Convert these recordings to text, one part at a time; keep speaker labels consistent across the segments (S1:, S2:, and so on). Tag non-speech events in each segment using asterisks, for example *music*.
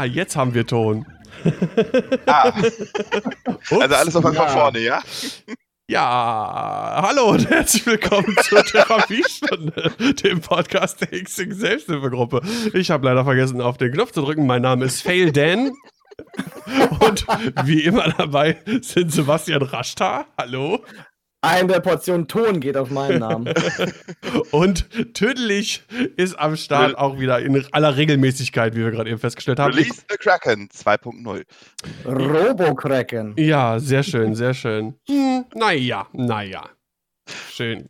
S1: Ah, jetzt haben wir Ton.
S2: Ah. *laughs* also alles nochmal von vorne, ja?
S1: Ja, hallo und herzlich willkommen zur *laughs* Therapiestunde, dem Podcast der Xing Selbsthilfegruppe. Ich habe leider vergessen, auf den Knopf zu drücken. Mein Name ist Fail Dan. Und wie immer dabei sind Sebastian Raschtar. Hallo.
S3: Eine Portion Ton geht auf meinen Namen. *laughs*
S1: Und Tüdelig ist am Start auch wieder in aller Regelmäßigkeit, wie wir gerade eben festgestellt haben.
S2: Release the Kraken 2.0.
S3: Robo-Kraken.
S1: Ja, sehr schön, sehr schön. Hm, naja, naja. Schön.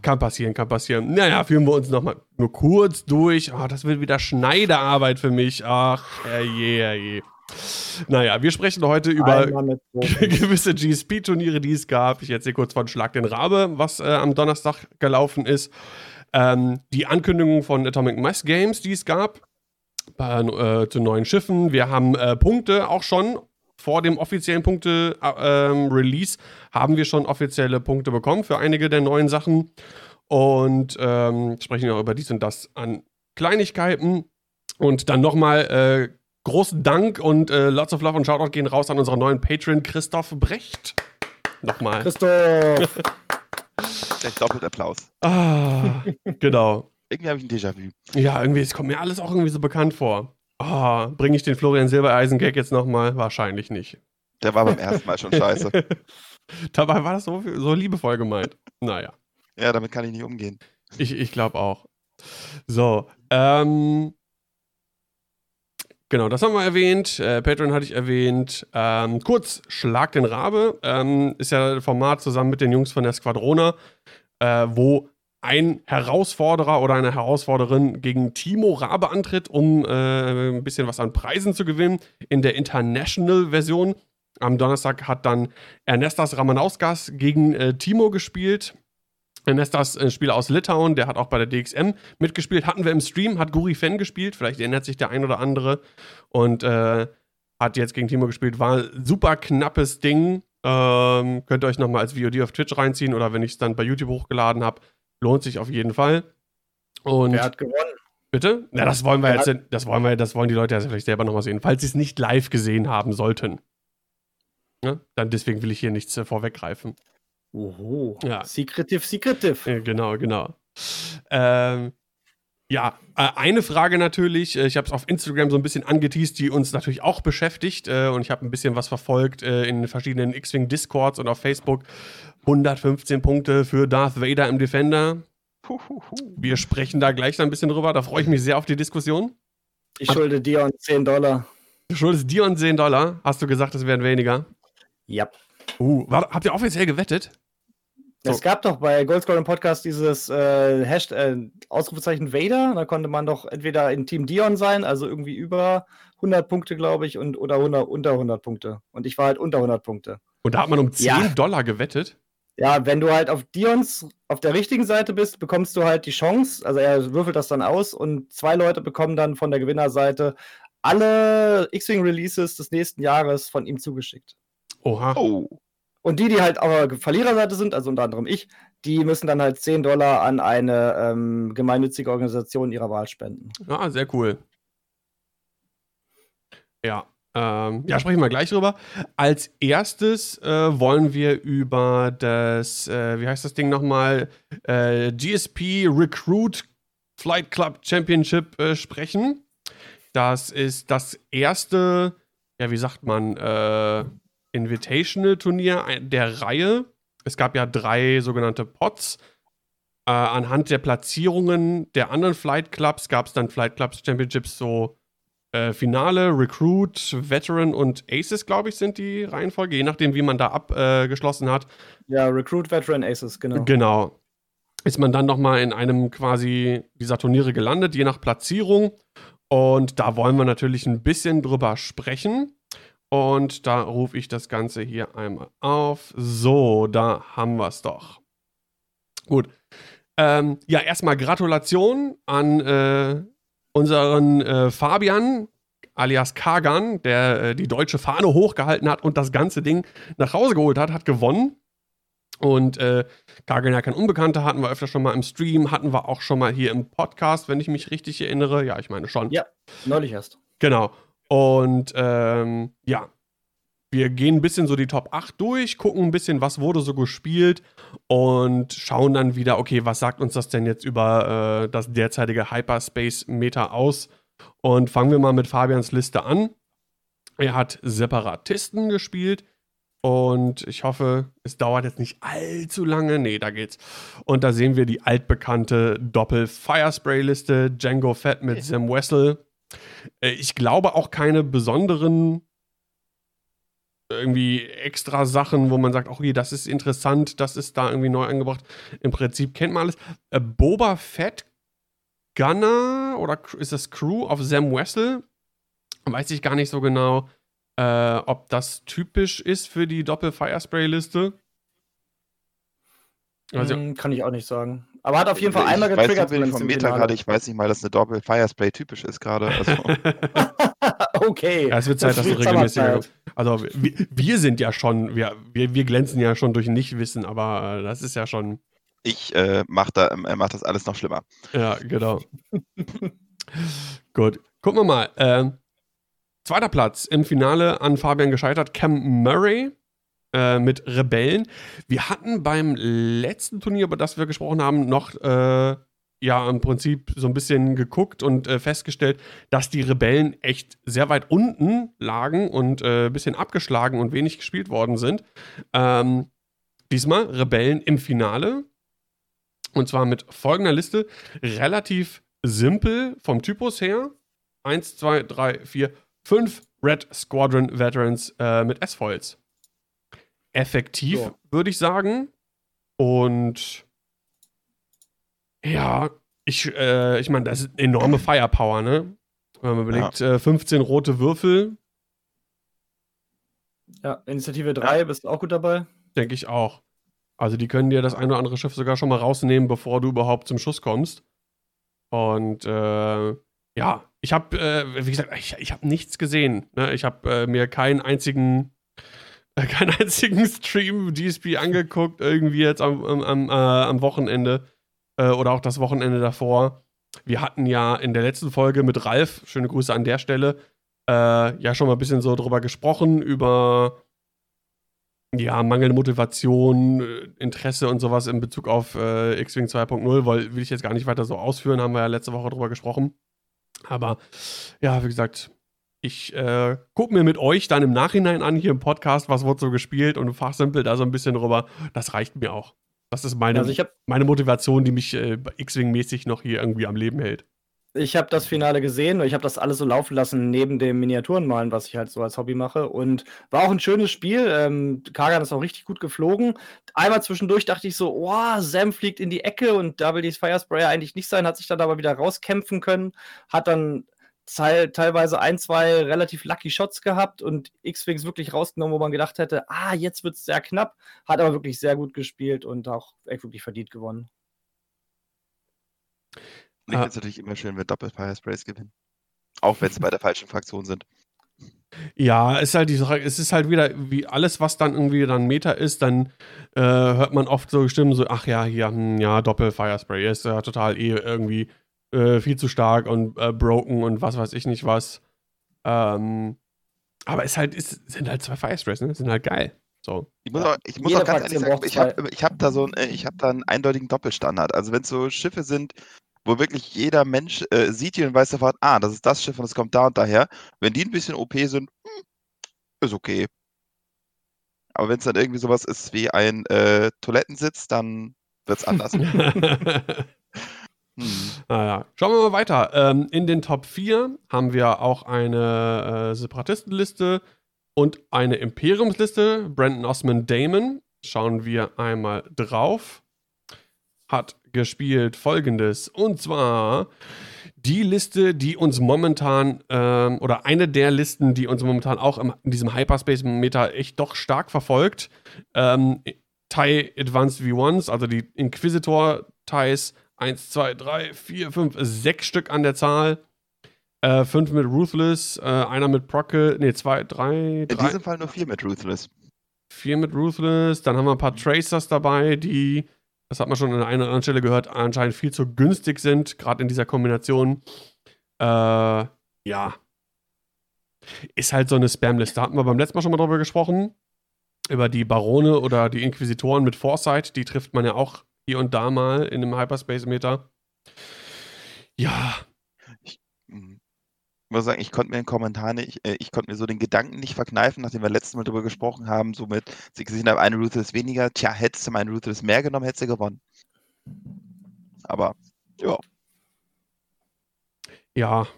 S1: Kann passieren, kann passieren. Naja, führen wir uns nochmal nur kurz durch. Oh, das wird wieder Schneiderarbeit für mich. Ach, herrje, herrje. Naja, wir sprechen heute über *laughs* gewisse GSP-Turniere, die es gab. Ich erzähle kurz von Schlag den Rabe, was äh, am Donnerstag gelaufen ist. Ähm, die Ankündigung von Atomic Mass Games, die es gab, bei, äh, zu neuen Schiffen. Wir haben äh, Punkte auch schon. Vor dem offiziellen Punkte-Release äh, ähm, haben wir schon offizielle Punkte bekommen für einige der neuen Sachen. Und ähm, sprechen auch über dies und das an Kleinigkeiten. Und dann nochmal äh, großen Dank und äh, lots of love und Shoutout gehen raus an unseren neuen Patron Christoph Brecht. Nochmal.
S3: Christoph! *laughs*
S2: Doppelt Applaus.
S1: Ah, genau.
S2: Irgendwie habe ich ein Déjà-vu.
S1: Ja, irgendwie, es kommt mir alles auch irgendwie so bekannt vor. Ah, bringe ich den Florian Silbereisen-Gag jetzt nochmal? Wahrscheinlich nicht.
S2: Der war beim ersten Mal schon scheiße. *laughs*
S1: Dabei war das so, so liebevoll gemeint. Naja.
S2: Ja, damit kann ich nicht umgehen.
S1: Ich, ich glaube auch. So, ähm, Genau, das haben wir erwähnt. Äh, Patreon hatte ich erwähnt. Ähm, kurz, Schlag den Rabe ähm, ist ja ein Format zusammen mit den Jungs von der Squadrona, äh, wo ein Herausforderer oder eine Herausforderin gegen Timo Rabe antritt, um äh, ein bisschen was an Preisen zu gewinnen. In der International-Version. Am Donnerstag hat dann Ernestas Ramanauskas gegen äh, Timo gespielt. Das ein Spieler aus Litauen, der hat auch bei der DXM mitgespielt. Hatten wir im Stream, hat Guri Fan gespielt. Vielleicht erinnert sich der ein oder andere. Und äh, hat jetzt gegen Timo gespielt. War ein super knappes Ding. Ähm, könnt ihr euch nochmal als VOD auf Twitch reinziehen oder wenn ich es dann bei YouTube hochgeladen habe. Lohnt sich auf jeden Fall. Und
S3: Wer hat gewonnen?
S1: Bitte? Na, das wollen wir jetzt, das wollen wir, das wollen die Leute ja vielleicht selber nochmal sehen, falls sie es nicht live gesehen haben sollten. Ja? Dann deswegen will ich hier nichts äh, vorweggreifen.
S3: Oho.
S1: Ja.
S3: Secretive, secretive.
S1: Ja, genau, genau. Ähm, ja, äh, eine Frage natürlich, äh, ich habe es auf Instagram so ein bisschen angeteased, die uns natürlich auch beschäftigt äh, und ich habe ein bisschen was verfolgt äh, in verschiedenen X-Wing Discords und auf Facebook. 115 Punkte für Darth Vader im Defender. Wir sprechen da gleich ein bisschen drüber, da freue ich mich sehr auf die Diskussion.
S3: Ich schulde Dion 10 Dollar.
S1: Du schuldest Dion 10 Dollar, hast du gesagt, es wären weniger?
S3: Ja.
S1: Uh, war, habt ihr offiziell gewettet?
S3: So. Es gab doch bei Goldscoring Podcast dieses äh, Hashtag, äh, Ausrufezeichen Vader. Da konnte man doch entweder in Team Dion sein, also irgendwie über 100 Punkte, glaube ich, und, oder 100, unter 100 Punkte. Und ich war halt unter 100 Punkte.
S1: Und da hat man um 10 ja. Dollar gewettet?
S3: Ja, wenn du halt auf Dions auf der richtigen Seite bist, bekommst du halt die Chance. Also er würfelt das dann aus und zwei Leute bekommen dann von der Gewinnerseite alle X-Wing Releases des nächsten Jahres von ihm zugeschickt.
S1: Oha. Oh.
S3: Und die, die halt auf der Verliererseite sind, also unter anderem ich, die müssen dann halt 10 Dollar an eine ähm, gemeinnützige Organisation ihrer Wahl spenden.
S1: Ah, sehr cool. Ja, ähm, ja, sprechen wir gleich drüber. Als erstes äh, wollen wir über das, äh, wie heißt das Ding nochmal, äh, GSP Recruit Flight Club Championship äh, sprechen. Das ist das erste, ja, wie sagt man, äh, Invitational-Turnier der Reihe. Es gab ja drei sogenannte Pots. Äh, anhand der Platzierungen der anderen Flight Clubs gab es dann Flight Clubs Championships so äh, Finale, Recruit, Veteran und Aces, glaube ich, sind die Reihenfolge, je nachdem, wie man da abgeschlossen äh, hat.
S3: Ja, Recruit, Veteran, Aces, genau.
S1: Genau. Ist man dann nochmal in einem quasi dieser Turniere gelandet, je nach Platzierung. Und da wollen wir natürlich ein bisschen drüber sprechen. Und da rufe ich das Ganze hier einmal auf. So, da haben wir es doch. Gut. Ähm, ja, erstmal Gratulation an äh, unseren äh, Fabian, alias Kagan, der äh, die deutsche Fahne hochgehalten hat und das ganze Ding nach Hause geholt hat, hat gewonnen. Und äh, Kagan ja kein Unbekannter, hatten wir öfter schon mal im Stream, hatten wir auch schon mal hier im Podcast, wenn ich mich richtig erinnere. Ja, ich meine schon.
S3: Ja, neulich erst.
S1: Genau. Und ähm, ja, wir gehen ein bisschen so die Top 8 durch, gucken ein bisschen, was wurde so gespielt und schauen dann wieder, okay, was sagt uns das denn jetzt über äh, das derzeitige Hyperspace-Meter aus? Und fangen wir mal mit Fabians Liste an. Er hat Separatisten gespielt und ich hoffe, es dauert jetzt nicht allzu lange. Nee, da geht's. Und da sehen wir die altbekannte Doppel-Firespray-Liste. Django Fett mit Sam Wessel. Äh, ich glaube auch keine besonderen irgendwie extra Sachen, wo man sagt, okay, das ist interessant, das ist da irgendwie neu angebracht. Im Prinzip kennt man alles. Äh, Boba Fett, Gunner oder ist das Crew auf Sam Wessel? Weiß ich gar nicht so genau, äh, ob das typisch ist für die Doppel-Firespray-Liste.
S3: Also, hm, kann ich auch nicht sagen. Aber hat auf jeden Fall einmal
S2: getriggert. Ich weiß vom Meta gerade, ich weiß nicht mal, dass eine Doppel-Firespray typisch ist gerade. Also. *laughs*
S3: okay.
S1: Ja, es wird Zeit, dass du regelmäßig. Also wir, wir, sind ja schon, wir, wir, wir glänzen ja schon durch Nichtwissen, aber äh, das ist ja schon.
S2: Ich äh, mache da, äh, mach das alles noch schlimmer.
S1: Ja, genau. Gut. Gucken wir mal. Äh, zweiter Platz im Finale an Fabian gescheitert. Cam Murray äh, mit Rebellen. Wir hatten beim letzten Turnier, über das wir gesprochen haben, noch äh, ja im Prinzip so ein bisschen geguckt und äh, festgestellt, dass die Rebellen echt sehr weit unten lagen und äh, ein bisschen abgeschlagen und wenig gespielt worden sind. Ähm, diesmal Rebellen im Finale. Und zwar mit folgender Liste. Relativ simpel vom Typus her. Eins, zwei, drei, vier, fünf Red Squadron Veterans äh, mit S-Foils. Effektiv, so. würde ich sagen. Und ja, ich, äh, ich meine, das ist enorme Firepower, ne? Wenn man überlegt, ja. äh, 15 rote Würfel.
S3: Ja, Initiative 3, ja. bist du auch gut dabei?
S1: Denke ich auch. Also die können dir das ein oder andere Schiff sogar schon mal rausnehmen, bevor du überhaupt zum Schuss kommst. Und äh, ja, ich habe, äh, wie gesagt, ich, ich habe nichts gesehen. Ne? Ich habe äh, mir keinen einzigen, *laughs* keinen einzigen Stream DSP angeguckt, irgendwie jetzt am, am, äh, am Wochenende äh, oder auch das Wochenende davor. Wir hatten ja in der letzten Folge mit Ralf, schöne Grüße an der Stelle, äh, ja schon mal ein bisschen so drüber gesprochen, über ja, mangelnde Motivation, äh, Interesse und sowas in Bezug auf äh, X-Wing 2.0, weil will ich jetzt gar nicht weiter so ausführen, haben wir ja letzte Woche drüber gesprochen. Aber ja, wie gesagt, ich äh, gucke mir mit euch dann im Nachhinein an, hier im Podcast, was wird so gespielt und fachsimpel da so ein bisschen drüber. Das reicht mir auch. Das ist meine, also hab, meine Motivation, die mich äh, X-Wing-mäßig noch hier irgendwie am Leben hält.
S3: Ich habe das Finale gesehen und ich habe das alles so laufen lassen neben dem Miniaturenmalen, was ich halt so als Hobby mache. Und war auch ein schönes Spiel. Ähm, Kagan ist auch richtig gut geflogen. Einmal zwischendurch dachte ich so, oh, Sam fliegt in die Ecke und da will dieses Firesprayer eigentlich nicht sein, hat sich dann aber wieder rauskämpfen können, hat dann teil, teilweise ein, zwei relativ lucky Shots gehabt und X-Wings wirklich rausgenommen, wo man gedacht hätte, ah, jetzt wird es sehr knapp. Hat aber wirklich sehr gut gespielt und auch echt wirklich verdient gewonnen.
S2: Ich ah. finde es natürlich immer schön, wenn Doppel-Fire-Sprays gewinnen. Auch wenn sie bei der falschen Fraktion sind.
S1: Ja, ist halt die Sache, es ist halt wieder, wie alles, was dann irgendwie dann Meta ist, dann äh, hört man oft so Stimmen so, ach ja, hier, hm, ja, Doppel-Fire-Spray ist ja total eh irgendwie äh, viel zu stark und äh, broken und was weiß ich nicht was. Ähm, aber es halt, es sind halt zwei Firesprays, ne? Sind halt geil. So.
S2: Ich muss, auch, ich muss auch ganz ehrlich sagen, ich habe ich hab da so einen, äh, ich hab da einen eindeutigen Doppelstandard. Also wenn es so Schiffe sind, wo wirklich jeder Mensch äh, sieht die und weiß sofort, ah, das ist das Schiff und es kommt da und daher. Wenn die ein bisschen OP sind, hm, ist okay. Aber wenn es dann irgendwie sowas ist wie ein äh, Toilettensitz, dann wird es anders. *laughs* *laughs* *laughs*
S1: Hm. Naja, schauen wir mal weiter. Ähm, in den Top 4 haben wir auch eine äh, Separatistenliste und eine Imperiumsliste. Brandon Osman Damon. Schauen wir einmal drauf. Hat gespielt folgendes. Und zwar die Liste, die uns momentan, ähm, oder eine der Listen, die uns momentan auch im, in diesem Hyperspace-Meter echt doch stark verfolgt. Ähm, TIE Advanced V1s, also die Inquisitor-TIEs, Eins, zwei, drei, vier, fünf, sechs Stück an der Zahl. Äh, fünf mit Ruthless, äh, einer mit Procke, nee, zwei, drei,
S2: drei. In diesem Fall nur vier mit Ruthless.
S1: Vier mit Ruthless, dann haben wir ein paar Tracers dabei, die, das hat man schon an einer oder anderen Stelle gehört, anscheinend viel zu günstig sind, gerade in dieser Kombination. Äh, ja. Ist halt so eine Spam-Liste. Hatten wir beim letzten Mal schon mal drüber gesprochen. Über die Barone oder die Inquisitoren mit Foresight. Die trifft man ja auch hier und da mal in einem Hyperspace-Meter. Ja.
S2: Ich mhm. muss sagen, ich konnte mir den Kommentar nicht, äh, ich konnte mir so den Gedanken nicht verkneifen, nachdem wir letztes Mal darüber gesprochen haben, so mit, sie gesehen haben, eine Ruthless weniger, tja, hättest du meine Ruthless mehr genommen, hättest du gewonnen. Aber, ja.
S1: Ja.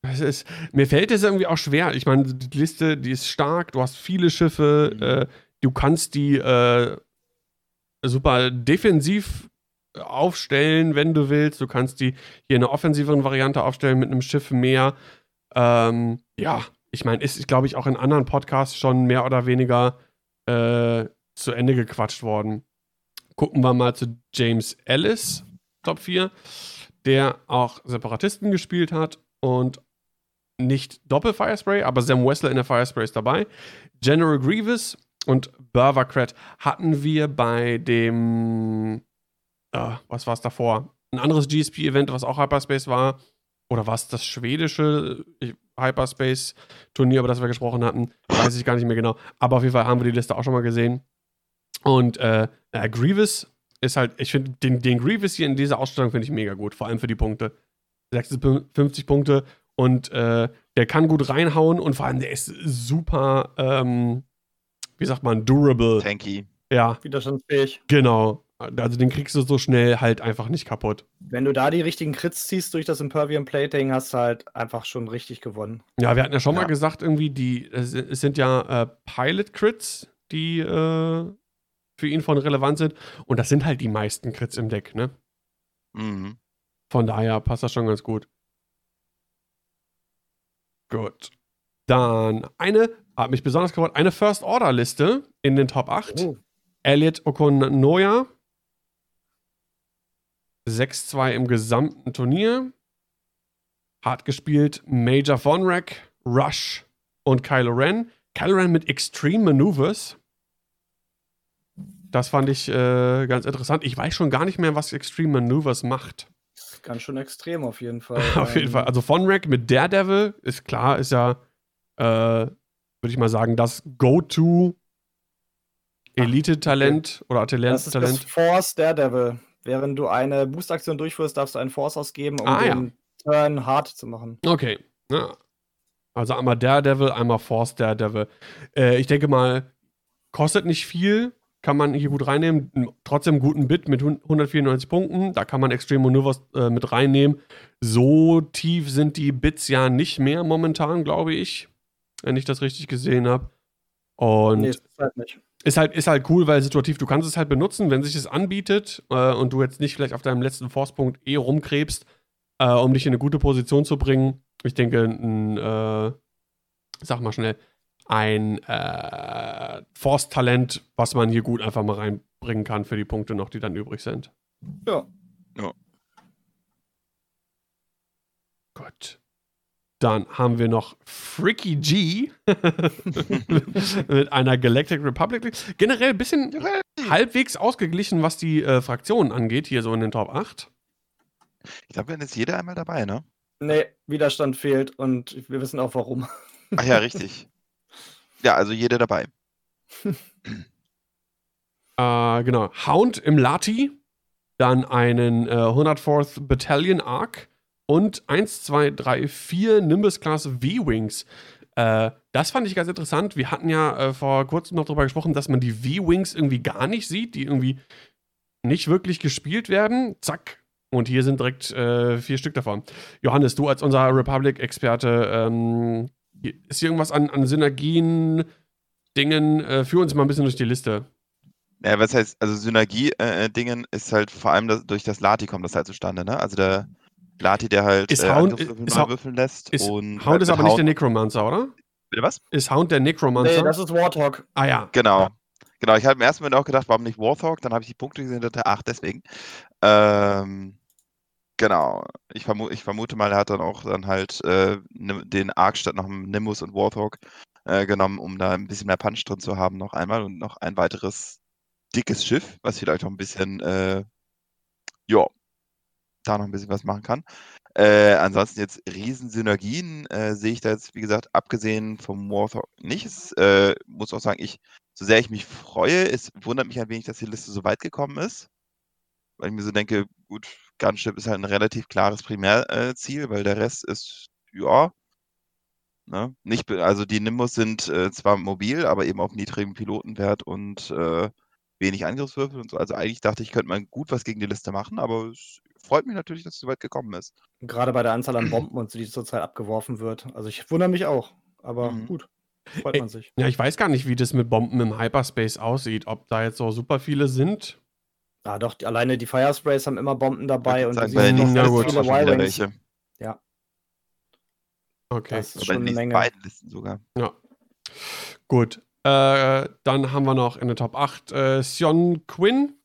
S1: Es ist, mir fällt es irgendwie auch schwer. Ich meine, die Liste, die ist stark, du hast viele Schiffe, mhm. äh, du kannst die äh, super defensiv aufstellen, wenn du willst. Du kannst die hier eine offensivere Variante aufstellen mit einem Schiff mehr. Ähm, ja, ich meine, ist, glaube ich, auch in anderen Podcasts schon mehr oder weniger äh, zu Ende gequatscht worden. Gucken wir mal zu James Ellis, Top 4, der auch Separatisten gespielt hat und nicht Doppel-Firespray, aber Sam Wessler in der Firespray ist dabei. General Grievous und Burvacrat hatten wir bei dem, äh, was war es davor? Ein anderes GSP-Event, was auch Hyperspace war. Oder war es das schwedische Hyperspace-Turnier, über das wir gesprochen hatten? Weiß ich gar nicht mehr genau. Aber auf jeden Fall haben wir die Liste auch schon mal gesehen. Und äh, äh Grievous ist halt, ich finde den, den Grievous hier in dieser Ausstellung finde ich mega gut, vor allem für die Punkte. 56 Punkte und äh, der kann gut reinhauen und vor allem der ist super ähm, wie sagt man, durable.
S2: Tanky.
S1: Ja.
S3: Widerstandsfähig.
S1: Genau. Also den kriegst du so schnell halt einfach nicht kaputt.
S3: Wenn du da die richtigen Crits ziehst durch das Impervium Plating, hast du halt einfach schon richtig gewonnen.
S1: Ja, wir hatten ja schon ja. mal gesagt, irgendwie, die, es, sind ja äh, Pilot-Crits, die äh, für ihn von relevant sind. Und das sind halt die meisten Crits im Deck, ne? Mhm. Von daher passt das schon ganz gut. Gut. Dann eine hat mich besonders gefreut. Eine First-Order-Liste in den Top 8. Oh. Elliot Okonoya. 6-2 im gesamten Turnier. Hart gespielt Major Vonrek, Rush und Kylo Ren. Kylo Ren mit Extreme Maneuvers. Das fand ich äh, ganz interessant. Ich weiß schon gar nicht mehr, was Extreme Maneuvers macht.
S3: Ganz schön extrem auf jeden *laughs* Fall.
S1: auf jeden Fall. Also Vonrek mit Daredevil ist klar, ist ja äh, würde ich mal sagen, das Go-To Elite-Talent oder Talent. Das ist
S3: das Force Daredevil. Während du eine Boost-Aktion durchführst, darfst du einen Force ausgeben, um ah, den ja. Turn hart zu machen.
S1: Okay. Ja. Also einmal Daredevil, einmal Force Daredevil. Äh, ich denke mal, kostet nicht viel, kann man hier gut reinnehmen. Trotzdem guten Bit mit 194 Punkten. Da kann man Extreme Maneuvers äh, mit reinnehmen. So tief sind die Bits ja nicht mehr momentan, glaube ich wenn ich das richtig gesehen habe. Und nee, ist halt nicht. Ist halt, ist halt cool, weil situativ, du kannst es halt benutzen, wenn sich es anbietet äh, und du jetzt nicht vielleicht auf deinem letzten Force-Punkt eh rumkrebst, äh, um dich in eine gute Position zu bringen. Ich denke, ein, äh, sag mal schnell, ein äh, Force-Talent, was man hier gut einfach mal reinbringen kann für die Punkte noch, die dann übrig sind.
S3: Ja. Ja.
S1: Gut. Dann haben wir noch Freaky G *laughs* mit einer Galactic Republic. Generell ein bisschen halbwegs ausgeglichen, was die äh, Fraktionen angeht, hier so in den Top 8.
S2: Ich glaube, dann ist jeder einmal dabei, ne?
S3: Nee, Widerstand fehlt und wir wissen auch warum.
S2: Ach ja, richtig. Ja, also jeder dabei. *laughs*
S1: äh, genau. Hound im Lati. Dann einen äh, 104th Battalion Arc und 1, 2, 3, 4 Nimbus-Class V-Wings. Äh, das fand ich ganz interessant. Wir hatten ja äh, vor kurzem noch darüber gesprochen, dass man die V-Wings irgendwie gar nicht sieht, die irgendwie nicht wirklich gespielt werden. Zack. Und hier sind direkt äh, vier Stück davon. Johannes, du als unser Republic-Experte, ähm, ist hier irgendwas an, an Synergien, Dingen? Äh, führ uns mal ein bisschen durch die Liste.
S2: Ja, was heißt, also Synergie-Dingen äh, ist halt vor allem das, durch das Lati kommt das halt zustande, ne? Also der Lati, der halt
S1: ist äh, Hound, ist, würfeln lässt. Ist, und Hound ist aber Hound, nicht der Necromancer, oder?
S2: Bitte was?
S1: Ist Hound der Necromancer? Nee,
S3: das ist Warthog.
S1: Ah ja.
S2: Genau. Genau, ich habe im ersten Moment auch gedacht, warum nicht Warthog? Dann habe ich die Punkte gesehen und dachte, ach, deswegen. Ähm, genau. Ich, vermu ich, vermute mal, er hat dann auch dann halt äh, den Arc statt noch Nimbus und Warthog äh, genommen, um da ein bisschen mehr Punch drin zu haben, noch einmal und noch ein weiteres dickes Schiff, was vielleicht auch ein bisschen, äh, ja, da noch ein bisschen was machen kann. Äh, ansonsten jetzt Riesensynergien äh, sehe ich da jetzt, wie gesagt, abgesehen vom Warthog nicht. Es äh, muss auch sagen, ich, so sehr ich mich freue, es wundert mich ein wenig, dass die Liste so weit gekommen ist. Weil ich mir so denke, gut, Gunship ist halt ein relativ klares Primärziel, weil der Rest ist, ja, ne? Nicht, also die Nimbus sind äh, zwar mobil, aber eben auf niedrigem Pilotenwert und äh, wenig Angriffswürfel und so. Also eigentlich dachte ich, könnte man gut was gegen die Liste machen, aber es freut mich natürlich, dass es so weit gekommen ist.
S3: Gerade bei der Anzahl an *clears throat* Bomben und so, die zurzeit abgeworfen wird. Also ich wundere mich auch, aber mhm. gut. Freut man sich.
S1: Ja, ich weiß gar nicht, wie das mit Bomben im Hyperspace aussieht. Ob da jetzt so super viele sind.
S3: Ja, doch, die, alleine die Firesprays haben immer Bomben dabei und
S2: sagen, bei den ja, gut, viele
S3: welche. Ja.
S1: Okay.
S3: Das ist schon eine Menge.
S2: beiden Listen sogar.
S1: Ja. Gut. Äh, dann haben wir noch in der Top 8 äh, Sion Quinn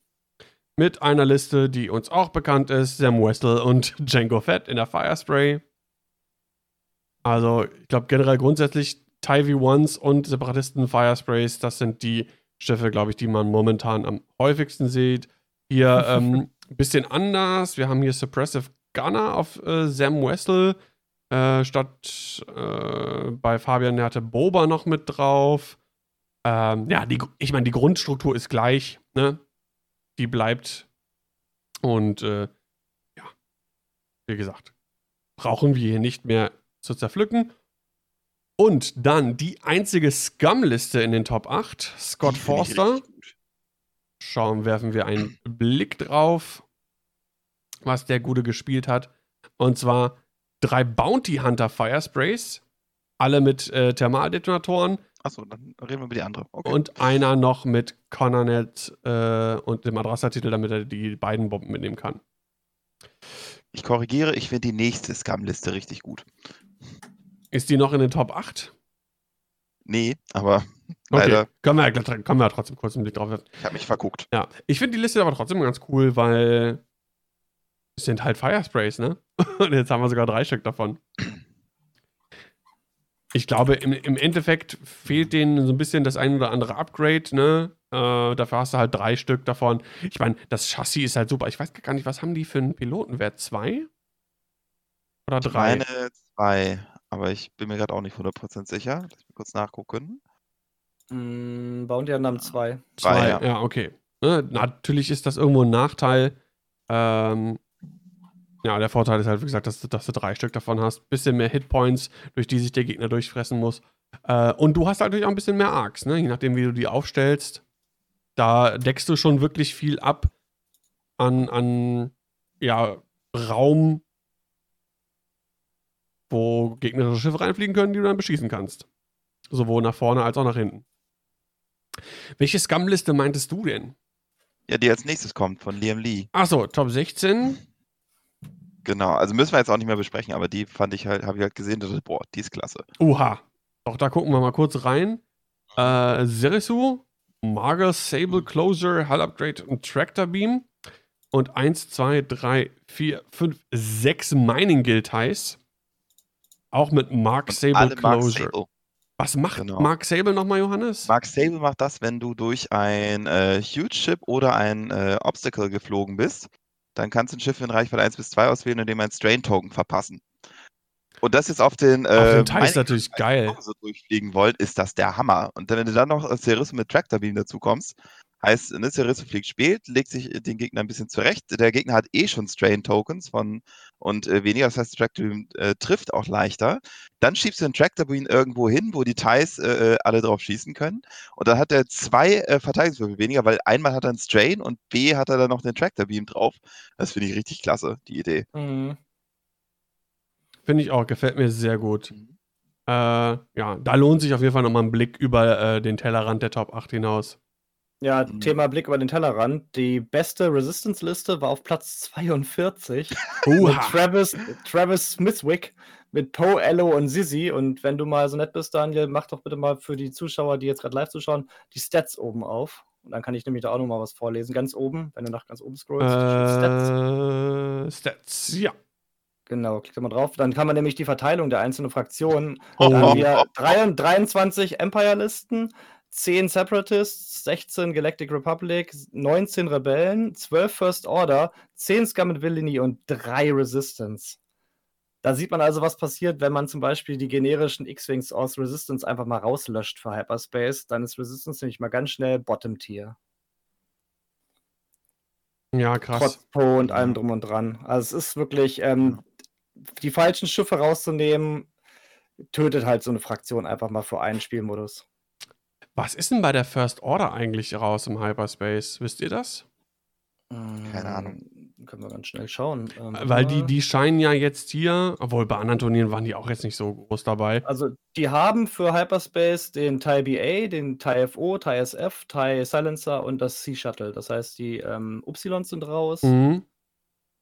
S1: mit einer Liste, die uns auch bekannt ist: Sam Wessel und *laughs* Django Fett in der Firespray. Also, ich glaube generell grundsätzlich Ty V1s und Separatisten Firesprays, das sind die Schiffe, glaube ich, die man momentan am häufigsten sieht. Hier ein *laughs* ähm, bisschen anders. Wir haben hier Suppressive Gunner auf äh, Sam Wessel. Äh, statt äh, bei Fabian, der hatte Boba noch mit drauf. Ähm, ja, die, ich meine, die Grundstruktur ist gleich, ne? Die bleibt. Und äh, ja, wie gesagt, brauchen wir hier nicht mehr zu zerpflücken. Und dann die einzige Scum-Liste in den Top 8, Scott Forster. Schauen, werfen wir einen Blick drauf, was der Gute gespielt hat. Und zwar drei Bounty Hunter Firesprays, alle mit äh, Thermaldetonatoren
S2: Achso, dann reden wir über die andere.
S1: Okay. Und einer noch mit Connernet äh, und dem Adressa-Titel, damit er die beiden Bomben mitnehmen kann.
S2: Ich korrigiere, ich finde die nächste Scam-Liste richtig gut.
S1: Ist die noch in den Top 8?
S2: Nee, aber
S1: okay. leider. Können wir, ja, können wir ja trotzdem kurz einen Blick drauf werfen.
S2: Ich habe mich verguckt.
S1: Ja, ich finde die Liste aber trotzdem ganz cool, weil es sind halt Firesprays, ne? *laughs* Und jetzt haben wir sogar drei Stück davon ich glaube, im, im Endeffekt fehlt denen so ein bisschen das ein oder andere Upgrade, ne? Äh, dafür hast du halt drei Stück davon. Ich meine, das Chassis ist halt super. Ich weiß gar nicht, was haben die für einen Pilotenwert? Zwei? Oder drei?
S2: Meine zwei, aber ich bin mir gerade auch nicht 100% sicher. Lass mich kurz nachgucken.
S3: Mm, Bounty haben zwei.
S1: Zwei, zwei ja. ja. okay. Ne? Natürlich ist das irgendwo ein Nachteil. Ähm, ja, der Vorteil ist halt, wie gesagt, dass, dass du drei Stück davon hast. Bisschen mehr Hitpoints, durch die sich der Gegner durchfressen muss. Äh, und du hast halt natürlich auch ein bisschen mehr Arcs, ne? Je nachdem, wie du die aufstellst. Da deckst du schon wirklich viel ab an, an ja, Raum, wo gegnerische Schiffe reinfliegen können, die du dann beschießen kannst. Sowohl nach vorne als auch nach hinten. Welche Scum-Liste meintest du denn?
S2: Ja, die als nächstes kommt, von Liam Lee.
S1: Achso, Top 16.
S2: Genau, also müssen wir jetzt auch nicht mehr besprechen, aber die fand ich halt, habe ich halt gesehen, dachte, boah, die ist klasse.
S1: Oha. Doch, da gucken wir mal kurz rein. Äh, Serisu, Mager, Sable, Closer, Hull Upgrade und Tractor Beam. Und 1, 2, 3, 4, 5, 6 Mining Guild Highs. Auch mit Mark Sable Closer. Mark Sable. Was macht genau. Mark Sable nochmal, Johannes?
S2: Mark Sable macht das, wenn du durch ein äh, Huge Ship oder ein äh, Obstacle geflogen bist dann kannst du ein Schiff in Reichweite 1 bis 2 auswählen und dem ein Strain-Token verpassen. Und das jetzt auf den,
S1: auf den äh, Teil ist natürlich geil.
S2: So durchfliegen wollt, ist das der Hammer. Und wenn du dann noch Cerisso mit Tractor Beam dazu kommst, heißt, ne, Cerisso fliegt spät, legt sich den Gegner ein bisschen zurecht. Der Gegner hat eh schon Strain-Tokens von und äh, weniger, das heißt, Tractor Beam äh, trifft auch leichter. Dann schiebst du den Tractor Beam irgendwo hin, wo die Ties äh, äh, alle drauf schießen können. Und dann hat er zwei äh, Verteidigungswürfel weniger, weil einmal hat er einen Strain und B hat er dann noch den Tractor Beam drauf. Das finde ich richtig klasse, die Idee. Mhm.
S1: Finde ich auch, gefällt mir sehr gut. Mhm. Äh, ja, da lohnt sich auf jeden Fall nochmal ein Blick über äh, den Tellerrand der Top 8 hinaus.
S3: Ja, mhm. Thema Blick über den Tellerrand. Die beste Resistance-Liste war auf Platz 42 mit Travis, Travis Smithwick mit Poe, Ello und Sissy. Und wenn du mal so nett bist, Daniel, mach doch bitte mal für die Zuschauer, die jetzt gerade live zuschauen, die Stats oben auf. Und dann kann ich nämlich da auch noch mal was vorlesen. Ganz oben, wenn du nach ganz oben scrollst.
S1: Äh, Stats. Stats, ja.
S3: Genau, klick mal drauf. Dann kann man nämlich die Verteilung der einzelnen Fraktionen. Oh, da haben wir 23 Empire-Listen, 10 Separatists, 16 Galactic Republic, 19 Rebellen, 12 First Order, 10 Scum and Villainy und 3 Resistance. Da sieht man also, was passiert, wenn man zum Beispiel die generischen X-Wings aus Resistance einfach mal rauslöscht für Hyperspace. Dann ist Resistance nämlich mal ganz schnell Bottom-Tier.
S1: Ja, krass.
S3: Trotz Po und allem drum und dran. Also es ist wirklich, ähm, die falschen Schiffe rauszunehmen, tötet halt so eine Fraktion einfach mal für einen Spielmodus.
S1: Was ist denn bei der First Order eigentlich raus im Hyperspace? Wisst ihr das?
S2: Keine Ahnung.
S3: Ähm, können wir ganz schnell schauen.
S1: Ähm, Weil die, die scheinen ja jetzt hier, obwohl bei anderen Turnieren waren die auch jetzt nicht so groß dabei.
S3: Also die haben für Hyperspace den TIE BA, den TIE FO, TIE SF, TIE Silencer und das Sea Shuttle. Das heißt, die ähm, Upsilons sind raus. Mhm.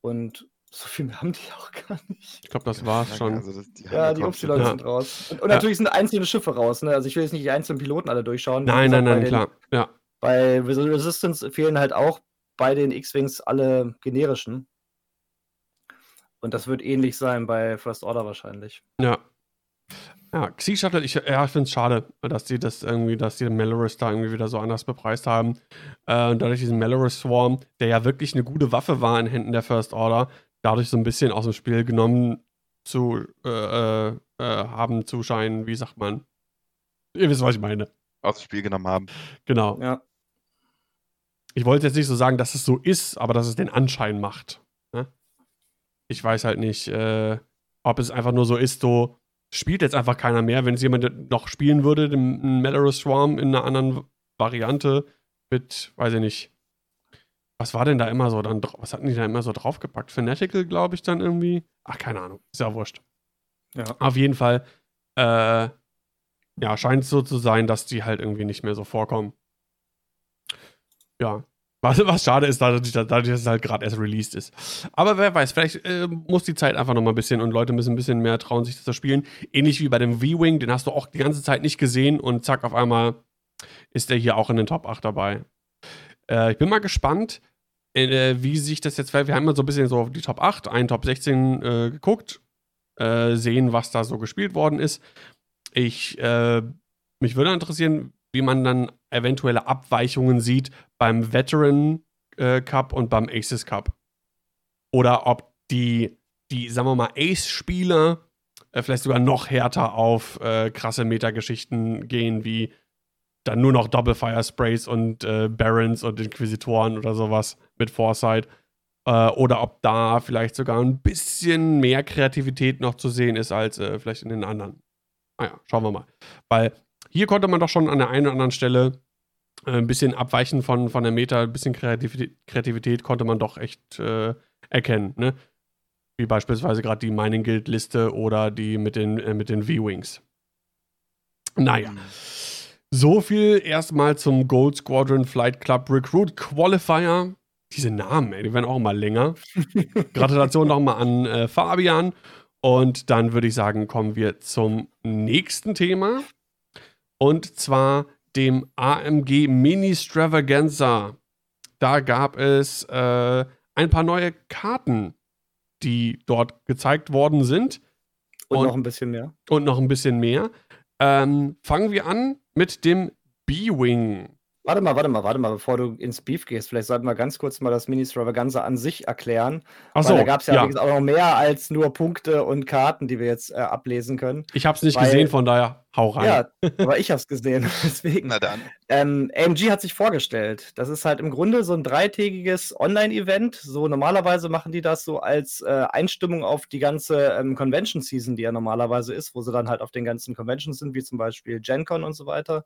S3: Und so viel mehr haben die auch gar nicht.
S1: Ich glaube, das war's schon. Also das,
S3: die ja, die Upsilons ja. sind raus. Und, und ja. natürlich sind einzelne Schiffe raus. Ne? Also ich will jetzt nicht die einzelnen Piloten alle durchschauen.
S1: Nein, nein, nein, klar. Ja.
S3: Bei Resistance fehlen halt auch bei den X-Wings alle generischen. Und das wird ähnlich sein bei First Order wahrscheinlich.
S1: Ja. Ja, Xi Shuttle, ich, ja, ich finde es schade, dass die das irgendwie, dass die den Malorus da irgendwie wieder so anders bepreist haben. Äh, und dadurch diesen Malorus Swarm, der ja wirklich eine gute Waffe war in Händen der First Order, dadurch so ein bisschen aus dem Spiel genommen zu äh, äh, äh haben zu scheinen, wie sagt man? Ihr wisst, was ich meine.
S2: Aus dem Spiel genommen haben.
S1: Genau.
S3: Ja.
S1: Ich wollte jetzt nicht so sagen, dass es so ist, aber dass es den Anschein macht. Ne? Ich weiß halt nicht, äh, ob es einfach nur so ist, so spielt jetzt einfach keiner mehr. Wenn es jemand noch spielen würde, den Malorus Swarm in einer anderen Variante mit, weiß ich nicht, was war denn da immer so dann Was hatten die da immer so draufgepackt? Fanatical, glaube ich, dann irgendwie. Ach, keine Ahnung. Ist ja wurscht. Ja. Auf jeden Fall, äh, ja, scheint es so zu sein, dass die halt irgendwie nicht mehr so vorkommen. Ja. Was, was schade ist, dadurch, dadurch, dass es halt gerade erst released ist. Aber wer weiß, vielleicht äh, muss die Zeit einfach noch mal ein bisschen und Leute müssen ein bisschen mehr trauen, sich das zu spielen. Ähnlich wie bei dem V-Wing, den hast du auch die ganze Zeit nicht gesehen und zack, auf einmal ist der hier auch in den Top 8 dabei. Äh, ich bin mal gespannt, äh, wie sich das jetzt, wir haben mal so ein bisschen so auf die Top 8, ein Top 16 äh, geguckt, äh, sehen, was da so gespielt worden ist. Ich, äh, mich würde interessieren, wie man dann eventuelle Abweichungen sieht beim Veteran äh, Cup und beim Aces Cup. Oder ob die, die sagen wir mal, Ace-Spieler äh, vielleicht sogar noch härter auf krasse Metageschichten gehen, wie dann nur noch Double Fire Sprays und äh, Barons und Inquisitoren oder sowas mit Foresight. Äh, oder ob da vielleicht sogar ein bisschen mehr Kreativität noch zu sehen ist als äh, vielleicht in den anderen. Naja, ah schauen wir mal. Weil hier konnte man doch schon an der einen oder anderen Stelle äh, ein bisschen abweichen von, von der Meta, ein bisschen Kreativität, Kreativität konnte man doch echt äh, erkennen, ne? Wie beispielsweise gerade die Mining Guild Liste oder die mit den, äh, mit den V-Wings. Naja. So viel erstmal zum Gold Squadron Flight Club Recruit Qualifier. Diese Namen, ey, die werden auch mal länger. Gratulation nochmal an äh, Fabian. Und dann würde ich sagen, kommen wir zum nächsten Thema. Und zwar dem AMG Mini Stravaganza. Da gab es äh, ein paar neue Karten, die dort gezeigt worden sind.
S3: Und, und noch ein bisschen mehr.
S1: Und noch ein bisschen mehr. Ähm, fangen wir an mit dem B-Wing.
S3: Warte mal, warte mal, warte mal, bevor du ins Beef gehst. Vielleicht sollten wir ganz kurz mal das Mini-Stravaganza an sich erklären.
S1: Ach so,
S3: da gab es ja, ja. auch noch mehr als nur Punkte und Karten, die wir jetzt äh, ablesen können.
S1: Ich habe es nicht weil, gesehen, von daher hau rein. Ja,
S3: aber ich habe es gesehen, *laughs* deswegen.
S2: Na dann.
S3: Ähm, AMG hat sich vorgestellt. Das ist halt im Grunde so ein dreitägiges Online-Event. So normalerweise machen die das so als äh, Einstimmung auf die ganze ähm, Convention-Season, die ja normalerweise ist, wo sie dann halt auf den ganzen Conventions sind, wie zum Beispiel GenCon und so weiter.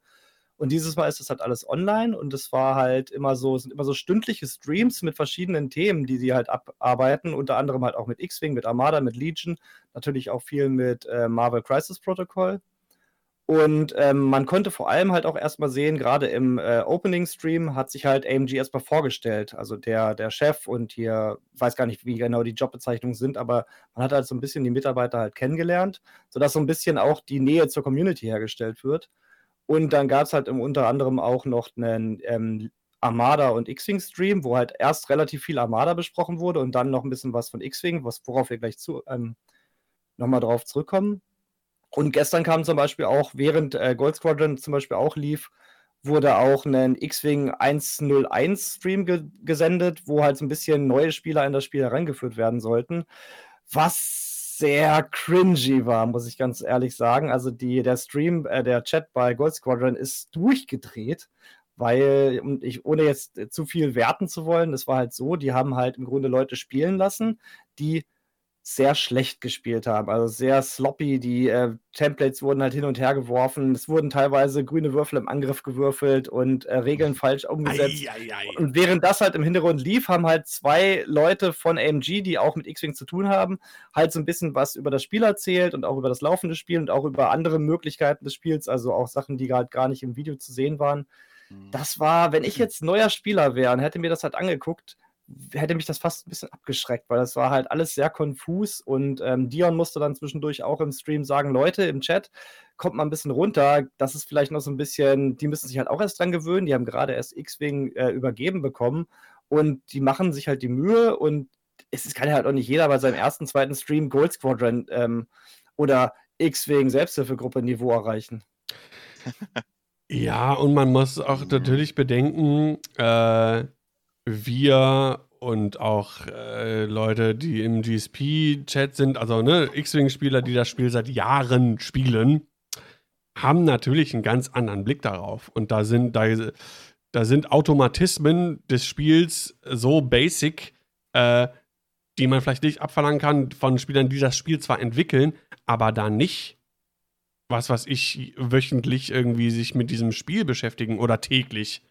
S3: Und dieses Mal ist das halt alles online und es war halt immer so, sind immer so stündliche Streams mit verschiedenen Themen, die sie halt abarbeiten, unter anderem halt auch mit X-Wing, mit Armada, mit Legion, natürlich auch viel mit äh, Marvel Crisis Protocol. Und ähm, man konnte vor allem halt auch erstmal sehen, gerade im äh, Opening-Stream hat sich halt AMG erstmal vorgestellt. Also der, der Chef und hier, weiß gar nicht, wie genau die Jobbezeichnungen sind, aber man hat halt so ein bisschen die Mitarbeiter halt kennengelernt, sodass so ein bisschen auch die Nähe zur Community hergestellt wird. Und dann gab es halt unter anderem auch noch einen ähm, Armada und X-Wing-Stream, wo halt erst relativ viel Armada besprochen wurde und dann noch ein bisschen was von X-Wing, worauf wir gleich ähm, nochmal drauf zurückkommen. Und gestern kam zum Beispiel auch, während äh, Gold Squadron zum Beispiel auch lief, wurde auch ein X-Wing 101 Stream ge gesendet, wo halt so ein bisschen neue Spieler in das Spiel herangeführt werden sollten. Was sehr cringy war, muss ich ganz ehrlich sagen. Also die, der Stream, äh, der Chat bei Gold Squadron ist durchgedreht, weil, und ich, ohne jetzt zu viel werten zu wollen, es war halt so, die haben halt im Grunde Leute spielen lassen, die sehr schlecht gespielt haben. Also sehr sloppy. Die äh, Templates wurden halt hin und her geworfen. Es wurden teilweise grüne Würfel im Angriff gewürfelt und äh, Regeln falsch umgesetzt. Ei, ei, ei. Und während das halt im Hintergrund lief, haben halt zwei Leute von AMG, die auch mit X-Wing zu tun haben, halt so ein bisschen was über das Spiel erzählt und auch über das laufende Spiel und auch über andere Möglichkeiten des Spiels, also auch Sachen, die halt gar nicht im Video zu sehen waren. Mhm. Das war, wenn ich jetzt neuer Spieler wäre und hätte mir das halt angeguckt, hätte mich das fast ein bisschen abgeschreckt, weil das war halt alles sehr konfus und ähm, Dion musste dann zwischendurch auch im Stream sagen, Leute im Chat, kommt mal ein bisschen runter, das ist vielleicht noch so ein bisschen, die müssen sich halt auch erst dran gewöhnen, die haben gerade erst X-Wing äh, übergeben bekommen und die machen sich halt die Mühe und es kann halt auch nicht jeder bei seinem ersten, zweiten Stream Gold Squadron ähm, oder X-Wing Selbsthilfegruppe Niveau erreichen.
S1: Ja, und man muss auch natürlich bedenken, äh, wir und auch äh, Leute, die im GSP-Chat sind, also ne, X-Wing-Spieler, die das Spiel seit Jahren spielen, haben natürlich einen ganz anderen Blick darauf. Und da sind, da, da sind Automatismen des Spiels so basic, äh, die man vielleicht nicht abverlangen kann von Spielern, die das Spiel zwar entwickeln, aber da nicht was, was ich wöchentlich irgendwie sich mit diesem Spiel beschäftigen oder täglich.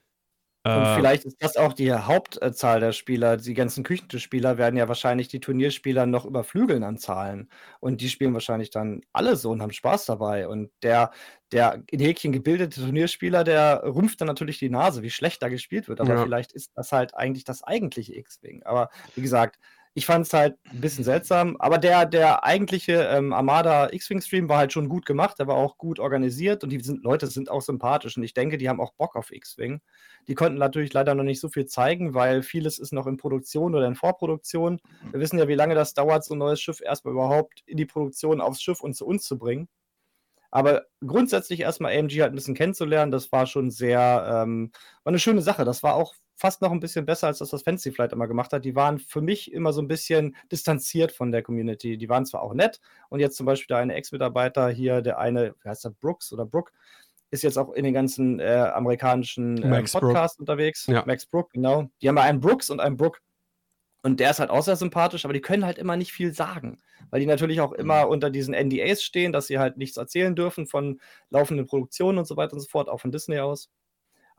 S3: Und äh, vielleicht ist das auch die Hauptzahl der Spieler. Die ganzen Küchentischspieler werden ja wahrscheinlich die Turnierspieler noch überflügeln an Zahlen. Und die spielen wahrscheinlich dann alle so und haben Spaß dabei. Und der, der in Häkchen gebildete Turnierspieler, der rümpft dann natürlich die Nase, wie schlecht da gespielt wird. Aber ja. vielleicht ist das halt eigentlich das eigentliche X-Wing. Aber wie gesagt, ich fand es halt ein bisschen seltsam, aber der, der eigentliche ähm, Armada X-Wing-Stream war halt schon gut gemacht, der war auch gut organisiert und die sind, Leute sind auch sympathisch und ich denke, die haben auch Bock auf X-Wing. Die konnten natürlich leider noch nicht so viel zeigen, weil vieles ist noch in Produktion oder in Vorproduktion. Wir wissen ja, wie lange das dauert, so ein neues Schiff erstmal überhaupt in die Produktion aufs Schiff und zu uns zu bringen. Aber grundsätzlich erstmal AMG halt ein bisschen kennenzulernen, das war schon sehr, ähm, war eine schöne Sache. Das war auch fast noch ein bisschen besser, als das, was Fancy Flight immer gemacht hat. Die waren für mich immer so ein bisschen distanziert von der Community. Die waren zwar auch nett und jetzt zum Beispiel der eine Ex-Mitarbeiter hier, der eine, wie heißt der, Brooks oder Brook, ist jetzt auch in den ganzen äh, amerikanischen äh, Podcasts unterwegs. Ja. Max Brook, genau. Die haben einen Brooks und einen Brook. Und der ist halt auch sehr sympathisch, aber die können halt immer nicht viel sagen, weil die natürlich auch immer mhm. unter diesen NDAs stehen, dass sie halt nichts erzählen dürfen von laufenden Produktionen und so weiter und so fort, auch von Disney aus.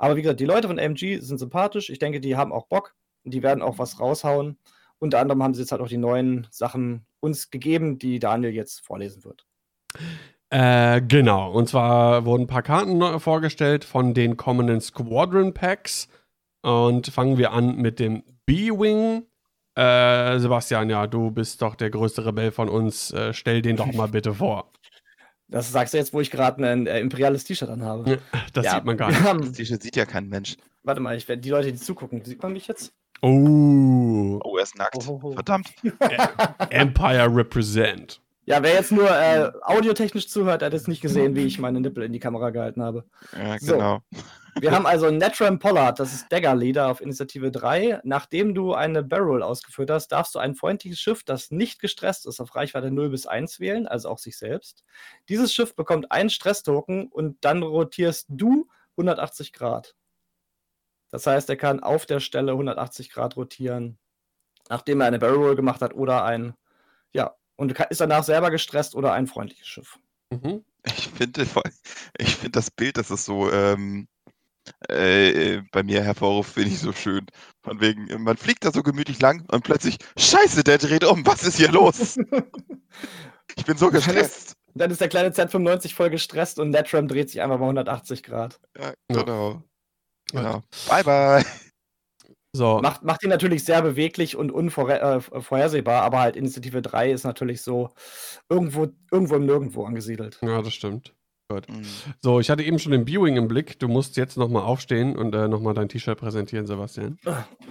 S3: Aber wie gesagt, die Leute von AMG sind sympathisch. Ich denke, die haben auch Bock. Die werden auch was raushauen. Unter anderem haben sie jetzt halt auch die neuen Sachen uns gegeben, die Daniel jetzt vorlesen wird.
S1: Äh, genau. Und zwar wurden ein paar Karten vorgestellt von den kommenden Squadron Packs. Und fangen wir an mit dem B-Wing. Äh, Sebastian, ja, du bist doch der größte Rebell von uns. Äh, stell den doch *laughs* mal bitte vor.
S3: Das sagst du jetzt, wo ich gerade ein äh, imperiales T-Shirt anhabe.
S1: Das ja, sieht man gar nicht.
S2: das T-Shirt sieht ja kein Mensch.
S3: Warte mal, ich, die Leute, die zugucken, sieht man mich jetzt?
S1: Oh.
S2: Oh, er ist nackt. Oh, oh, oh. Verdammt. *laughs*
S1: Empire represent.
S3: Ja, wer jetzt nur äh, audiotechnisch zuhört, hat jetzt nicht gesehen, wie ich meine Nippel in die Kamera gehalten habe.
S2: Ja, genau. So.
S3: Wir haben also Netram Pollard, das ist Dagger Leader auf Initiative 3. Nachdem du eine Barrel ausgeführt hast, darfst du ein freundliches Schiff, das nicht gestresst ist, auf Reichweite 0 bis 1 wählen, also auch sich selbst. Dieses Schiff bekommt einen Stress-Token und dann rotierst du 180 Grad. Das heißt, er kann auf der Stelle 180 Grad rotieren, nachdem er eine Barrel gemacht hat oder ein, ja, und ist danach selber gestresst oder ein freundliches Schiff.
S2: Mhm. Ich finde ich find das Bild, das ist so, ähm, äh, bei mir hervorruft, finde ich so schön. Von wegen, man fliegt da so gemütlich lang und plötzlich, scheiße, der dreht um, was ist hier los? *laughs* ich bin so gestresst.
S3: Dann ist der kleine Z95 voll gestresst und Netram dreht sich einfach mal 180 Grad.
S2: Ja, genau. genau. Bye, bye.
S3: So. Macht, macht ihn natürlich sehr beweglich und unvorhersehbar, äh, aber halt Initiative 3 ist natürlich so irgendwo, irgendwo im Nirgendwo angesiedelt.
S1: Ja, das stimmt. Gut. Mhm. So, ich hatte eben schon den B-Wing im Blick. Du musst jetzt nochmal aufstehen und äh, nochmal dein T-Shirt präsentieren, Sebastian.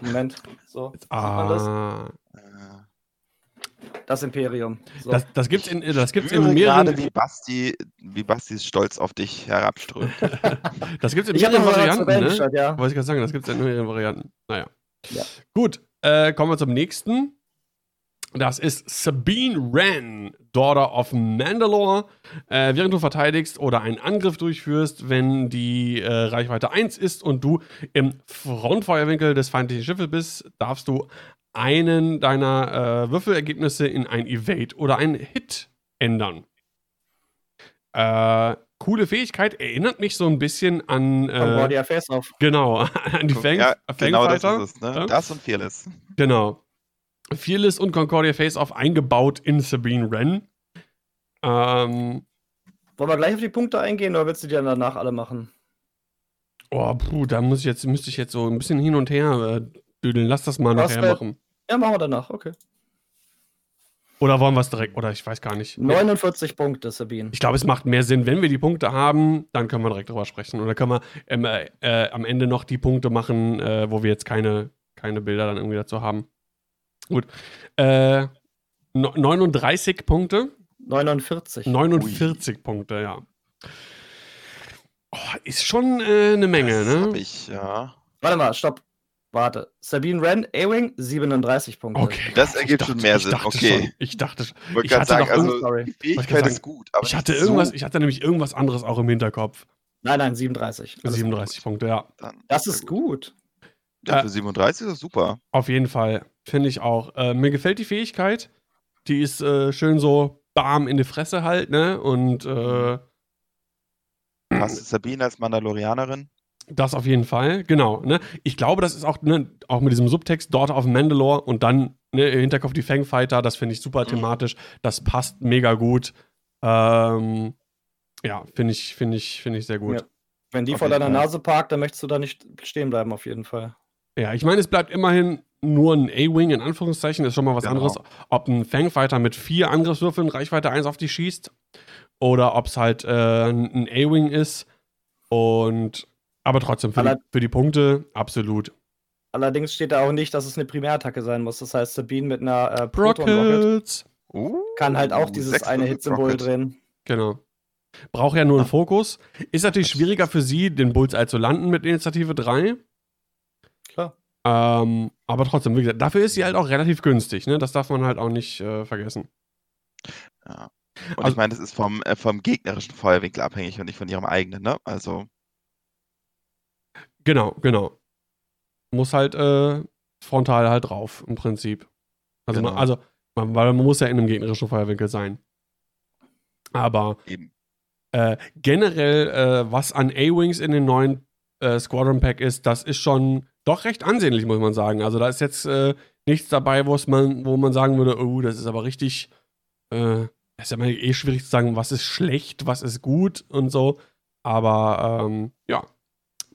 S3: Moment. So.
S1: ah.
S3: Das Imperium.
S1: So. Das, das gibt es in, das gibt's in mehreren.
S2: Gerade wie Basti, wie Bastis Stolz auf dich herabströmt. *laughs*
S1: das gibt es in mehreren Varianten. Ne? Ja. Wollte ich gerade sagen, das gibt es in mehreren Varianten. Naja. Ja. Gut, äh, kommen wir zum nächsten. Das ist Sabine Wren, Daughter of Mandalore. Äh, während du verteidigst oder einen Angriff durchführst, wenn die äh, Reichweite 1 ist und du im Frontfeuerwinkel des feindlichen Schiffes bist, darfst du einen deiner äh, Würfelergebnisse in ein Evade oder ein Hit ändern. Äh, coole Fähigkeit, erinnert mich so ein bisschen an. Äh,
S3: Concordia Face Off.
S1: Genau, *laughs* an die Fang, ja,
S2: genau das ist es, ne? Ja? Das und Fearless.
S1: Genau. Fearless und Concordia Face Off eingebaut in Sabine Wren. Ähm,
S3: Wollen wir gleich auf die Punkte eingehen oder willst du die dann danach alle machen?
S1: Oh, puh, da muss ich jetzt, müsste ich jetzt so ein bisschen hin und her äh, düdeln. Lass das mal Was nachher machen.
S3: Ja, machen wir danach, okay.
S1: Oder wollen wir es direkt, oder ich weiß gar nicht.
S3: 49 ja. Punkte, Sabine.
S1: Ich glaube, es macht mehr Sinn, wenn wir die Punkte haben, dann können wir direkt drüber sprechen. Oder können wir ähm, äh, äh, am Ende noch die Punkte machen, äh, wo wir jetzt keine, keine Bilder dann irgendwie dazu haben. Gut. Äh, 39 Punkte.
S3: 49.
S1: 49 Ui. Punkte, ja. Oh, ist schon äh, eine Menge,
S2: das
S1: ne?
S2: Hab ich, ja.
S3: Warte mal, stopp. Warte. Sabine Wren, A-Wing, 37 Punkte.
S2: Okay. Das ergibt schon mehr Sinn. Okay.
S1: Schon, ich dachte schon.
S2: Ich, ich hatte sagen, also, die Fähigkeit ist gut.
S1: ich hatte irgendwas, so ich hatte nämlich irgendwas anderes auch im Hinterkopf.
S3: Nein, nein, 37.
S1: Alles 37 gut. Punkte, ja.
S3: Dann das ist gut.
S2: Ja, für 37 ist das super.
S1: Auf jeden Fall. Finde ich auch. Äh, mir gefällt die Fähigkeit. Die ist äh, schön so bam in die Fresse halt, ne? Und äh,
S2: Passt Sabine als Mandalorianerin?
S1: Das auf jeden Fall, genau. Ne? Ich glaube, das ist auch, ne, auch mit diesem Subtext Daughter of Mandalore und dann ne, im Hinterkopf die Fangfighter, das finde ich super mhm. thematisch. Das passt mega gut. Ähm, ja, finde ich, finde ich, finde ich sehr gut. Ja.
S3: Wenn die auf vor deiner Fall. Nase parkt, dann möchtest du da nicht stehen bleiben, auf jeden Fall.
S1: Ja, ich meine, es bleibt immerhin nur ein A-Wing in Anführungszeichen, ist schon mal was genau. anderes. Ob ein Fangfighter mit vier Angriffswürfeln Reichweite 1 auf dich schießt oder ob es halt äh, ein A-Wing ist. Und aber trotzdem, für, die, für die Punkte absolut.
S3: Allerdings steht da auch nicht, dass es eine Primärattacke sein muss. Das heißt, Sabine mit einer
S1: äh, Rockets
S3: uh, kann halt auch dieses eine Hit-Symbol drehen.
S1: Genau. Braucht ja nur einen Fokus. Ist natürlich schwieriger für sie, den Bullseye zu landen mit Initiative 3. Ähm, aber trotzdem, wie gesagt, dafür ist sie halt auch relativ günstig. Ne? Das darf man halt auch nicht äh, vergessen.
S2: Ja. Und also, ich meine, das ist vom, äh, vom gegnerischen Feuerwinkel abhängig und nicht von ihrem eigenen, ne? Also.
S1: Genau, genau. Muss halt äh, frontal halt drauf, im Prinzip. Also, genau. man, also man, weil man muss ja in einem gegnerischen Feuerwinkel sein. Aber äh, generell, äh, was an A-Wings in den neuen äh, Squadron Pack ist, das ist schon doch recht ansehnlich, muss man sagen. Also da ist jetzt äh, nichts dabei, man, wo man sagen würde, oh, das ist aber richtig, äh, ist ja mal eh schwierig zu sagen, was ist schlecht, was ist gut und so. Aber ähm, ja,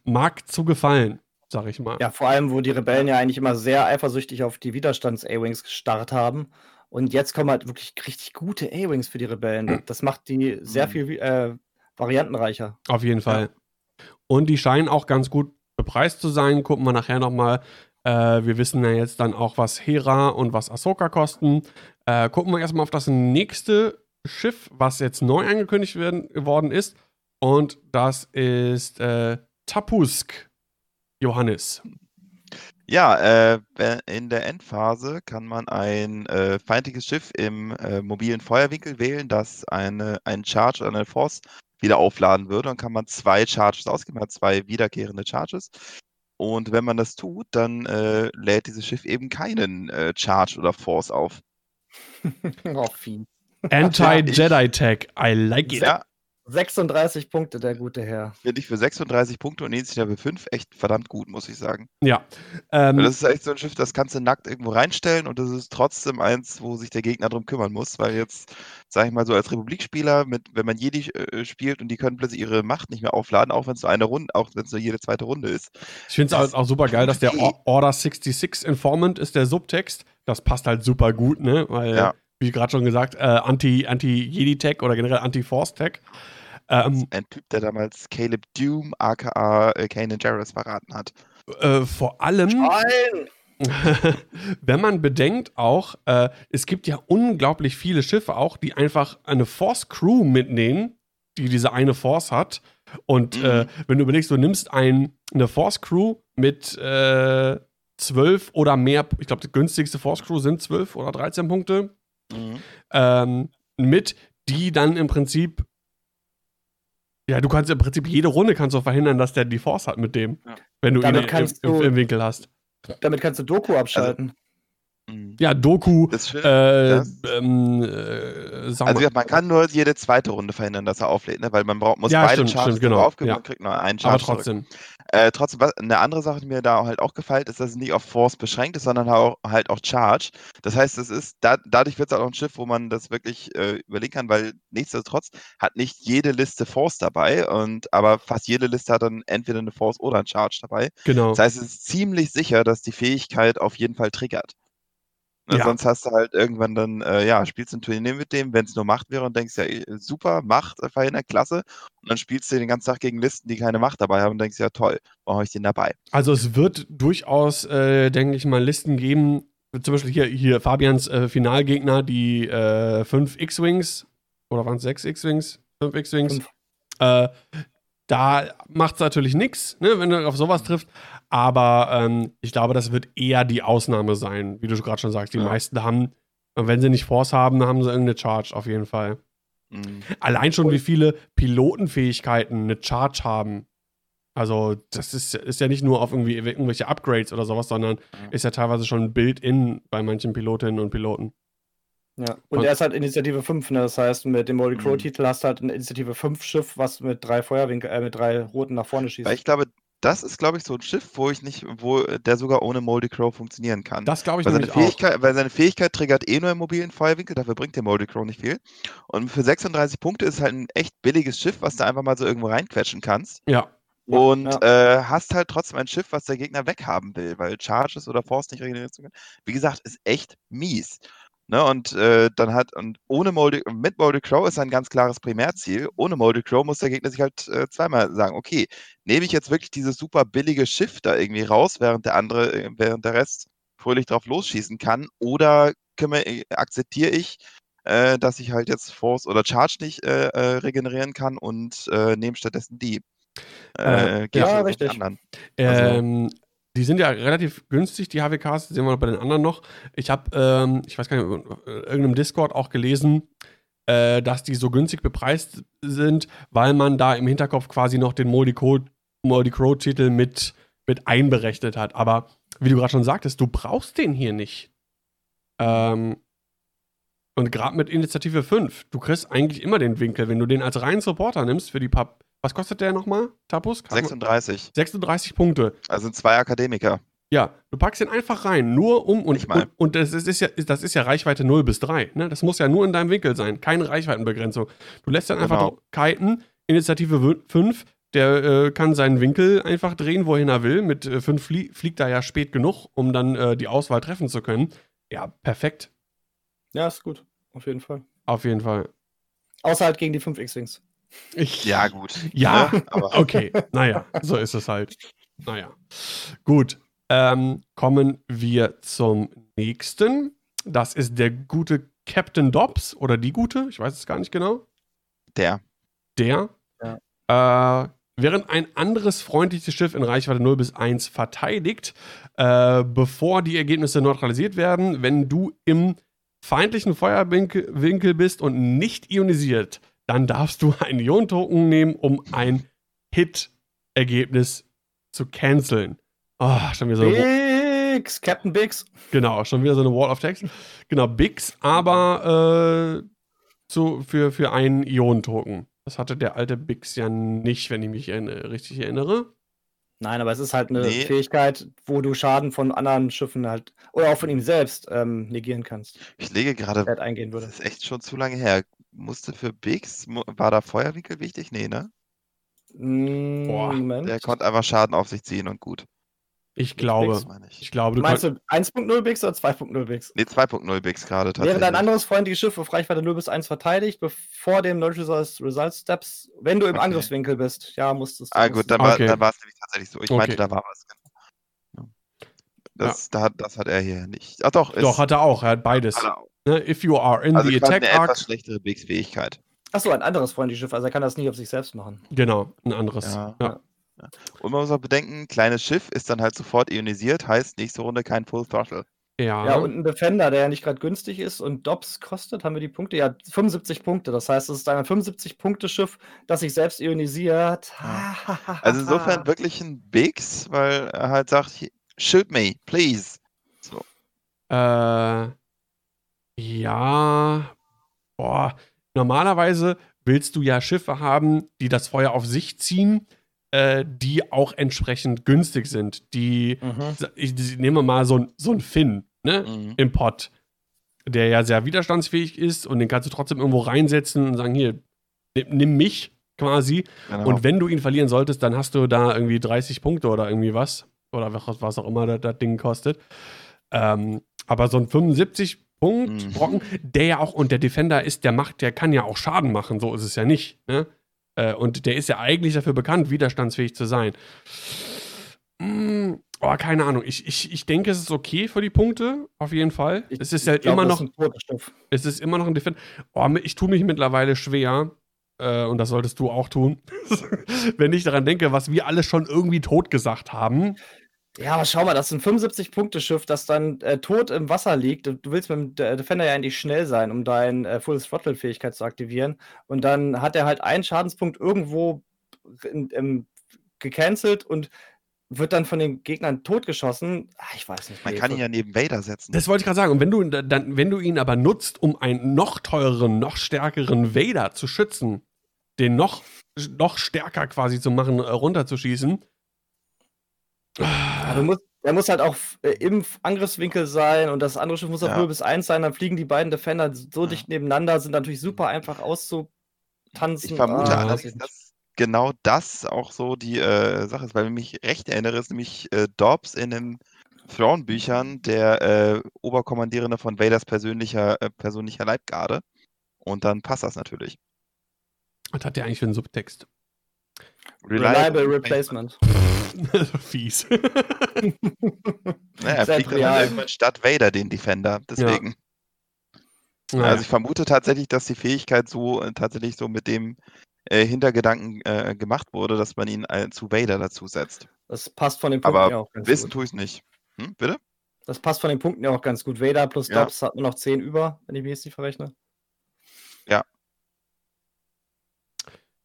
S1: mag zu gefallen, sag ich mal.
S3: Ja, vor allem, wo die Rebellen ja eigentlich immer sehr eifersüchtig auf die Widerstands-A-Wings gestarrt haben. Und jetzt kommen halt wirklich richtig gute A-Wings für die Rebellen. Hm. Das macht die sehr hm. viel äh, variantenreicher.
S1: Auf jeden Fall. Ja. Und die scheinen auch ganz gut bepreist zu sein. Gucken wir nachher nochmal. Äh, wir wissen ja jetzt dann auch, was Hera und was Ahsoka kosten. Äh, gucken wir erstmal auf das nächste Schiff, was jetzt neu angekündigt werden, geworden ist. Und das ist äh, Tapusk, Johannes.
S2: Ja, äh, in der Endphase kann man ein äh, feindliches Schiff im äh, mobilen Feuerwinkel wählen, das eine, einen Charge oder eine Force wieder aufladen würde. Dann kann man zwei Charges ausgeben, man hat zwei wiederkehrende Charges. Und wenn man das tut, dann äh, lädt dieses Schiff eben keinen äh, Charge oder Force auf. *laughs*
S3: oh, Fiend.
S1: Anti-Jedi-Tag, I like it.
S3: Ja, 36 Punkte, der gute Herr.
S2: Finde ich für 36 Punkte und Initiative 5 echt verdammt gut, muss ich sagen.
S1: Ja.
S2: Ähm, das ist echt so ein Schiff, das kannst du nackt irgendwo reinstellen und das ist trotzdem eins, wo sich der Gegner drum kümmern muss, weil jetzt, sag ich mal so, als Republikspieler, mit, wenn man Jedi äh, spielt und die können plötzlich ihre Macht nicht mehr aufladen, auch wenn es nur eine Runde, auch wenn es nur jede zweite Runde ist.
S1: Ich finde es auch, auch super geil, dass der Order 66 Informant ist der Subtext. Das passt halt super gut, ne? Weil, ja. wie gerade schon gesagt, äh, Anti-Jedi-Tech oder generell Anti-Force-Tech.
S2: Ähm, ein Typ, der damals Caleb Doom, aka äh, Kanan Jarrus, verraten hat.
S1: Äh, vor allem.
S3: Nein! *laughs*
S1: wenn man bedenkt auch, äh, es gibt ja unglaublich viele Schiffe auch, die einfach eine Force Crew mitnehmen, die diese eine Force hat. Und äh, mhm. äh, wenn du überlegst, du nimmst ein, eine Force Crew mit äh, 12 oder mehr, ich glaube, die günstigste Force Crew sind 12 oder 13 Punkte, mhm. ähm, mit, die dann im Prinzip ja, du kannst im Prinzip jede Runde kannst du verhindern, dass der die Force hat mit dem, ja. wenn du
S3: Damit ihn
S1: im, im, im, Winkel hast.
S3: Damit kannst du Doku abschalten. Also.
S1: Ja, Doku. Das
S2: stimmt, äh, ähm, äh, also ja, man kann nur jede zweite Runde verhindern, dass er auflädt, ne? weil man braucht, muss
S1: ja,
S2: beide
S1: stimmt, Charges stimmt, genau.
S2: aufgeben ja. und kriegt nur einen Charge.
S1: Aber trotzdem.
S2: Äh, trotzdem, eine andere Sache, die mir da halt auch gefällt, ist, dass es nicht auf Force beschränkt ist, sondern auch, halt auch Charge. Das heißt, es ist, da, dadurch wird es halt auch ein Schiff, wo man das wirklich äh, überlegen kann, weil nichtsdestotrotz hat nicht jede Liste Force dabei, und aber fast jede Liste hat dann entweder eine Force oder ein Charge dabei.
S1: Genau.
S2: Das heißt, es ist ziemlich sicher, dass die Fähigkeit auf jeden Fall triggert. Ne, ja. Sonst hast du halt irgendwann dann, äh, ja, spielst du ein Turnier mit dem, wenn es nur Macht wäre und denkst, ja, eh, super, Macht äh, verhindert, klasse. Und dann spielst du den ganzen Tag gegen Listen, die keine Macht dabei haben und denkst, ja, toll, warum habe ich den dabei?
S1: Also es wird durchaus, äh, denke ich mal, Listen geben, zum Beispiel hier, hier Fabians äh, Finalgegner, die äh, 5 X-Wings, oder waren es 6 X-Wings? 5 X-Wings. Äh, da macht es natürlich nichts, ne, wenn du auf sowas triffst. Aber ähm, ich glaube, das wird eher die Ausnahme sein, wie du gerade schon sagst. Die ja. meisten haben, wenn sie nicht Force haben, dann haben sie irgendeine Charge auf jeden Fall. Mhm. Allein schon, wie viele Pilotenfähigkeiten eine Charge haben. Also, das ist, ist ja nicht nur auf irgendwie irgendwelche Upgrades oder sowas, sondern mhm. ist ja teilweise schon Build-in bei manchen Pilotinnen und Piloten.
S3: Ja, und, und er ist halt Initiative 5, ne? Das heißt, mit dem Moldy Crow-Titel mhm. hast du halt ein Initiative 5-Schiff, was mit drei Feuerwinkel, äh, mit drei roten nach vorne schießt.
S2: ich glaube, das ist, glaube ich, so ein Schiff, wo ich nicht, wo der sogar ohne Moldy Crow funktionieren kann.
S1: Das glaube ich
S2: weil seine Fähigkeit, auch. Weil seine Fähigkeit triggert eh nur im mobilen Feuerwinkel, dafür bringt der Moldy Crow nicht viel. Und für 36 Punkte ist halt ein echt billiges Schiff, was du einfach mal so irgendwo reinquetschen kannst.
S1: Ja.
S2: Und ja. Äh, hast halt trotzdem ein Schiff, was der Gegner weghaben will, weil Charges oder Force nicht regenerieren können. Wie gesagt, ist echt mies. Ne, und äh, dann hat, und ohne Moldy, mit Moldy Crow ist ein ganz klares Primärziel. Ohne Moldy Crow muss der Gegner sich halt äh, zweimal sagen, okay, nehme ich jetzt wirklich dieses super billige Schiff da irgendwie raus, während der andere, äh, während der Rest fröhlich drauf losschießen kann, oder kümmere, äh, akzeptiere ich, äh, dass ich halt jetzt Force oder Charge nicht äh, regenerieren kann und nehme stattdessen die.
S3: Ja, richtig.
S1: Also, ähm, die sind ja relativ günstig, die HWKs, sehen wir bei den anderen noch. Ich habe, ähm, ich weiß gar nicht, in irgendeinem Discord auch gelesen, äh, dass die so günstig bepreist sind, weil man da im Hinterkopf quasi noch den Moldy Crow-Titel mit, mit einberechnet hat. Aber wie du gerade schon sagtest, du brauchst den hier nicht. Ähm, und gerade mit Initiative 5, du kriegst eigentlich immer den Winkel, wenn du den als reinen Supporter nimmst für die paar was kostet der nochmal, Tapus?
S2: 36.
S1: 36 Punkte.
S2: Also zwei Akademiker.
S1: Ja, du packst ihn einfach rein, nur um und, und, und, das, ist ja, das ist ja Reichweite 0 bis 3. Ne? Das muss ja nur in deinem Winkel sein, keine Reichweitenbegrenzung. Du lässt dann einfach genau. kiten, Initiative 5, der äh, kann seinen Winkel einfach drehen, wohin er will. Mit 5 äh, flie fliegt er ja spät genug, um dann äh, die Auswahl treffen zu können. Ja, perfekt.
S3: Ja, ist gut. Auf jeden Fall.
S1: Auf jeden Fall.
S3: Außer halt gegen die 5 X-Wings.
S2: Ich, ja, gut.
S1: Ja, ne? *laughs* okay. Naja, so ist es halt. Naja. Gut. Ähm, kommen wir zum nächsten. Das ist der gute Captain Dobbs oder die gute, ich weiß es gar nicht genau.
S2: Der.
S1: Der. Ja. Äh, während ein anderes freundliches Schiff in Reichweite 0 bis 1 verteidigt, äh, bevor die Ergebnisse neutralisiert werden, wenn du im feindlichen Feuerwinkel bist und nicht ionisiert, dann darfst du einen Ion-Token nehmen, um ein Hit-Ergebnis zu canceln.
S3: Oh, schon wieder so. Bix, Captain Bix.
S1: Genau, schon wieder so eine Wall of Text. Genau, Bix, aber äh, zu, für, für einen Ionentoken. Das hatte der alte Bix ja nicht, wenn ich mich richtig erinnere.
S3: Nein, aber es ist halt eine nee. Fähigkeit, wo du Schaden von anderen Schiffen halt oder auch von ihm selbst ähm, negieren kannst.
S2: Ich lege gerade,
S3: eingehen würde.
S2: das ist echt schon zu lange her musste für Biggs, war da Feuerwinkel wichtig? Nee, ne?
S3: Mm, Boah,
S2: Moment. Der konnte einfach Schaden auf sich ziehen und gut.
S1: Ich glaube. Bix, ich. ich. glaube,
S3: du Meinst du 1.0 Bix oder 2.0 Bix?
S2: Nee, 2.0 Bix gerade
S3: tatsächlich. Wäre dein anderes freundliches Schiff auf Reichweite 0 bis 1 verteidigt, bevor dem No Result Steps, wenn du im okay. Angriffswinkel bist. Ja, musstest
S2: du. Ah, gut, dann war, okay. es nämlich tatsächlich so. Ich okay. meinte, da war was. Das, ja. da, das hat er hier nicht. Ach doch.
S1: Doch, hat er auch. Er hat beides. Hat er auch. Ne, if you are in also the attack
S2: eine arc. etwas schlechtere Wegsfähigkeit.
S3: Achso, ein anderes freundliches Schiff. Also er kann das nicht auf sich selbst machen.
S1: Genau, ein anderes. Ja. ja.
S2: Und man muss auch bedenken, kleines Schiff ist dann halt sofort ionisiert, heißt nächste Runde kein Full Throttle.
S3: Ja. ja, und ein Defender, der ja nicht gerade günstig ist und Dobbs kostet, haben wir die Punkte? Ja, 75 Punkte. Das heißt, es ist ein 75-Punkte-Schiff, das sich selbst ionisiert.
S2: also insofern wirklich ein Bigs, weil er halt sagt, shoot me, please. So.
S1: Äh, ja, boah, normalerweise willst du ja Schiffe haben, die das Feuer auf sich ziehen, äh, die auch entsprechend günstig sind. Die, mhm. ich, ich nehme mal so, so einen Finn ne, mhm. im Pot, der ja sehr widerstandsfähig ist und den kannst du trotzdem irgendwo reinsetzen und sagen, hier, nimm, nimm mich quasi. Genau. Und wenn du ihn verlieren solltest, dann hast du da irgendwie 30 Punkte oder irgendwie was. Oder was, was auch immer das, das Ding kostet. Ähm, aber so ein 75 Punkt mhm. Brocken, der ja auch, und der Defender ist, der macht, der kann ja auch Schaden machen, so ist es ja nicht. Ne? Äh, und der ist ja eigentlich dafür bekannt, widerstandsfähig zu sein. Mm, oh, keine Ahnung. Ich, ich, ich denke, es ist okay für die Punkte, auf jeden Fall. Ich, es ist ja glaub, immer noch. Es ist immer noch ein Defender. Oh, ich tue mich mittlerweile schwer, äh, und das solltest du auch tun, *laughs* wenn ich daran denke, was wir alle schon irgendwie tot gesagt haben.
S3: Ja, aber schau mal, das ist ein 75-Punkte-Schiff, das dann äh, tot im Wasser liegt. Du willst mit dem Defender ja eigentlich schnell sein, um deine äh, Full Throttle-Fähigkeit zu aktivieren. Und dann hat er halt einen Schadenspunkt irgendwo in, in, gecancelt und wird dann von den Gegnern totgeschossen. Ach, ich weiß nicht.
S2: Man kann ihn ja neben Vader setzen.
S1: Das wollte ich gerade sagen. Und wenn du, dann, wenn du ihn aber nutzt, um einen noch teureren, noch stärkeren Vader zu schützen, den noch, noch stärker quasi zu machen, äh, runterzuschießen,
S3: ja, muss, der muss halt auch äh, im Angriffswinkel sein und das andere Schiff muss auf ja. 0 bis 1 sein, dann fliegen die beiden Defender so ja. dicht nebeneinander, sind natürlich super einfach auszutanzen.
S2: Ich vermute ah, allerdings, dass genau das auch so die äh, Sache ist, weil ich mich recht erinnere, ist nämlich äh, Dobbs in den Thrawn-Büchern der äh, Oberkommandierende von Vaders persönlicher, äh, persönlicher Leibgarde. Und dann passt das natürlich.
S1: Was hat der eigentlich für einen Subtext?
S3: Reliable, Reliable Replacement. *laughs*
S1: Fies.
S2: naja, er fliegt dann irgendwann statt Vader den Defender, deswegen. Ja. Also ich vermute tatsächlich, dass die Fähigkeit so äh, tatsächlich so mit dem äh, Hintergedanken äh, gemacht wurde, dass man ihn äh, zu Vader dazu setzt.
S3: Das passt von den Punkten
S2: Aber ja auch ganz wissen tue ich es nicht. Hm, bitte?
S3: Das passt von den Punkten ja auch ganz gut. Vader plus ja. Dobbs hat nur noch 10 über, wenn ich mich jetzt nicht verrechne.
S2: Ja.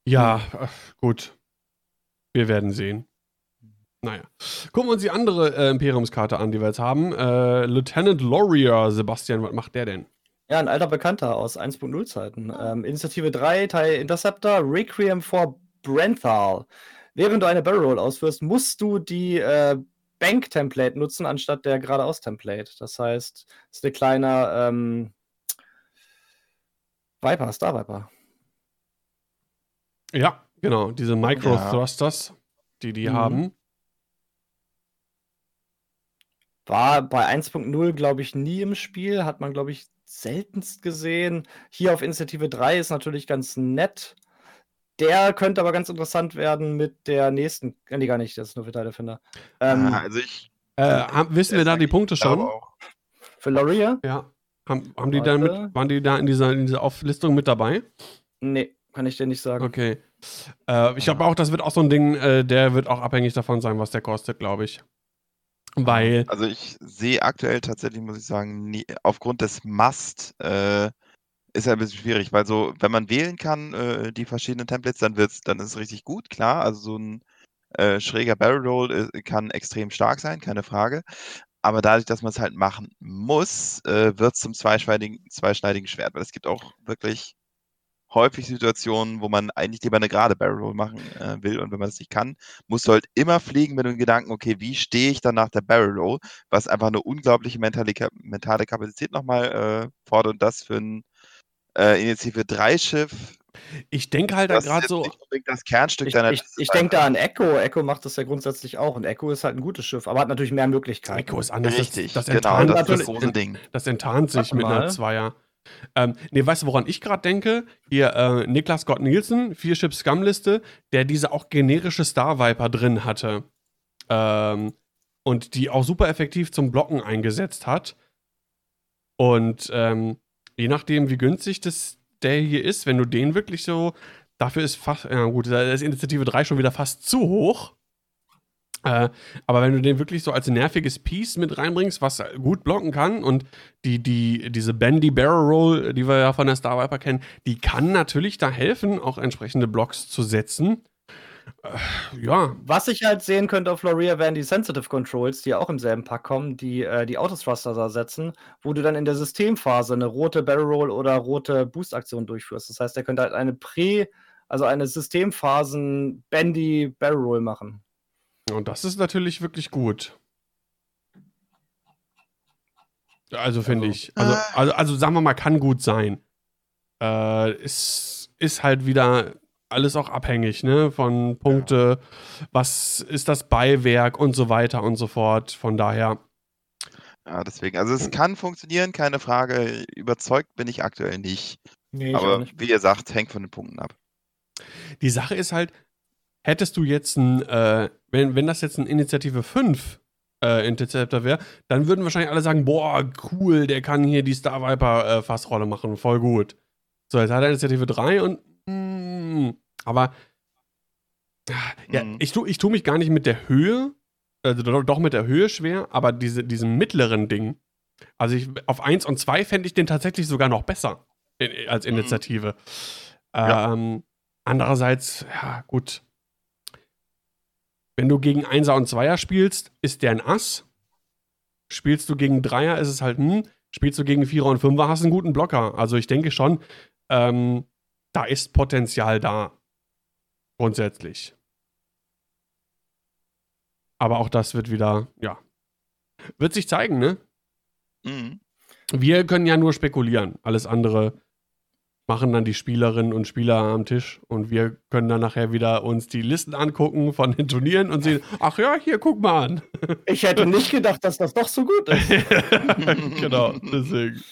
S1: Ja, gut. Wir werden sehen. Naja. Gucken wir uns die andere äh, Imperiumskarte an, die wir jetzt haben. Äh, Lieutenant Laurier, Sebastian, was macht der denn?
S3: Ja, ein alter Bekannter aus 1.0 Zeiten. Ähm, Initiative 3, Teil Interceptor, Requiem for Brenthal. Während du eine Barrel Roll ausführst, musst du die äh, Bank-Template nutzen, anstatt der geradeaus-Template. Das heißt, es ist eine kleine ähm, Viper, Star Viper.
S1: Ja, genau. Diese Micro-Thrusters, ja. die die mhm. haben.
S3: War bei 1.0, glaube ich, nie im Spiel. Hat man, glaube ich, seltenst gesehen. Hier auf Initiative 3 ist natürlich ganz nett. Der könnte aber ganz interessant werden mit der nächsten. Äh, nee, gar nicht, das ist nur für Teildefender.
S2: Ähm, ah, also ich.
S1: Äh, haben, wissen wir da die Punkte schon?
S3: Für Loria?
S1: Ja. Haben, haben die da mit, waren die da in dieser, in dieser Auflistung mit dabei?
S3: Nee, kann ich dir nicht sagen.
S1: Okay. Äh, ich glaube auch, das wird auch so ein Ding, äh, der wird auch abhängig davon sein, was der kostet, glaube ich. Weil.
S2: Also ich sehe aktuell tatsächlich, muss ich sagen, nie, aufgrund des Must äh, ist ja ein bisschen schwierig, weil so, wenn man wählen kann, äh, die verschiedenen Templates, dann wird's, dann ist es richtig gut, klar. Also so ein äh, schräger Barrel Roll äh, kann extrem stark sein, keine Frage. Aber dadurch, dass man es halt machen muss, äh, wird es zum zweischneidigen, zweischneidigen Schwert, weil es gibt auch wirklich häufig Situationen, wo man eigentlich lieber eine gerade Barrel Roll machen äh, will und wenn man das nicht kann, musst du halt immer fliegen mit dem Gedanken, okay, wie stehe ich dann nach der Barrel Roll, was einfach eine unglaubliche mentale, mentale Kapazität nochmal äh, fordert und das für ein äh, Initiative 3 Schiff.
S1: Ich denke halt da gerade so.
S2: das Kernstück
S3: ich,
S2: deiner
S3: Ich, ich denke da an Echo. Echo macht das ja grundsätzlich auch. Und Echo ist halt ein gutes Schiff, aber hat natürlich mehr Möglichkeiten.
S1: Echo ist anders.
S2: Richtig,
S1: das,
S2: das genau, enttarnt,
S1: das, das, das, Ding. das enttarnt sich mit einer Zweier. Ähm, ne, weißt du, woran ich gerade denke? Hier, äh, Niklas Scott Nielsen, vier Chip Scum-Liste, der diese auch generische Star Viper drin hatte. Ähm, und die auch super effektiv zum Blocken eingesetzt hat. Und ähm, je nachdem, wie günstig das der hier ist, wenn du den wirklich so, dafür ist fast, ja gut, da ist Initiative 3 schon wieder fast zu hoch. Äh, aber wenn du den wirklich so als nerviges Piece mit reinbringst, was gut blocken kann und die, die, diese Bendy Barrel Roll, die wir ja von der Star Viper kennen, die kann natürlich da helfen, auch entsprechende Blocks zu setzen.
S3: Äh, ja. Was ich halt sehen könnte auf Floria wären die Sensitive Controls, die auch im selben Pack kommen, die äh, die Autothruster da setzen, wo du dann in der Systemphase eine rote Barrel Roll oder rote Boost-Aktion durchführst. Das heißt, der könnte halt eine Prä- also eine Systemphasen Bendy Barrel Roll machen.
S1: Und das ist natürlich wirklich gut. Also finde also, ich. Also, also, also sagen wir mal, kann gut sein. Äh, ist, ist halt wieder alles auch abhängig, ne? Von Punkte, ja. was ist das Beiwerk und so weiter und so fort. Von daher.
S2: Ja, deswegen. Also es kann funktionieren, keine Frage. Überzeugt bin ich aktuell nicht. Nee, Aber nicht. wie ihr sagt, hängt von den Punkten ab.
S1: Die Sache ist halt, hättest du jetzt ein, äh, wenn, wenn das jetzt ein Initiative 5 äh, Interceptor wäre, dann würden wahrscheinlich alle sagen, boah, cool, der kann hier die Star Viper äh, Fassrolle machen, voll gut. So, jetzt hat er Initiative 3 und mm, aber ja, mhm. ich tue ich tu mich gar nicht mit der Höhe, also doch, mit der Höhe schwer, aber diese, diesem mittleren Ding, also ich, auf 1 und 2 fände ich den tatsächlich sogar noch besser in, als mhm. Initiative. Mhm. Ähm, ja. Andererseits, ja, gut, wenn du gegen Einser und Zweier spielst, ist der ein Ass. Spielst du gegen Dreier, ist es halt, hm. Spielst du gegen Vierer und Fünfer, hast du einen guten Blocker. Also ich denke schon, ähm, da ist Potenzial da. Grundsätzlich. Aber auch das wird wieder, ja. Wird sich zeigen, ne? Mhm. Wir können ja nur spekulieren. Alles andere machen dann die Spielerinnen und Spieler am Tisch und wir können dann nachher wieder uns die Listen angucken von den Turnieren und sehen, *laughs* ach ja, hier, guck mal an.
S3: Ich hätte nicht gedacht, dass das doch so gut ist. *laughs*
S1: genau, deswegen.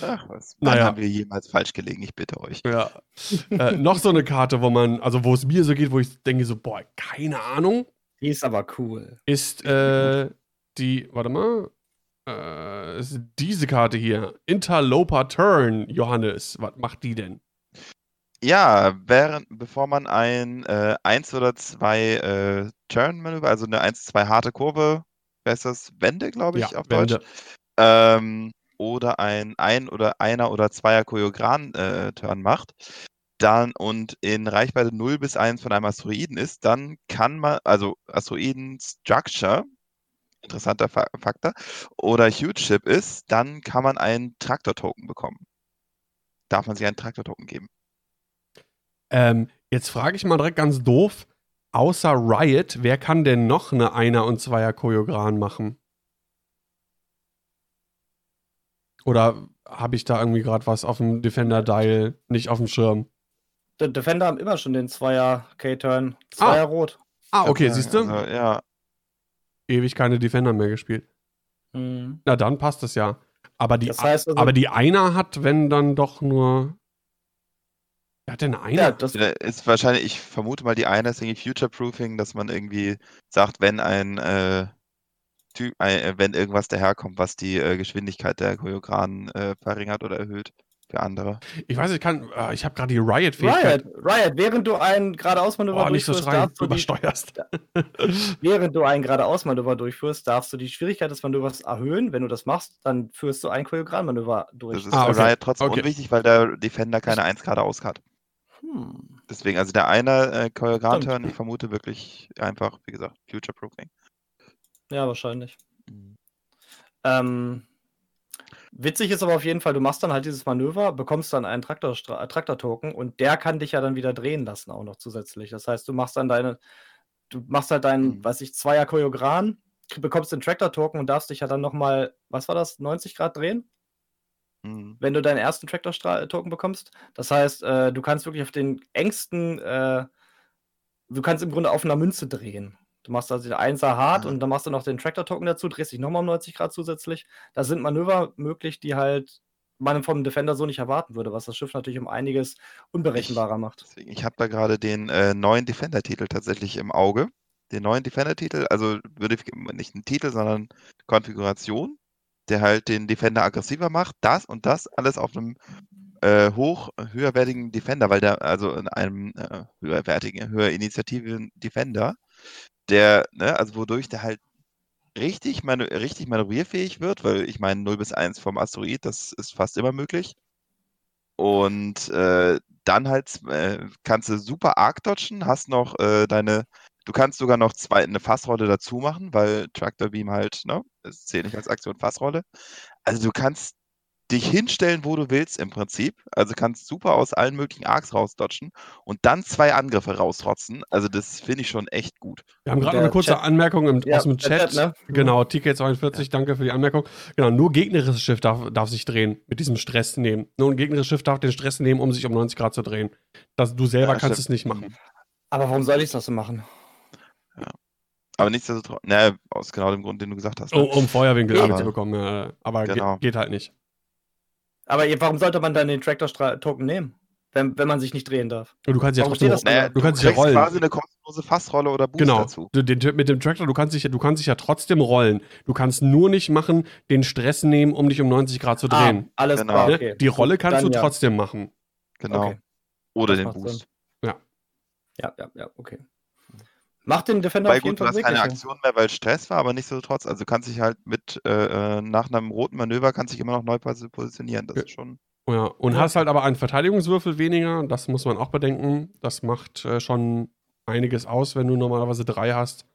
S2: Ach was, naja. haben wir jemals falsch gelegen, ich bitte euch.
S1: Ja. Äh, noch so eine Karte, wo man, also wo es mir so geht, wo ich denke so, boah, keine Ahnung.
S3: Die ist aber cool.
S1: Ist äh, die, warte mal, äh, ist diese Karte hier. Interloper Turn, Johannes. Was macht die denn?
S2: Ja, während, bevor man ein äh, 1 oder 2 äh, Turn-Manöver, also eine 1-2 harte Kurve, wer ist das? Wende, glaube ich, ja, auf Wende. Deutsch. Ähm, oder ein ein oder einer oder zweier Choreogran-Turn äh, macht, dann und in Reichweite 0 bis 1 von einem Asteroiden ist, dann kann man, also Asteroiden Structure, interessanter Faktor, oder Huge Ship ist, dann kann man einen Traktor-Token bekommen. Darf man sich einen Traktor-Token geben?
S1: Ähm, jetzt frage ich mal direkt ganz doof, außer Riot, wer kann denn noch eine Einer- und Zweier-Choreogran machen? Oder habe ich da irgendwie gerade was auf dem Defender-Dial nicht auf dem Schirm?
S3: Der Defender haben immer schon den Zweier K-Turn. Zweier ah. Rot.
S1: Ah, okay, siehst du?
S2: Also, ja,
S1: ewig keine Defender mehr gespielt. Mhm. Na, dann passt es ja. Aber die, das heißt also, aber die einer hat, wenn dann doch nur. Wer hat denn einer? Ja,
S2: das ist wahrscheinlich, ich vermute mal, die einer ist irgendwie Future-Proofing, dass man irgendwie sagt, wenn ein äh, Typ, äh, wenn irgendwas daherkommt, was die äh, Geschwindigkeit der Choreogranen äh, verringert oder erhöht, für andere.
S1: Ich weiß, ich kann, äh, ich habe gerade die Riot-Fähigkeit.
S3: Riot, Riot, während du ein geradeausmanöver
S1: oh, durchführst, so schreien, du übersteuerst.
S3: Die, *laughs* während du ein geradeausmanöver durchführst, darfst du die Schwierigkeit des Manövers erhöhen. Wenn du das machst, dann führst du ein Choreogrammanöver durch.
S2: Das ist ah, okay. Riot trotzdem okay. unwichtig, weil der Defender keine 1 geradeaus hat. Hm. Deswegen, also der eine äh, Choreogram-Turn, ich vermute wirklich einfach, wie gesagt, Future-Proofing.
S3: Ja, wahrscheinlich. Mhm. Ähm, Witzig ist aber auf jeden Fall, du machst dann halt dieses Manöver, bekommst dann einen Traktor-Token Traktor und der kann dich ja dann wieder drehen lassen, auch noch zusätzlich. Das heißt, du machst dann deine, du machst halt deinen, mhm. weiß ich, Zweier Choreogran, bekommst den Traktor-Token und darfst dich ja dann nochmal, was war das, 90 Grad drehen? Mhm. Wenn du deinen ersten Traktor-Token bekommst. Das heißt, äh, du kannst wirklich auf den engsten, äh, du kannst im Grunde auf einer Münze drehen. Du machst also den 1er hart ja. und dann machst du noch den Tractor-Token dazu, drehst dich nochmal um 90 Grad zusätzlich. Da sind Manöver möglich, die halt man vom Defender so nicht erwarten würde, was das Schiff natürlich um einiges unberechenbarer
S2: ich,
S3: macht.
S2: Ich habe da gerade den äh, neuen Defender-Titel tatsächlich im Auge, den neuen Defender-Titel, also würde nicht einen Titel, sondern Konfiguration, der halt den Defender aggressiver macht. Das und das alles auf einem äh, hoch höherwertigen Defender, weil der, also in einem äh, höherwertigen, höher initiativen Defender, der, ne, also wodurch der halt richtig, manu richtig manövrierfähig wird, weil ich meine 0 bis 1 vom Asteroid, das ist fast immer möglich. Und äh, dann halt äh, kannst du super arc dodgen, hast noch äh, deine, du kannst sogar noch zwei, eine Fassrolle dazu machen, weil Tractor Beam halt, ne, es zählt nicht als Aktion Fassrolle. Also du kannst dich hinstellen, wo du willst im Prinzip. Also kannst super aus allen möglichen Arcs rausdodgen und dann zwei Angriffe rausrotzen. Also das finde ich schon echt gut.
S1: Wir haben gerade eine kurze Chat. Anmerkung im, ja, aus dem Chat. Chat ne? Genau, TK42, ja. danke für die Anmerkung. Genau, nur gegnerisches Schiff darf, darf sich drehen, mit diesem Stress nehmen. Nur ein gegnerisches Schiff darf den Stress nehmen, um sich um 90 Grad zu drehen. Das, du selber ja, kannst stimmt. es nicht machen.
S3: Aber warum soll ich das so machen?
S2: Ja. Aber nichtsdestotrotz, ne, aus genau dem Grund, den du gesagt hast. Ne?
S1: Oh, um Feuerwinkel zu bekommen, aber genau. geht, geht halt nicht.
S3: Aber warum sollte man dann den Tractor-Token nehmen? Wenn, wenn man sich nicht drehen darf.
S1: du kannst ja trotzdem
S2: naja, du kannst du ja rollen. quasi eine kostenlose Fassrolle oder
S1: Boost genau. dazu. Du, den, mit dem Tractor, du kannst, dich, du kannst dich ja trotzdem rollen. Du kannst nur nicht machen, den Stress nehmen, um dich um 90 Grad zu ah, drehen.
S3: Ah, alles genau. klar, okay.
S1: Die Rolle kannst dann, du ja. trotzdem machen.
S2: Genau. Okay. Oder das den Boost. Sinn.
S1: Ja.
S3: Ja, ja, ja, okay. Macht den Defender
S2: weil auf jeden gut, Fall du hast keine Aktion mehr, weil Stress war, aber nicht so trotz. Also kannst dich halt mit äh, äh, nach einem roten Manöver kannst dich immer noch neu positionieren. Das ja. ist schon.
S1: Ja, und ja. hast halt aber einen Verteidigungswürfel weniger. Das muss man auch bedenken. Das macht äh, schon einiges aus, wenn du normalerweise drei hast.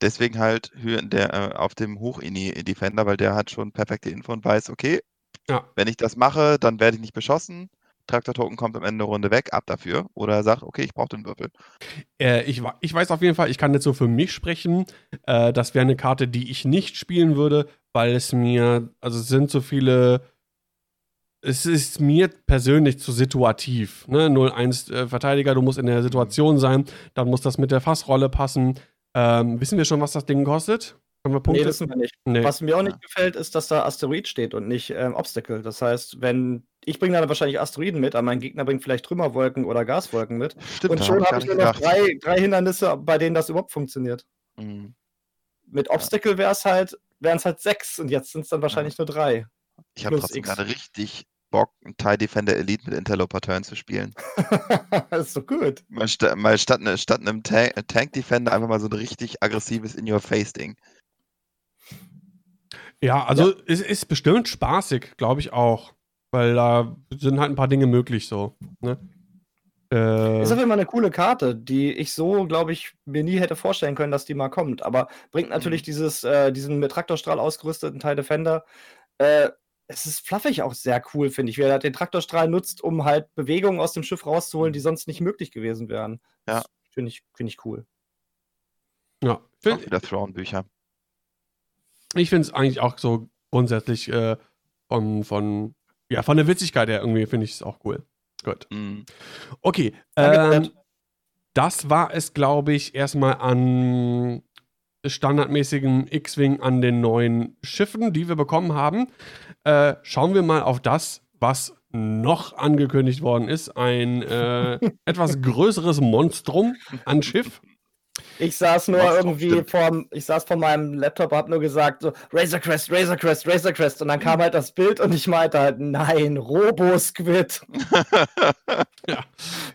S2: Deswegen halt der, äh, auf dem Hoch-Defender, weil der hat schon perfekte Info und weiß, okay, ja. wenn ich das mache, dann werde ich nicht beschossen. Traktor-Token kommt am Ende der Runde weg, ab dafür. Oder er sagt, okay, ich brauche den Würfel.
S1: Äh, ich, ich weiß auf jeden Fall, ich kann jetzt so für mich sprechen. Äh, das wäre eine Karte, die ich nicht spielen würde, weil es mir, also es sind so viele es ist mir persönlich zu situativ. Ne? 0-1 äh, Verteidiger, du musst in der Situation sein, dann muss das mit der Fassrolle passen. Ähm, wissen wir schon, was das Ding kostet?
S3: Punkte? Nee, wissen wir nicht. Nee. Was mir auch nicht gefällt, ist, dass da Asteroid steht und nicht ähm, Obstacle. Das heißt, wenn ich bringe dann wahrscheinlich Asteroiden mit, aber mein Gegner bringt vielleicht Trümmerwolken oder Gaswolken mit. Stimmt, und schon habe ich nur noch drei, drei, Hindernisse, bei denen das überhaupt funktioniert. Mhm. Mit Obstacle wäre es halt, wären es halt sechs und jetzt sind es dann wahrscheinlich ja. nur drei.
S2: Ich habe trotzdem gerade richtig Bock, einen TIE Defender Elite mit Interloper-Turn zu spielen.
S3: das *laughs* ist so gut.
S2: Mal, sta mal statt, ne, statt einem Ta Tank Defender einfach mal so ein richtig aggressives In-Your-Face-Ding.
S1: Ja, also ja. es ist bestimmt spaßig, glaube ich auch. Weil da sind halt ein paar Dinge möglich so. Ne?
S3: Äh, ist auf jeden Fall eine coole Karte, die ich so, glaube ich, mir nie hätte vorstellen können, dass die mal kommt. Aber bringt natürlich mhm. dieses, äh, diesen mit Traktorstrahl ausgerüsteten TIE Defender äh, es ist fluffig auch sehr cool, finde ich, wie er den Traktorstrahl nutzt, um halt Bewegungen aus dem Schiff rauszuholen, die sonst nicht möglich gewesen wären. Ja. Finde ich, find ich cool.
S1: Ja.
S2: Auch wieder Thrawn-Bücher.
S1: Ich finde es eigentlich auch so grundsätzlich äh, von, von, ja, von der Witzigkeit her irgendwie finde ich es auch cool. Gut. Mm. Okay. Ähm, das war es, glaube ich, erstmal an standardmäßigen X-Wing an den neuen Schiffen, die wir bekommen haben. Äh, schauen wir mal auf das, was noch angekündigt worden ist. Ein äh, *laughs* etwas größeres Monstrum an Schiff.
S3: Ich saß nur Was irgendwie vor, ich saß vor meinem Laptop, hab nur gesagt so Razor Crest, Razor Crest, Razor Crest und dann kam halt das Bild und ich meinte halt nein, Robo Squid. *laughs*
S1: ja,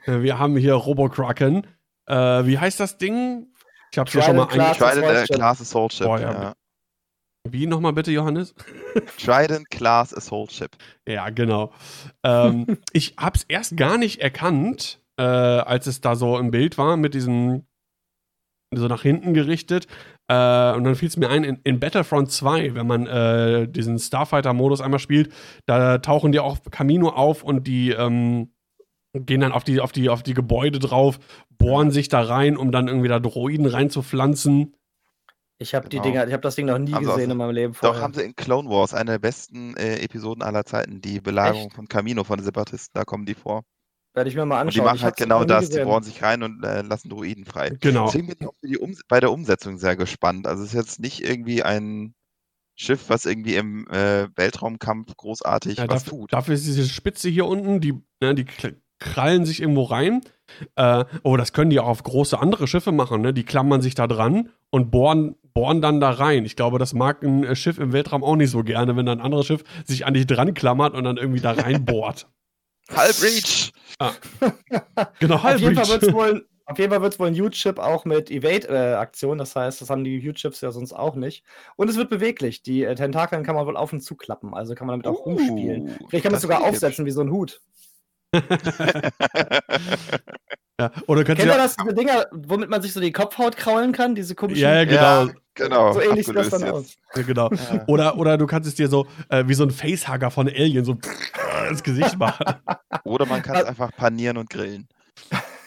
S1: wir haben hier Robo Kraken. Äh, wie heißt das Ding? Ich habe hier schon mal
S2: Trident Class, Class Assault Ship. Oh, ja. ja.
S1: Wie nochmal bitte, Johannes? *laughs*
S2: Trident Class Assault Ship.
S1: Ja, genau. ähm, *laughs* ich habe es erst gar nicht erkannt, äh, als es da so im Bild war, mit diesem so nach hinten gerichtet. Äh, und dann fiel es mir ein, in, in, Battlefront 2, wenn man äh, diesen Starfighter-Modus einmal spielt, da tauchen die auch Camino auf und die ähm, gehen dann auf die, auf, die, auf die Gebäude drauf, bohren sich da rein, um dann irgendwie da Droiden reinzupflanzen.
S3: Ich habe genau. die Dinger, ich habe das Ding noch nie haben gesehen in meinem Leben vorher.
S2: Doch, haben sie in Clone Wars, eine der besten äh, Episoden aller Zeiten, die Belagerung Echt? von Camino von den Separatisten, da kommen die vor.
S3: Werde ich mir mal anschauen.
S2: Und die machen halt genau das, gesehen. die bohren sich rein und äh, lassen Droiden frei.
S1: Genau.
S2: Deswegen bin ich auch die bei der Umsetzung sehr gespannt. Also es ist jetzt nicht irgendwie ein Schiff, was irgendwie im äh, Weltraumkampf großartig ja, was
S1: dafür,
S2: tut.
S1: Dafür ist diese Spitze hier unten, die, ne, die krallen sich irgendwo rein. Äh, oh, das können die auch auf große andere Schiffe machen, ne? Die klammern sich da dran und bohren, bohren dann da rein. Ich glaube, das mag ein äh, Schiff im Weltraum auch nicht so gerne, wenn ein anderes Schiff sich an dich dran klammert und dann irgendwie da *laughs* reinbohrt.
S2: Halb Reach!
S1: Ah. *laughs* genau,
S3: Reach. Auf jeden Fall wird es wohl ein Huge-Chip auch mit Evade-Aktion. Äh, das heißt, das haben die Huge-Chips ja sonst auch nicht. Und es wird beweglich. Die äh, Tentakeln kann man wohl auf und zu klappen. Also kann man damit auch uh, rumspielen. Vielleicht kann man es sogar aufsetzen wie so ein Hut.
S1: Ja, oder
S3: Kennt ihr das, diese Dinger, womit man sich so die Kopfhaut kraulen kann? Diese komischen.
S1: Ja, ja genau.
S2: Ja, genau.
S3: So ähnlich sieht das dann jetzt. aus.
S1: Ja, genau. Ja. Oder, oder du kannst es dir so äh, wie so ein Facehugger von Alien so *laughs* ins Gesicht machen.
S2: Oder man kann es einfach panieren und grillen.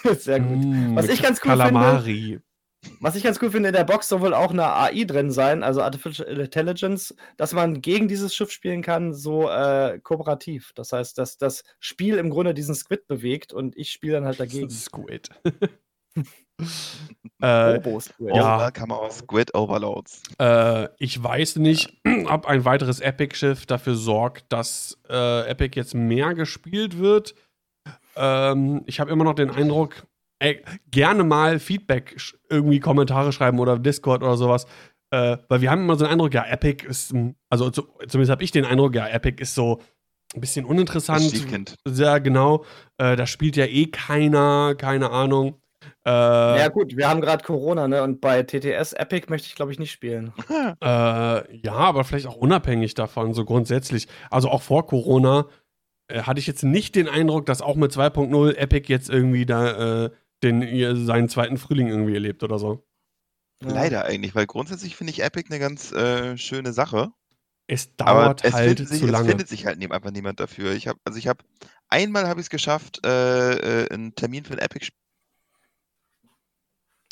S2: *laughs*
S3: Sehr gut. Mm, was ich ganz cool Calamari. finde. Was ich ganz cool finde, in der Box soll wohl auch eine AI drin sein, also Artificial Intelligence, dass man gegen dieses Schiff spielen kann, so äh, kooperativ. Das heißt, dass das Spiel im Grunde diesen Squid bewegt und ich spiele dann halt dagegen. *laughs*
S1: Squid. *laughs*
S2: äh, Squid. Ja, kann man auch Squid Overloads.
S1: Äh, ich weiß nicht, *clears throat* ob ein weiteres Epic-Schiff dafür sorgt, dass äh, Epic jetzt mehr gespielt wird. Ähm, ich habe immer noch den Eindruck, ey, gerne mal Feedback, irgendwie Kommentare schreiben oder Discord oder sowas. Äh, weil wir haben immer so den Eindruck, ja, Epic ist, also zumindest habe ich den Eindruck, ja, Epic ist so ein bisschen uninteressant. Ja, genau. Äh, da spielt ja eh keiner, keine Ahnung.
S3: Äh, ja, gut, wir haben gerade Corona, ne? Und bei TTS Epic möchte ich, glaube ich, nicht spielen. *laughs*
S1: äh, ja, aber vielleicht auch unabhängig davon, so grundsätzlich. Also auch vor Corona äh, hatte ich jetzt nicht den Eindruck, dass auch mit 2.0 Epic jetzt irgendwie da den, seinen zweiten Frühling irgendwie erlebt oder so.
S2: Leider eigentlich, weil grundsätzlich finde ich Epic eine ganz äh, schöne Sache.
S1: Es dauert es halt
S2: sich,
S1: zu lange.
S2: Es findet sich halt einfach niemand dafür. Ich habe, also ich habe einmal habe ich es geschafft, äh, äh, einen Termin für ein Epic.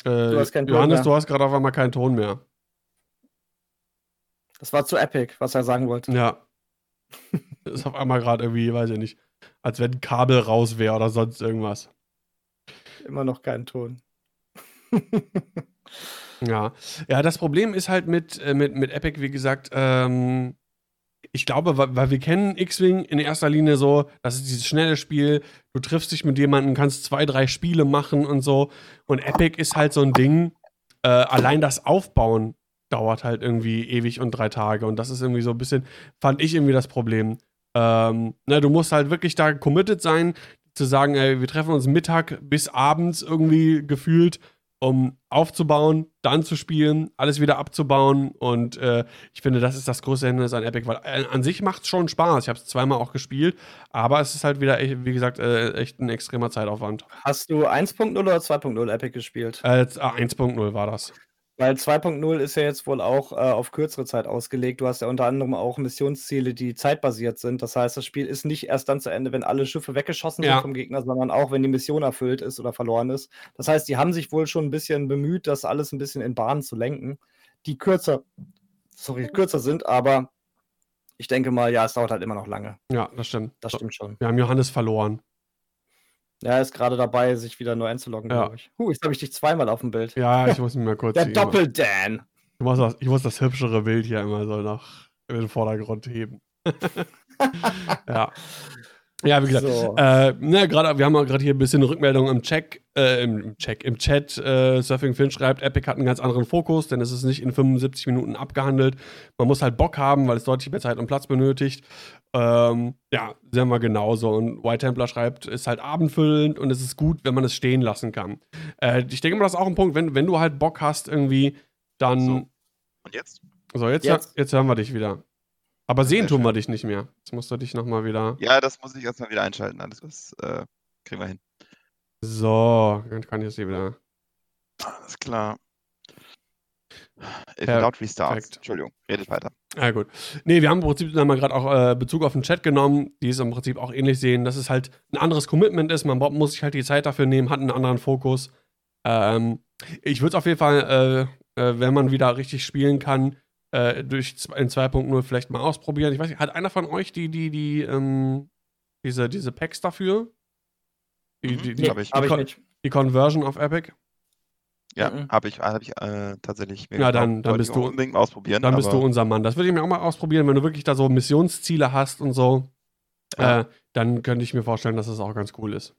S1: Äh, du hast keinen Johannes, du hast gerade auf einmal keinen Ton mehr.
S3: Das war zu Epic, was er sagen wollte.
S1: Ja. *laughs* ist auf einmal gerade irgendwie, weiß ich nicht, als wenn ein Kabel raus wäre oder sonst irgendwas.
S3: Immer noch kein Ton. *laughs*
S1: ja. Ja, das Problem ist halt mit, äh, mit, mit Epic, wie gesagt, ähm, ich glaube, weil, wir kennen X-Wing in erster Linie so, das ist dieses schnelle Spiel, du triffst dich mit jemandem, kannst zwei, drei Spiele machen und so. Und Epic ist halt so ein Ding, äh, allein das Aufbauen dauert halt irgendwie ewig und drei Tage. Und das ist irgendwie so ein bisschen, fand ich irgendwie das Problem. Ähm, na, du musst halt wirklich da committed sein, zu sagen, ey, wir treffen uns Mittag bis abends irgendwie gefühlt, um aufzubauen, dann zu spielen, alles wieder abzubauen. Und äh, ich finde, das ist das größte Hindernis an Epic, weil äh, an sich macht es schon Spaß. Ich habe es zweimal auch gespielt, aber es ist halt wieder, wie gesagt, äh, echt ein extremer Zeitaufwand.
S3: Hast du 1.0 oder 2.0 Epic gespielt?
S1: Äh, 1.0 war das.
S3: Weil 2.0 ist ja jetzt wohl auch äh, auf kürzere Zeit ausgelegt. Du hast ja unter anderem auch Missionsziele, die zeitbasiert sind. Das heißt, das Spiel ist nicht erst dann zu Ende, wenn alle Schiffe weggeschossen ja. sind vom Gegner, sondern auch, wenn die Mission erfüllt ist oder verloren ist. Das heißt, die haben sich wohl schon ein bisschen bemüht, das alles ein bisschen in Bahnen zu lenken, die kürzer, sorry, kürzer sind, aber ich denke mal, ja, es dauert halt immer noch lange.
S1: Ja, das stimmt.
S3: Das stimmt schon.
S1: Wir haben Johannes verloren.
S3: Er ist gerade dabei, sich wieder neu einzuloggen, ja. glaube ich. Huh, jetzt habe ich dich zweimal auf dem Bild.
S1: Ja, ich muss mich mal kurz. *laughs*
S3: Der Doppel-Dan.
S1: Ich muss, das, ich muss das hübschere Bild hier immer so nach in den Vordergrund heben. *laughs* ja. Ja, wie gesagt, so. äh, ne, grad, wir haben gerade hier ein bisschen Rückmeldung im Check, äh, im Check, im Chat. Äh, Surfing Finn schreibt, Epic hat einen ganz anderen Fokus, denn es ist nicht in 75 Minuten abgehandelt. Man muss halt Bock haben, weil es deutlich mehr Zeit und Platz benötigt. Ähm, ja, sehen wir genauso. Und White Templar schreibt, ist halt abendfüllend und es ist gut, wenn man es stehen lassen kann. Äh, ich denke mal, das ist auch ein Punkt, wenn, wenn du halt Bock hast, irgendwie, dann. So.
S2: Und jetzt?
S1: So, jetzt, jetzt. jetzt hören wir dich wieder. Aber sehen tun wir dich nicht mehr. Jetzt musst du dich nochmal wieder.
S2: Ja, das muss ich erstmal wieder einschalten. Alles was äh, kriegen wir hin.
S1: So, dann kann ich es hier wieder.
S2: Alles klar. Without Restarts. Entschuldigung, redet weiter.
S1: Ja, gut. Nee, wir haben im Prinzip mal gerade auch äh, Bezug auf den Chat genommen, die es im Prinzip auch ähnlich sehen, dass es halt ein anderes Commitment ist. Man muss sich halt die Zeit dafür nehmen, hat einen anderen Fokus. Ähm, ich würde es auf jeden Fall, äh, äh, wenn man wieder richtig spielen kann, äh, durch in 2.0 vielleicht mal ausprobieren. Ich weiß nicht, hat einer von euch die, die, die, ähm, diese, diese Packs dafür?
S3: Die, die, die, nee,
S1: die, die, die Conversion auf Epic?
S2: Ja, mhm. habe ich, hab ich äh, tatsächlich
S1: mir Ja, dann, dann bist du
S2: unbedingt ausprobieren.
S1: Dann bist du unser Mann. Das würde ich mir auch mal ausprobieren, wenn du wirklich da so Missionsziele hast und so. Ja. Äh, dann könnte ich mir vorstellen, dass das auch ganz cool ist.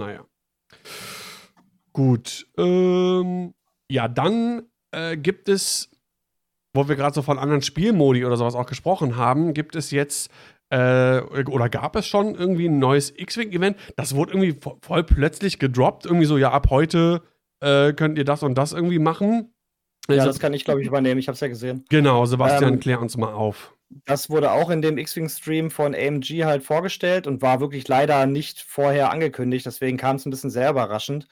S1: Naja. Gut. Ähm, ja, dann äh, gibt es, wo wir gerade so von anderen Spielmodi oder sowas auch gesprochen haben, gibt es jetzt äh, oder gab es schon irgendwie ein neues X-Wing-Event? Das wurde irgendwie voll plötzlich gedroppt. Irgendwie so, ja, ab heute äh, könnt ihr das und das irgendwie machen.
S3: Ja, also, das kann ich, glaube ich, übernehmen. Ich habe es ja gesehen.
S1: Genau, Sebastian, ähm, klär uns mal auf.
S3: Das wurde auch in dem X-Wing-Stream von AMG halt vorgestellt und war wirklich leider nicht vorher angekündigt. Deswegen kam es ein bisschen sehr überraschend.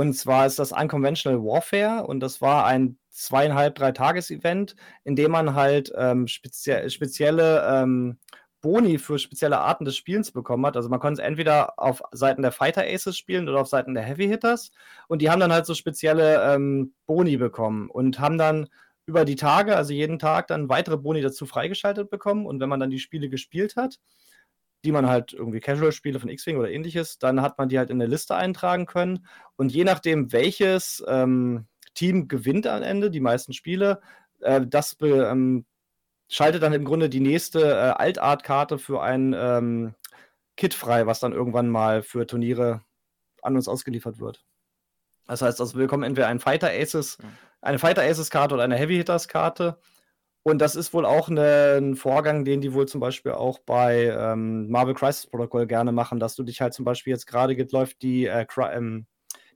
S3: Und zwar ist das Unconventional Warfare und das war ein zweieinhalb, drei Tages-Event, in dem man halt ähm, spezie spezielle ähm, Boni für spezielle Arten des Spielens bekommen hat. Also man konnte es entweder auf Seiten der Fighter Aces spielen oder auf Seiten der Heavy Hitters. Und die haben dann halt so spezielle ähm, Boni bekommen und haben dann über die Tage, also jeden Tag, dann weitere Boni dazu freigeschaltet bekommen. Und wenn man dann die Spiele gespielt hat, die man halt irgendwie Casual-Spiele von X-Wing oder ähnliches, dann hat man die halt in eine Liste eintragen können. Und je nachdem, welches ähm, Team gewinnt am Ende, die meisten Spiele, äh, das ähm, schaltet dann im Grunde die nächste äh, Altart-Karte für ein ähm, Kit frei, was dann irgendwann mal für Turniere an uns ausgeliefert wird. Das heißt, also wir bekommen entweder ein Fighter Aces, eine Fighter Aces Karte oder eine Heavy Hitters Karte. Und das ist wohl auch eine, ein Vorgang, den die wohl zum Beispiel auch bei ähm, Marvel Crisis Protocol gerne machen, dass du dich halt zum Beispiel jetzt gerade läuft die äh, ähm,